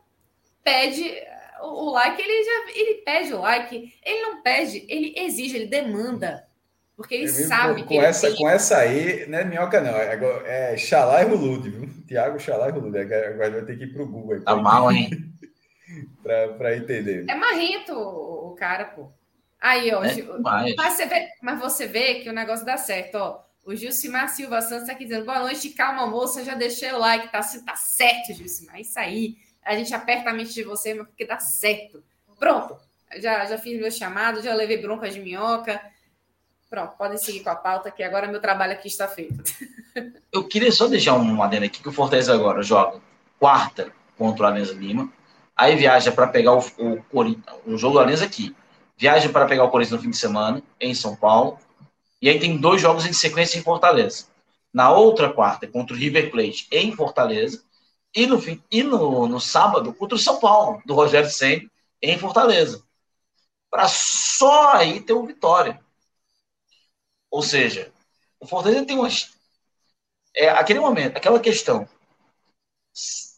pede o like, ele já ele pede o like, ele não pede, ele exige, ele demanda. Porque ele sabe com, com essa tem... Com essa aí, não é minhoca, não. É, é Xalá e Rulude, viu? Tiago Xalá e Rulude. Agora vai ter que ir pro Google aí. Tá mal, hein? para entender. É marrento o cara, pô. Aí, ó. É mas, você vê, mas você vê que o negócio dá certo, ó. O Gilcimar Silva Santos está aqui dizendo: boa noite, calma, moça. Já deixei o like, tá, tá certo, Gilcimar. É isso aí. A gente aperta a mente de você, mas porque dá certo. Pronto. Já, já fiz meu chamado, já levei bronca de minhoca. Pronto, podem seguir com a pauta, que agora meu trabalho aqui está feito. Eu queria só deixar um adendo aqui, que o Fortaleza agora joga quarta contra o Alianza Lima, aí viaja para pegar o, o, o jogo do Alianza aqui, viaja para pegar o Corinthians no fim de semana, em São Paulo, e aí tem dois jogos em sequência em Fortaleza. Na outra quarta, contra o River Plate, em Fortaleza, e no, fim, e no, no sábado, contra o São Paulo, do Rogério Senna, em Fortaleza. Para só aí ter o Vitória. Ou seja, o Fortaleza tem umas. É, aquele momento, aquela questão.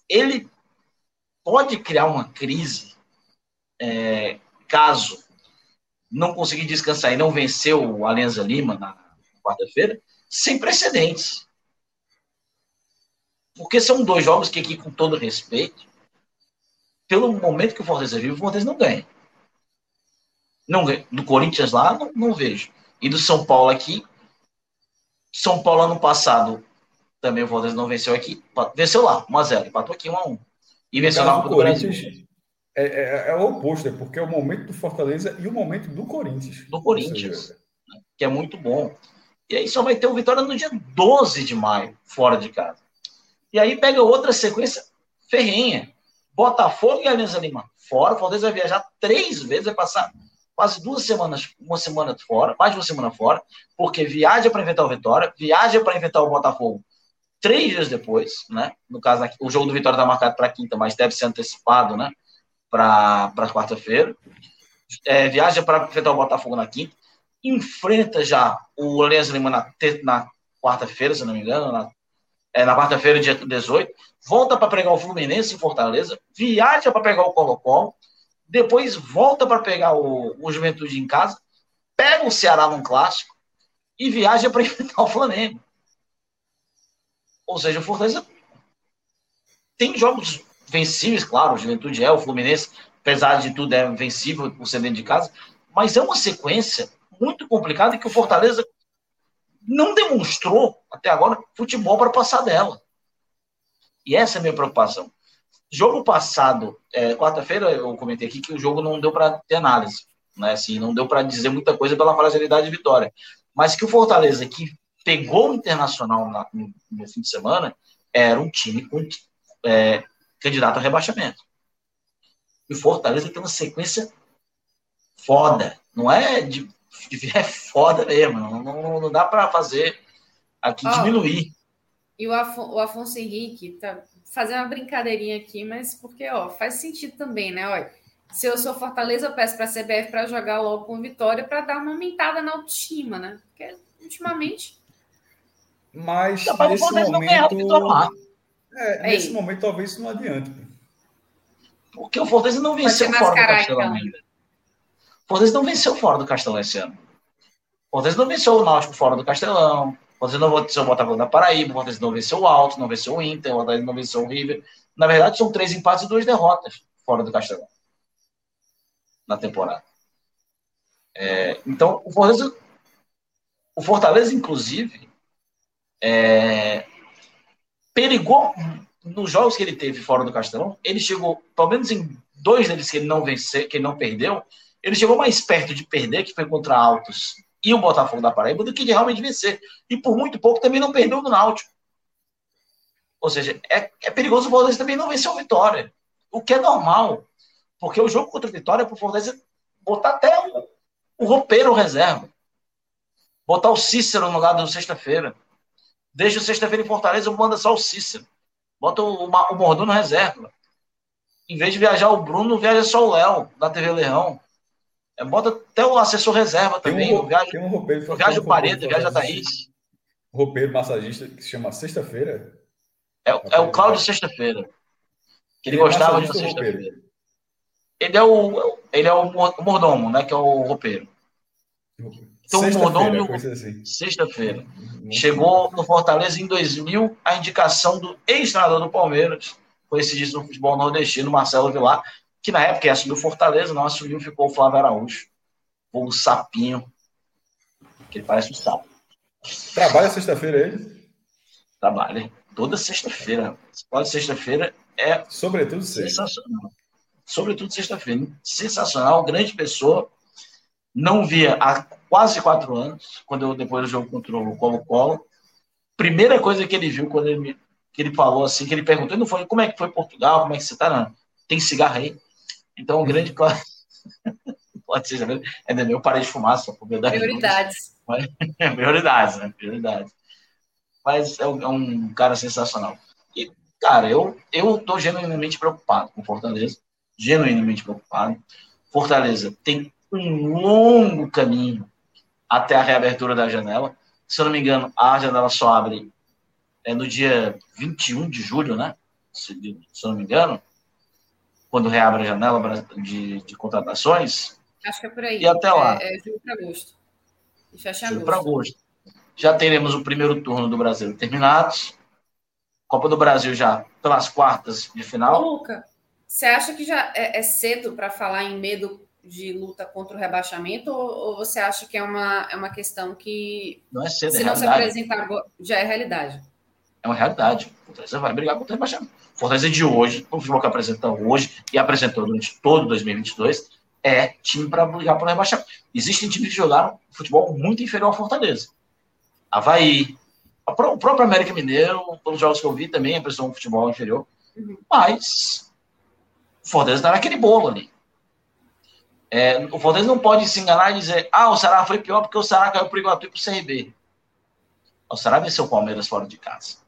Ele pode criar uma crise é, caso não conseguir descansar e não vencer o Alianza Lima na quarta-feira, sem precedentes. Porque são dois jogos que aqui, com todo respeito, pelo momento que o Fortaleza vive, o Fortaleza não ganha. Não ganha. Do Corinthians lá, não, não vejo. E do São Paulo aqui, São Paulo ano passado, também o Fortaleza não venceu aqui, venceu lá, 1x0, empatou aqui 1x1. E venceu na Copa do Brasil. É, é, é, o oposto, é porque é o momento do Fortaleza e o momento do Corinthians. Do Corinthians, que é muito bom. E aí só vai ter o Vitória no dia 12 de maio, fora de casa. E aí pega outra sequência ferrenha. Botafogo e Alianza Lima fora. O Fortaleza vai viajar três vezes, vai passar quase duas semanas, uma semana fora, mais de uma semana fora, porque viaja para enfrentar o Vitória, viaja para enfrentar o Botafogo três dias depois, né? No caso, o jogo do Vitória está marcado para quinta, mas deve ser antecipado, né? Para quarta-feira. É, viaja para enfrentar o Botafogo na quinta, enfrenta já o Alianza Lima na, na quarta-feira, se não me engano, na, é, na quarta-feira, dia 18, volta para pegar o Fluminense em Fortaleza, viaja para pegar o Colo-Colo, depois volta para pegar o, o Juventude em casa, pega o Ceará num clássico e viaja para enfrentar o Flamengo. Ou seja, o Fortaleza tem jogos vencíveis, claro, o Juventude é, o Fluminense, apesar de tudo, é vencível por ser dentro de casa, mas é uma sequência muito complicada que o Fortaleza não demonstrou até agora futebol para passar dela. E essa é a minha preocupação. Jogo passado, é, quarta-feira, eu comentei aqui que o jogo não deu para ter análise, né? Assim, não deu para dizer muita coisa pela fragilidade de vitória. Mas que o Fortaleza, que pegou o Internacional na, no, no, fim de semana, era um time com, é, candidato a rebaixamento. E o Fortaleza tem uma sequência foda. Não é de, de é foda mesmo. Não, não, não dá para fazer aqui oh, diminuir. E o, Afon, o Afonso Henrique tá fazer uma brincadeirinha aqui, mas porque, ó, faz sentido também, né? Olha, se eu sou Fortaleza, eu peço para a CBF para jogar logo com vitória para dar uma aumentada na autoestima, né? Porque ultimamente. Mas nesse momento. É, nesse momento, talvez isso não adiante. Porque o Fortaleza não venceu fora do Castelão então. ainda. O Fortaleza não venceu fora do Castelão esse ano. O Fortaleza não venceu o Náutico fora do Castelão. Fortaleza não venceu o Botafogo da Paraíba, o Fortaleza não venceu o Alto, não venceu o Inter, o Fortaleza não venceu o River. Na verdade, são três empates e duas derrotas fora do Castelão na temporada. É, então, o Fortaleza, o Fortaleza inclusive, é, perigou nos jogos que ele teve fora do Castelão. Ele chegou, pelo menos em dois deles que ele não venceu, que ele não perdeu, ele chegou mais perto de perder, que foi contra Altos e o Botafogo da Paraíba do que de realmente vencer. E por muito pouco também não perdeu no Náutico. Ou seja, é, é perigoso o Fortaleza também não vencer o Vitória. O que é normal. Porque o jogo contra o Vitória é para o Fortaleza botar até o, o roupeiro reserva. Botar o Cícero no lado do sexta-feira. Deixa o sexta-feira em Fortaleza, manda só o Cícero. Bota o, o, Mordomo reserva. Em vez de viajar o Bruno, viaja só o Léo, da TV Leão. É, bota até o assessor reserva também. Tem um, viaja, tem um roupeiro, viaja o Parede, viaja a Thaís. Roupeiro massagista que se chama Sexta-feira. É, é o Cláudio Sexta-feira. Que ele, ele é gostava de sexta-feira. Ele é o, ele é o mordomo, né? Que é o roupeiro. Então, o mordomo, assim. sexta-feira. Chegou no Fortaleza em 2000 a indicação do ex-treinador do Palmeiras, conhecidíssimo no futebol nordestino, Marcelo Vilar, que na época assumiu Fortaleza, não assumiu, ficou o Flávio Araújo, o sapinho, que ele parece um sapo. Trabalha sexta-feira ele? Trabalha, toda sexta-feira. Toda sexta-feira é Sobretudo sexta. sensacional. Sobretudo sexta-feira. Sensacional, grande pessoa. Não via há quase quatro anos, quando eu, depois do jogo contra o Colo-Colo. Primeira coisa que ele viu quando ele, me, que ele falou assim, que ele perguntou, não foi como é que foi Portugal, como é que você tá? Não, tem cigarro aí? Então, o grande pode ser, é meu, parei de fumar, só por Prioridades. Mas, prioridades, né? Prioridades. Mas é um, é um, cara sensacional. E, cara, eu, eu tô genuinamente preocupado com Fortaleza. Genuinamente preocupado. Fortaleza tem um longo caminho até a reabertura da janela. Se eu não me engano, a janela só abre é, no dia 21 de julho, né? Se, se eu não me engano, quando reabre a janela de, de contratações. Acho que é por aí. E até lá. É, é julho para agosto. Julho para agosto. Já teremos o primeiro turno do Brasil terminados. Copa do Brasil já pelas quartas de final. Ô, Luca, você acha que já é, é cedo para falar em medo de luta contra o rebaixamento ou, ou, você acha que é uma, é uma questão que não é cedo, se é não se apresentar já é realidade? É uma realidade. Fortaleza vai brigar contra o rebaixamento. Fortaleza de hoje, o futebol que apresenta hoje e apresentou durante todo 2022, é time para brigar por rebaixamento. Existem times que jogaram futebol muito inferior ao Fortaleza. Havaí, o próprio América Mineiro, pelos jogos que eu vi, também apresentou um futebol inferior. Uhum. Mas o Fortaleza está naquele bolo ali. É, o Fortaleza não pode se enganar e dizer ah, o Ceará foi pior porque o Ceará caiu para o Iguatu e para o CRB. O Ceará venceu o Palmeiras fora de casa.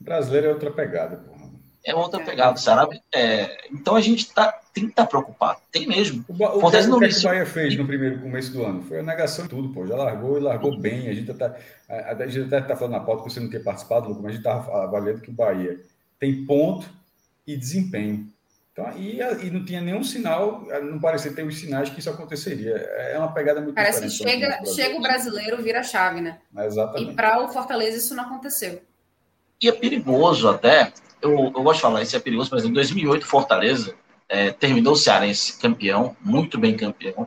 O brasileiro é outra pegada, porra. É outra pegada, sabe? É, então a gente tá, tem que estar tá preocupado. Tem mesmo. O, ba o, Fortaleza não o que, que o Bahia fez no primeiro começo do ano? Foi a negação de tudo, pô. Já largou e largou bem. A gente tá, a, a gente até tá falando na pauta que você não ter participado, mas a gente tava avaliando que o Bahia tem ponto e desempenho. Então, e, e não tinha nenhum sinal, não parecia ter os sinais que isso aconteceria. É uma pegada muito Parece que chega, chega o brasileiro, vira chave, né? exatamente. E para o Fortaleza isso não aconteceu. E é perigoso até, eu, eu gosto de falar, isso é perigoso, por exemplo, em 2008, Fortaleza é, terminou o Cearense campeão, muito bem campeão,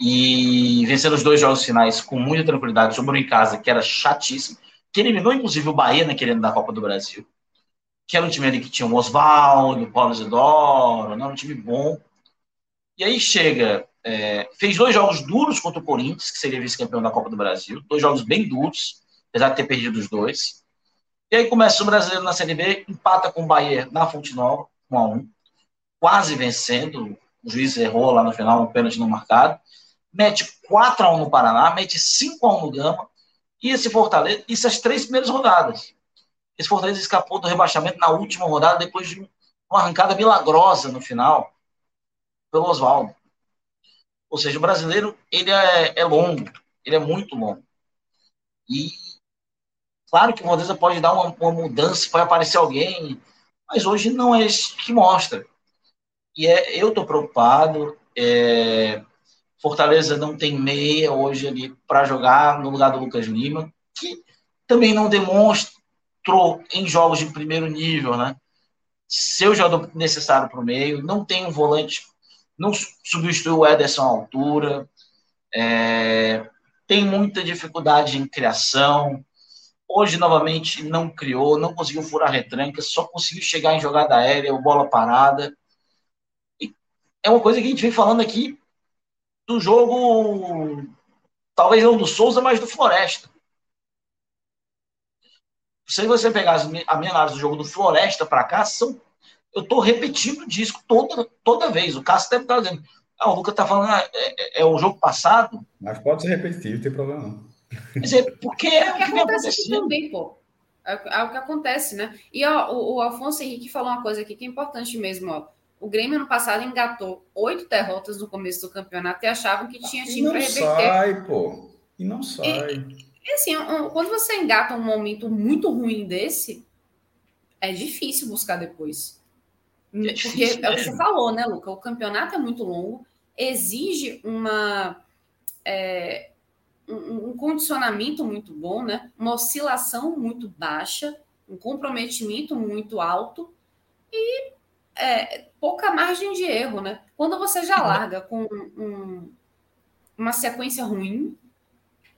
e vencendo os dois jogos finais com muita tranquilidade, sobrou em casa, que era chatíssimo, que eliminou inclusive o Bahia naquele ano da Copa do Brasil que era um time ali que tinha o Oswaldo, o Paulo Isidoro, né, um time bom. E aí chega, é, fez dois jogos duros contra o Corinthians, que seria vice-campeão da Copa do Brasil, dois jogos bem duros, apesar de ter perdido os dois. E aí começa o brasileiro na Série B, empata com o Bahia na Fonte Nova, 1 a 1 quase vencendo, o juiz errou lá no final, um pênalti não marcado, mete 4 a 1 no Paraná, mete 5 a 1 no Gama, e esse Fortaleza, isso as três primeiras rodadas. Esse Fortaleza escapou do rebaixamento na última rodada, depois de uma arrancada milagrosa no final, pelo Oswaldo. Ou seja, o brasileiro, ele é, é longo, ele é muito longo. E claro que o Fortaleza pode dar uma, uma mudança, pode aparecer alguém, mas hoje não é isso que mostra. E é, eu estou preocupado. É, Fortaleza não tem meia hoje ali para jogar no lugar do Lucas Lima, que também não demonstra entrou em jogos de primeiro nível, né? Seu jogador necessário para o meio, não tem um volante, não substituiu o Ederson à altura, é, tem muita dificuldade em criação. Hoje, novamente, não criou, não conseguiu furar retranca, só conseguiu chegar em jogada aérea ou bola parada. E é uma coisa que a gente vem falando aqui do jogo, talvez não do Souza, mas do Floresta se você pegar a minha análise do jogo do Floresta para cá, são, eu estou repetindo o disco toda, toda vez. O Cássio deve estar dizendo. Ah, o Lucas está falando, ah, é, é, é, o jogo passado. Mas pode ser repetitivo, não tem problema não. Quer dizer, porque é, é o que, que acontece aqui também, pô. É, é, o que acontece, né? E ó, o, o Alfonso Henrique falou uma coisa aqui que é importante mesmo, ó. O Grêmio ano passado engatou oito derrotas no começo do campeonato e achavam que tinha time para reverter. E não sai, pô. E não sai. E, e assim, quando você engata um momento muito ruim desse, é difícil buscar depois. É Porque é o que você falou, né, Luca? O campeonato é muito longo, exige uma. É, um, um, condicionamento muito bom, né? Uma oscilação muito baixa, um comprometimento muito alto e é, pouca margem de erro, né? Quando você já larga com um, uma sequência ruim,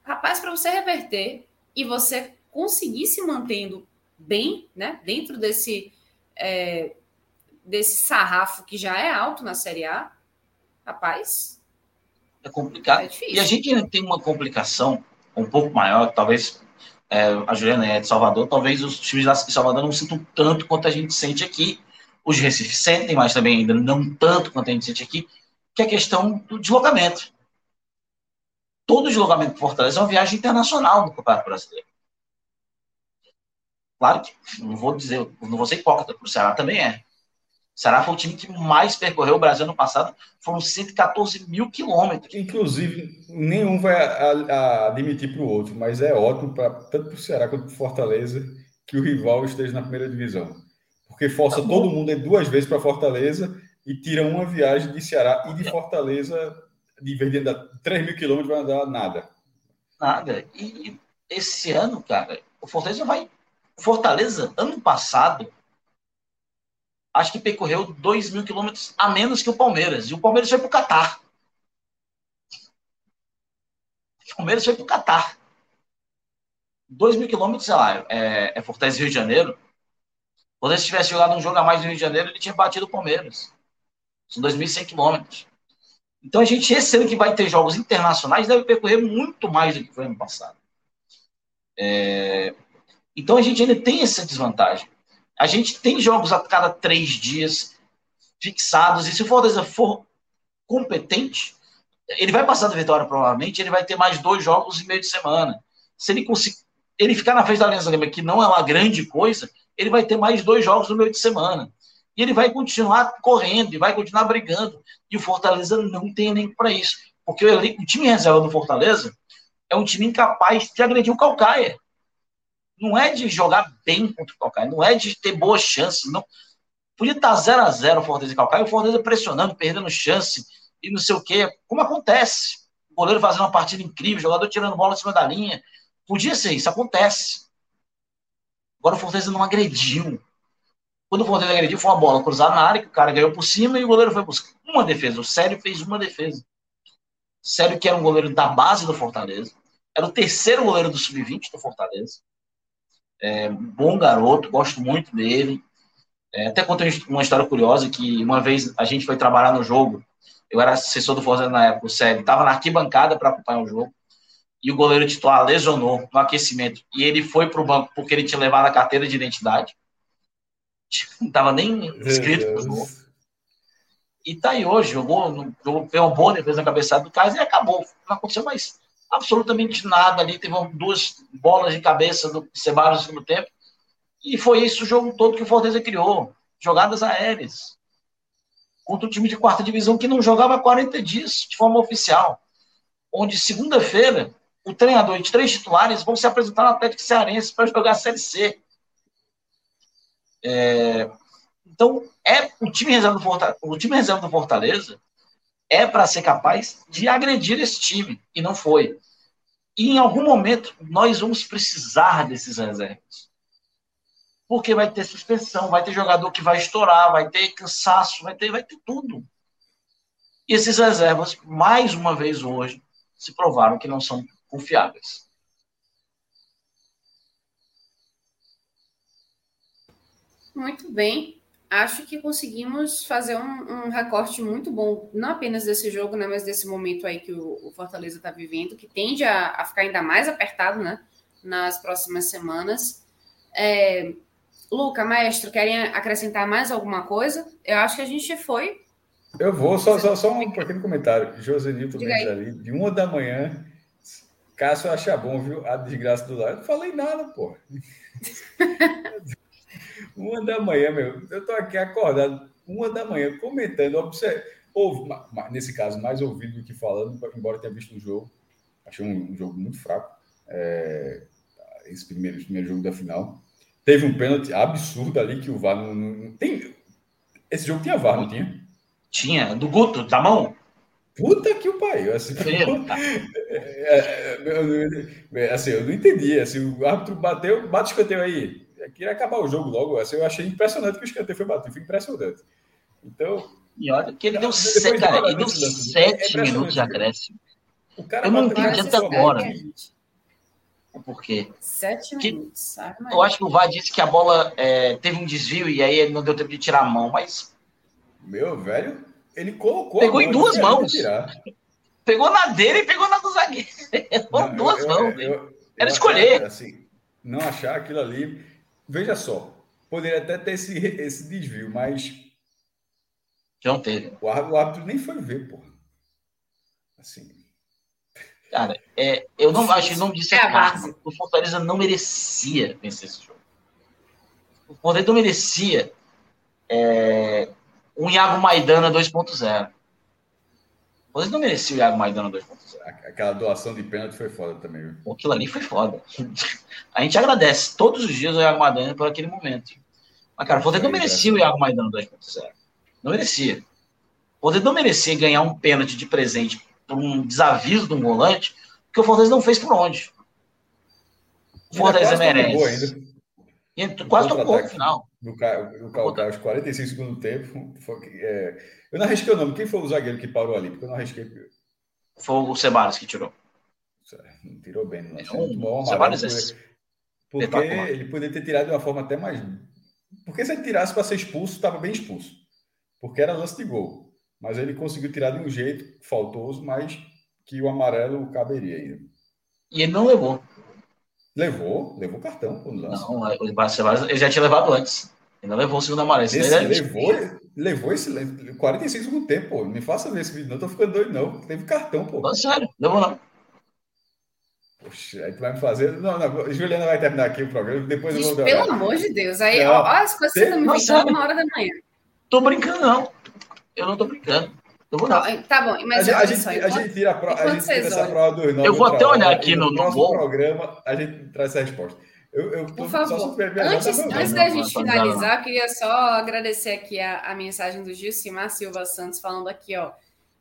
Rapaz, para você reverter e você conseguir se mantendo bem, né, dentro desse é, desse sarrafo que já é alto na Série A, rapaz, É complicado. É e a gente ainda tem uma complicação um pouco maior, talvez é, a Juliana é de Salvador, talvez os times de Salvador não sintam tanto quanto a gente sente aqui. Os Recife sentem, mas também ainda não tanto quanto a gente sente aqui, que é a questão do deslocamento. Todo deslocamento para Fortaleza é uma viagem internacional no Campeonato Brasileiro. Claro que não vou dizer, não vou ser hipócrita, o Ceará também é. O Ceará foi o time que mais percorreu o Brasil no passado, foram 114 mil quilômetros. Inclusive, nenhum vai admitir para o outro, mas é ótimo pra, tanto para o Ceará quanto para o Fortaleza que o rival esteja na primeira divisão. Porque força tá todo mundo ir duas vezes para Fortaleza e tira uma viagem de Ceará e de Fortaleza, de vez de andar 3 mil quilômetros, vai andar nada. Nada. E esse ano, cara, o Fortaleza vai Fortaleza, ano passado, acho que percorreu 2 mil quilômetros a menos que o Palmeiras. E o Palmeiras foi para o Catar. O Palmeiras foi para o Catar. 2 mil quilômetros, sei lá, é, é Fortaleza Rio de Janeiro. Se Fortaleza tivesse jogado um jogo a mais no Rio de Janeiro, ele tinha batido o Palmeiras. São 2.100 quilômetros. Então a gente, esse ano que vai ter jogos internacionais, deve percorrer muito mais do que foi ano passado. É, então a gente ainda tem essa desvantagem. A gente tem jogos a cada três dias fixados, e se o Fortaleza for competente, ele vai passar da vitória provavelmente, ele vai ter mais dois jogos em meio de semana. Se ele conseguir, ele ficar na frente da Aliança Lima, que não é uma grande coisa, ele vai ter mais dois jogos no meio de semana. E ele vai continuar correndo, e vai continuar brigando. E o Fortaleza não tem elenco para isso. Porque o, o time reserva do Fortaleza é um time incapaz de agredir o Calcaia não é de jogar bem contra o Calcaia, não é de ter boas chances, não. Podia estar 0 a 0 o Fortaleza e Calcaia, o Fortaleza pressionando, perdendo chance e não sei o quê, como acontece. O goleiro fazendo uma partida incrível, o jogador tirando bola em cima da linha. Podia ser, isso acontece. Agora o Fortaleza não agrediu. Quando o Fortaleza agrediu, foi uma bola cruzada na área, que o cara ganhou por cima e o goleiro foi buscar uma defesa. O Sério fez uma defesa. Sério que era um goleiro da base do Fortaleza. Era o terceiro goleiro do Sub-20 do Fortaleza. É, bom garoto, gosto muito dele. É, até contei uma história curiosa que uma vez a gente foi trabalhar no jogo. Eu era assessor do Fortaleza na época, o Sérgio. Estava na arquibancada para acompanhar o jogo. E o goleiro titular lesionou no aquecimento. E ele foi para o banco porque ele tinha levado a carteira de identidade. Não estava nem escrito jogo. E tá aí hoje, jogou, jogou, fez uma boa defesa na cabeçada do Caio e acabou. Não aconteceu mais absolutamente nada ali. Teve duas bolas de cabeça do Ceballos no segundo tempo. E foi isso o jogo todo que o Fortaleza criou. Jogadas aéreas. Contra o time de quarta divisão que não jogava há 40 dias de forma oficial. Onde segunda-feira o treinador e três titulares vão se apresentar no Atlético Cearense para jogar a Série C. É, então, é o time reserva do Fortaleza, o time reserva do Fortaleza é para ser capaz de agredir esse time, e não foi. E em algum momento nós vamos precisar desses reservas. Porque vai ter suspensão, vai ter jogador que vai estourar, vai ter cansaço, vai ter, vai ter tudo. E esses reservas, mais uma vez hoje, se provaram que não são confiáveis. Muito bem acho que conseguimos fazer um, um, recorte muito bom, não apenas desse jogo, né, mas desse momento aí que o, o Fortaleza está vivendo, que tende a, a, ficar ainda mais apertado, né, nas próximas semanas. É, Luca, maestro, querem acrescentar mais alguma coisa? Eu acho que a gente foi. Eu vou, só, só, só um pequeno comentário. Josenilton Mendes ali, de uma da manhã, Cássio acha bom, viu? A desgraça do lado. Não falei nada, pô. Uma da manhã, meu. Eu tô aqui acordado, uma da manhã, comentando, observe, ouve, nesse caso, mais ouvido do que falando, embora tenha visto o jogo. Achei um, um jogo muito fraco. É, esse primeiro, primeiro jogo da final. Teve um pênalti absurdo ali que o VAR não, não, tem. Esse jogo tinha VAR, não tinha? Tinha, do Guto, da mão. Puta que o pai. Assim, é, é, é, assim, eu não entendi. Assim, o árbitro bateu, bate o escanteio aí queria acabar o jogo logo. Assim, eu achei impressionante que o escanteio foi batido, foi impressionante. Então. E olha que ele deu, sete, cara, ele deu sete é minutos de acréscimo. O cara eu não entendi até agora. Por quê? Sete que, minutos. Eu acho que o VAR disse que a bola é, teve um desvio e aí ele não deu tempo de tirar a mão, mas. Meu velho, ele colocou. Pegou em duas mãos. Pegou na dele e pegou na do zagueiro. Não, duas mãos. Era escolher. Assim, não achar aquilo ali. Veja só, poderia até ter esse, esse desvio, mas. Não teve. O árbitro, o árbitro nem foi ver, porra. Assim. Cara, é, eu não acho que não disse é a base. O Fortaleza não merecia vencer esse jogo. O Fortaleza não merecia é, um Iago Maidana 2.0. Vocês não mereciam o Iago Maidana 2.0. Aquela doação de pênalti foi foda também. Viu? Aquilo ali foi foda. A gente agradece todos os dias o Iago Maidana por aquele momento. Mas, cara, o Fortaleza não merecia o Iago Maidana 2.0. Não merecia. O Fortaleza não merecia ganhar um pênalti de presente por um desaviso de um volante, que o Fortaleza não fez por onde. O Fortaleza merece. E quase tocou no final. No, no Calcaia, aos 45 segundos do tempo. Foi, é, eu não arrisquei o nome. Quem foi o zagueiro que parou ali? Porque eu não arrisquei. Foi o Ceballos que tirou. Não tirou bem. Não. É um, Ceballos é... Porque, porque ele poderia ter tirado de uma forma até mais. Porque se ele tirasse para ser expulso, estava bem expulso. Porque era lance de gol. Mas ele conseguiu tirar de um jeito faltoso, mas que o amarelo caberia ainda. E ele não levou. Levou, levou cartão quando lance. Não, o ele já tinha levado antes. Ele não levou o segundo amarelo. Esse, esse levou, levou esse 45 segundos tempo, pô. Me faça ver esse vídeo, não tô ficando doido, não. Teve cartão, pô. Não, sério, levou não. Poxa, aí tu vai me fazer. Não, não, Juliana vai terminar aqui o programa, depois Diz, eu vou. Pelo amor de Deus, aí, não, ó, as coisas que você tá me inventando na hora da manhã. Tô brincando, não. Eu não tô brincando. Eu vou, não. Tá bom, mas a, a, gente, a gente tira, a, pro, a gente tira essa prova dos Eu vou até olhar aqui no, no, no programa, a gente traz essa resposta. Eu, eu Por favor, antes, antes da gente finalizar, queria só agradecer aqui a, a mensagem do Gilcimar Silva Santos falando aqui, ó.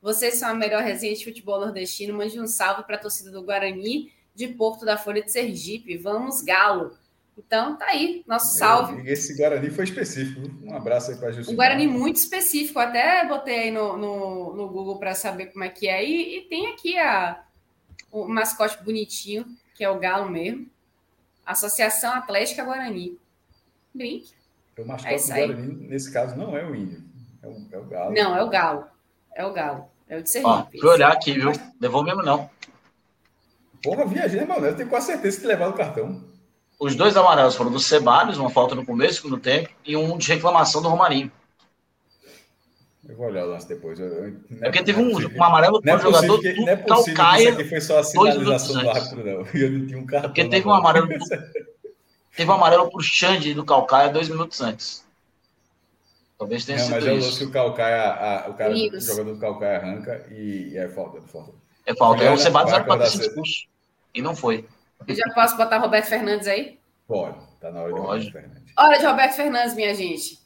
Vocês são a melhor resenha de futebol nordestino. Mande um salve para a torcida do Guarani de Porto da Folha de Sergipe. Vamos, Galo! Então, tá aí, nosso salve. Esse Guarani foi específico. Um abraço aí para a Um Guarani muito específico. Até botei aí no, no, no Google para saber como é que é. E, e, tem aqui a, o mascote bonitinho, que é o Galo mesmo. Associação Atlética Guarani. Brinque. O mascote é do Guarani, nesse caso, não é o índio. É o, é o Galo. Não, é o Galo. É o Galo. É o de Sergipe. Ó, fui olhar aqui, viu? Levou mesmo, não. Porra, viajei, mano. Eu tenho quase certeza que levaram o cartão. Os dois amarelos foram do Ceballos, uma falta no começo, segundo tempo, e um de reclamação do Romarinho. Eu vou olhar o lance depois. Eu, eu, é porque teve um, um amarelo para o jogador que, do não é Calcaia. Isso aqui foi só a sinalização do árbitro, não. Eu não tinha um cartão. Porque teve um amarelo. teve um amarelo para o Xande do Calcaia dois minutos antes. Talvez tenha não, sido mas isso. Mas é o lance que o Calcaia, a, o cara, o jogador do Calcaia arranca e, e é falta. É falta. É. É ter sido expulso. E não foi. Eu já posso botar Roberto Fernandes aí? Pode, tá na hora de Roberto Fernandes. Hora de Roberto Fernandes, minha gente.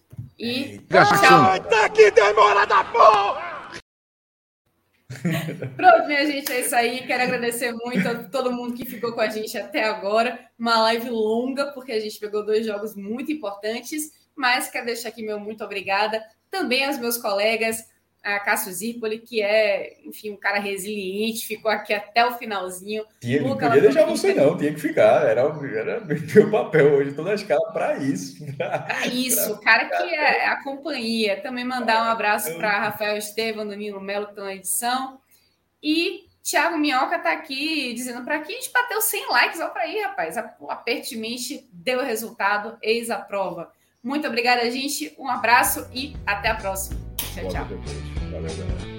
E. Tá que demora da porra! Pronto, minha gente, é isso aí. Quero agradecer muito a todo mundo que ficou com a gente até agora. Uma live longa, porque a gente pegou dois jogos muito importantes. Mas quero deixar aqui meu muito obrigada. Também aos meus colegas, a Cássio Zirpoli, que é, enfim, um cara resiliente, ficou aqui até o finalzinho. Tinha, não podia deixar você não, tinha que ficar, era, era meu papel hoje, toda a escala para isso. Para isso, o cara que é a companhia. Também mandar um abraço para Rafael Estevam, Danilo Melo, que estão na edição. E Thiago Minhoca está aqui dizendo para aqui a gente bateu 100 likes, olha para aí, rapaz. O Apertimente deu resultado, eis a prova. Muito obrigada, gente. Um abraço e até a próxima. Tchau, tchau. Valeu, galera.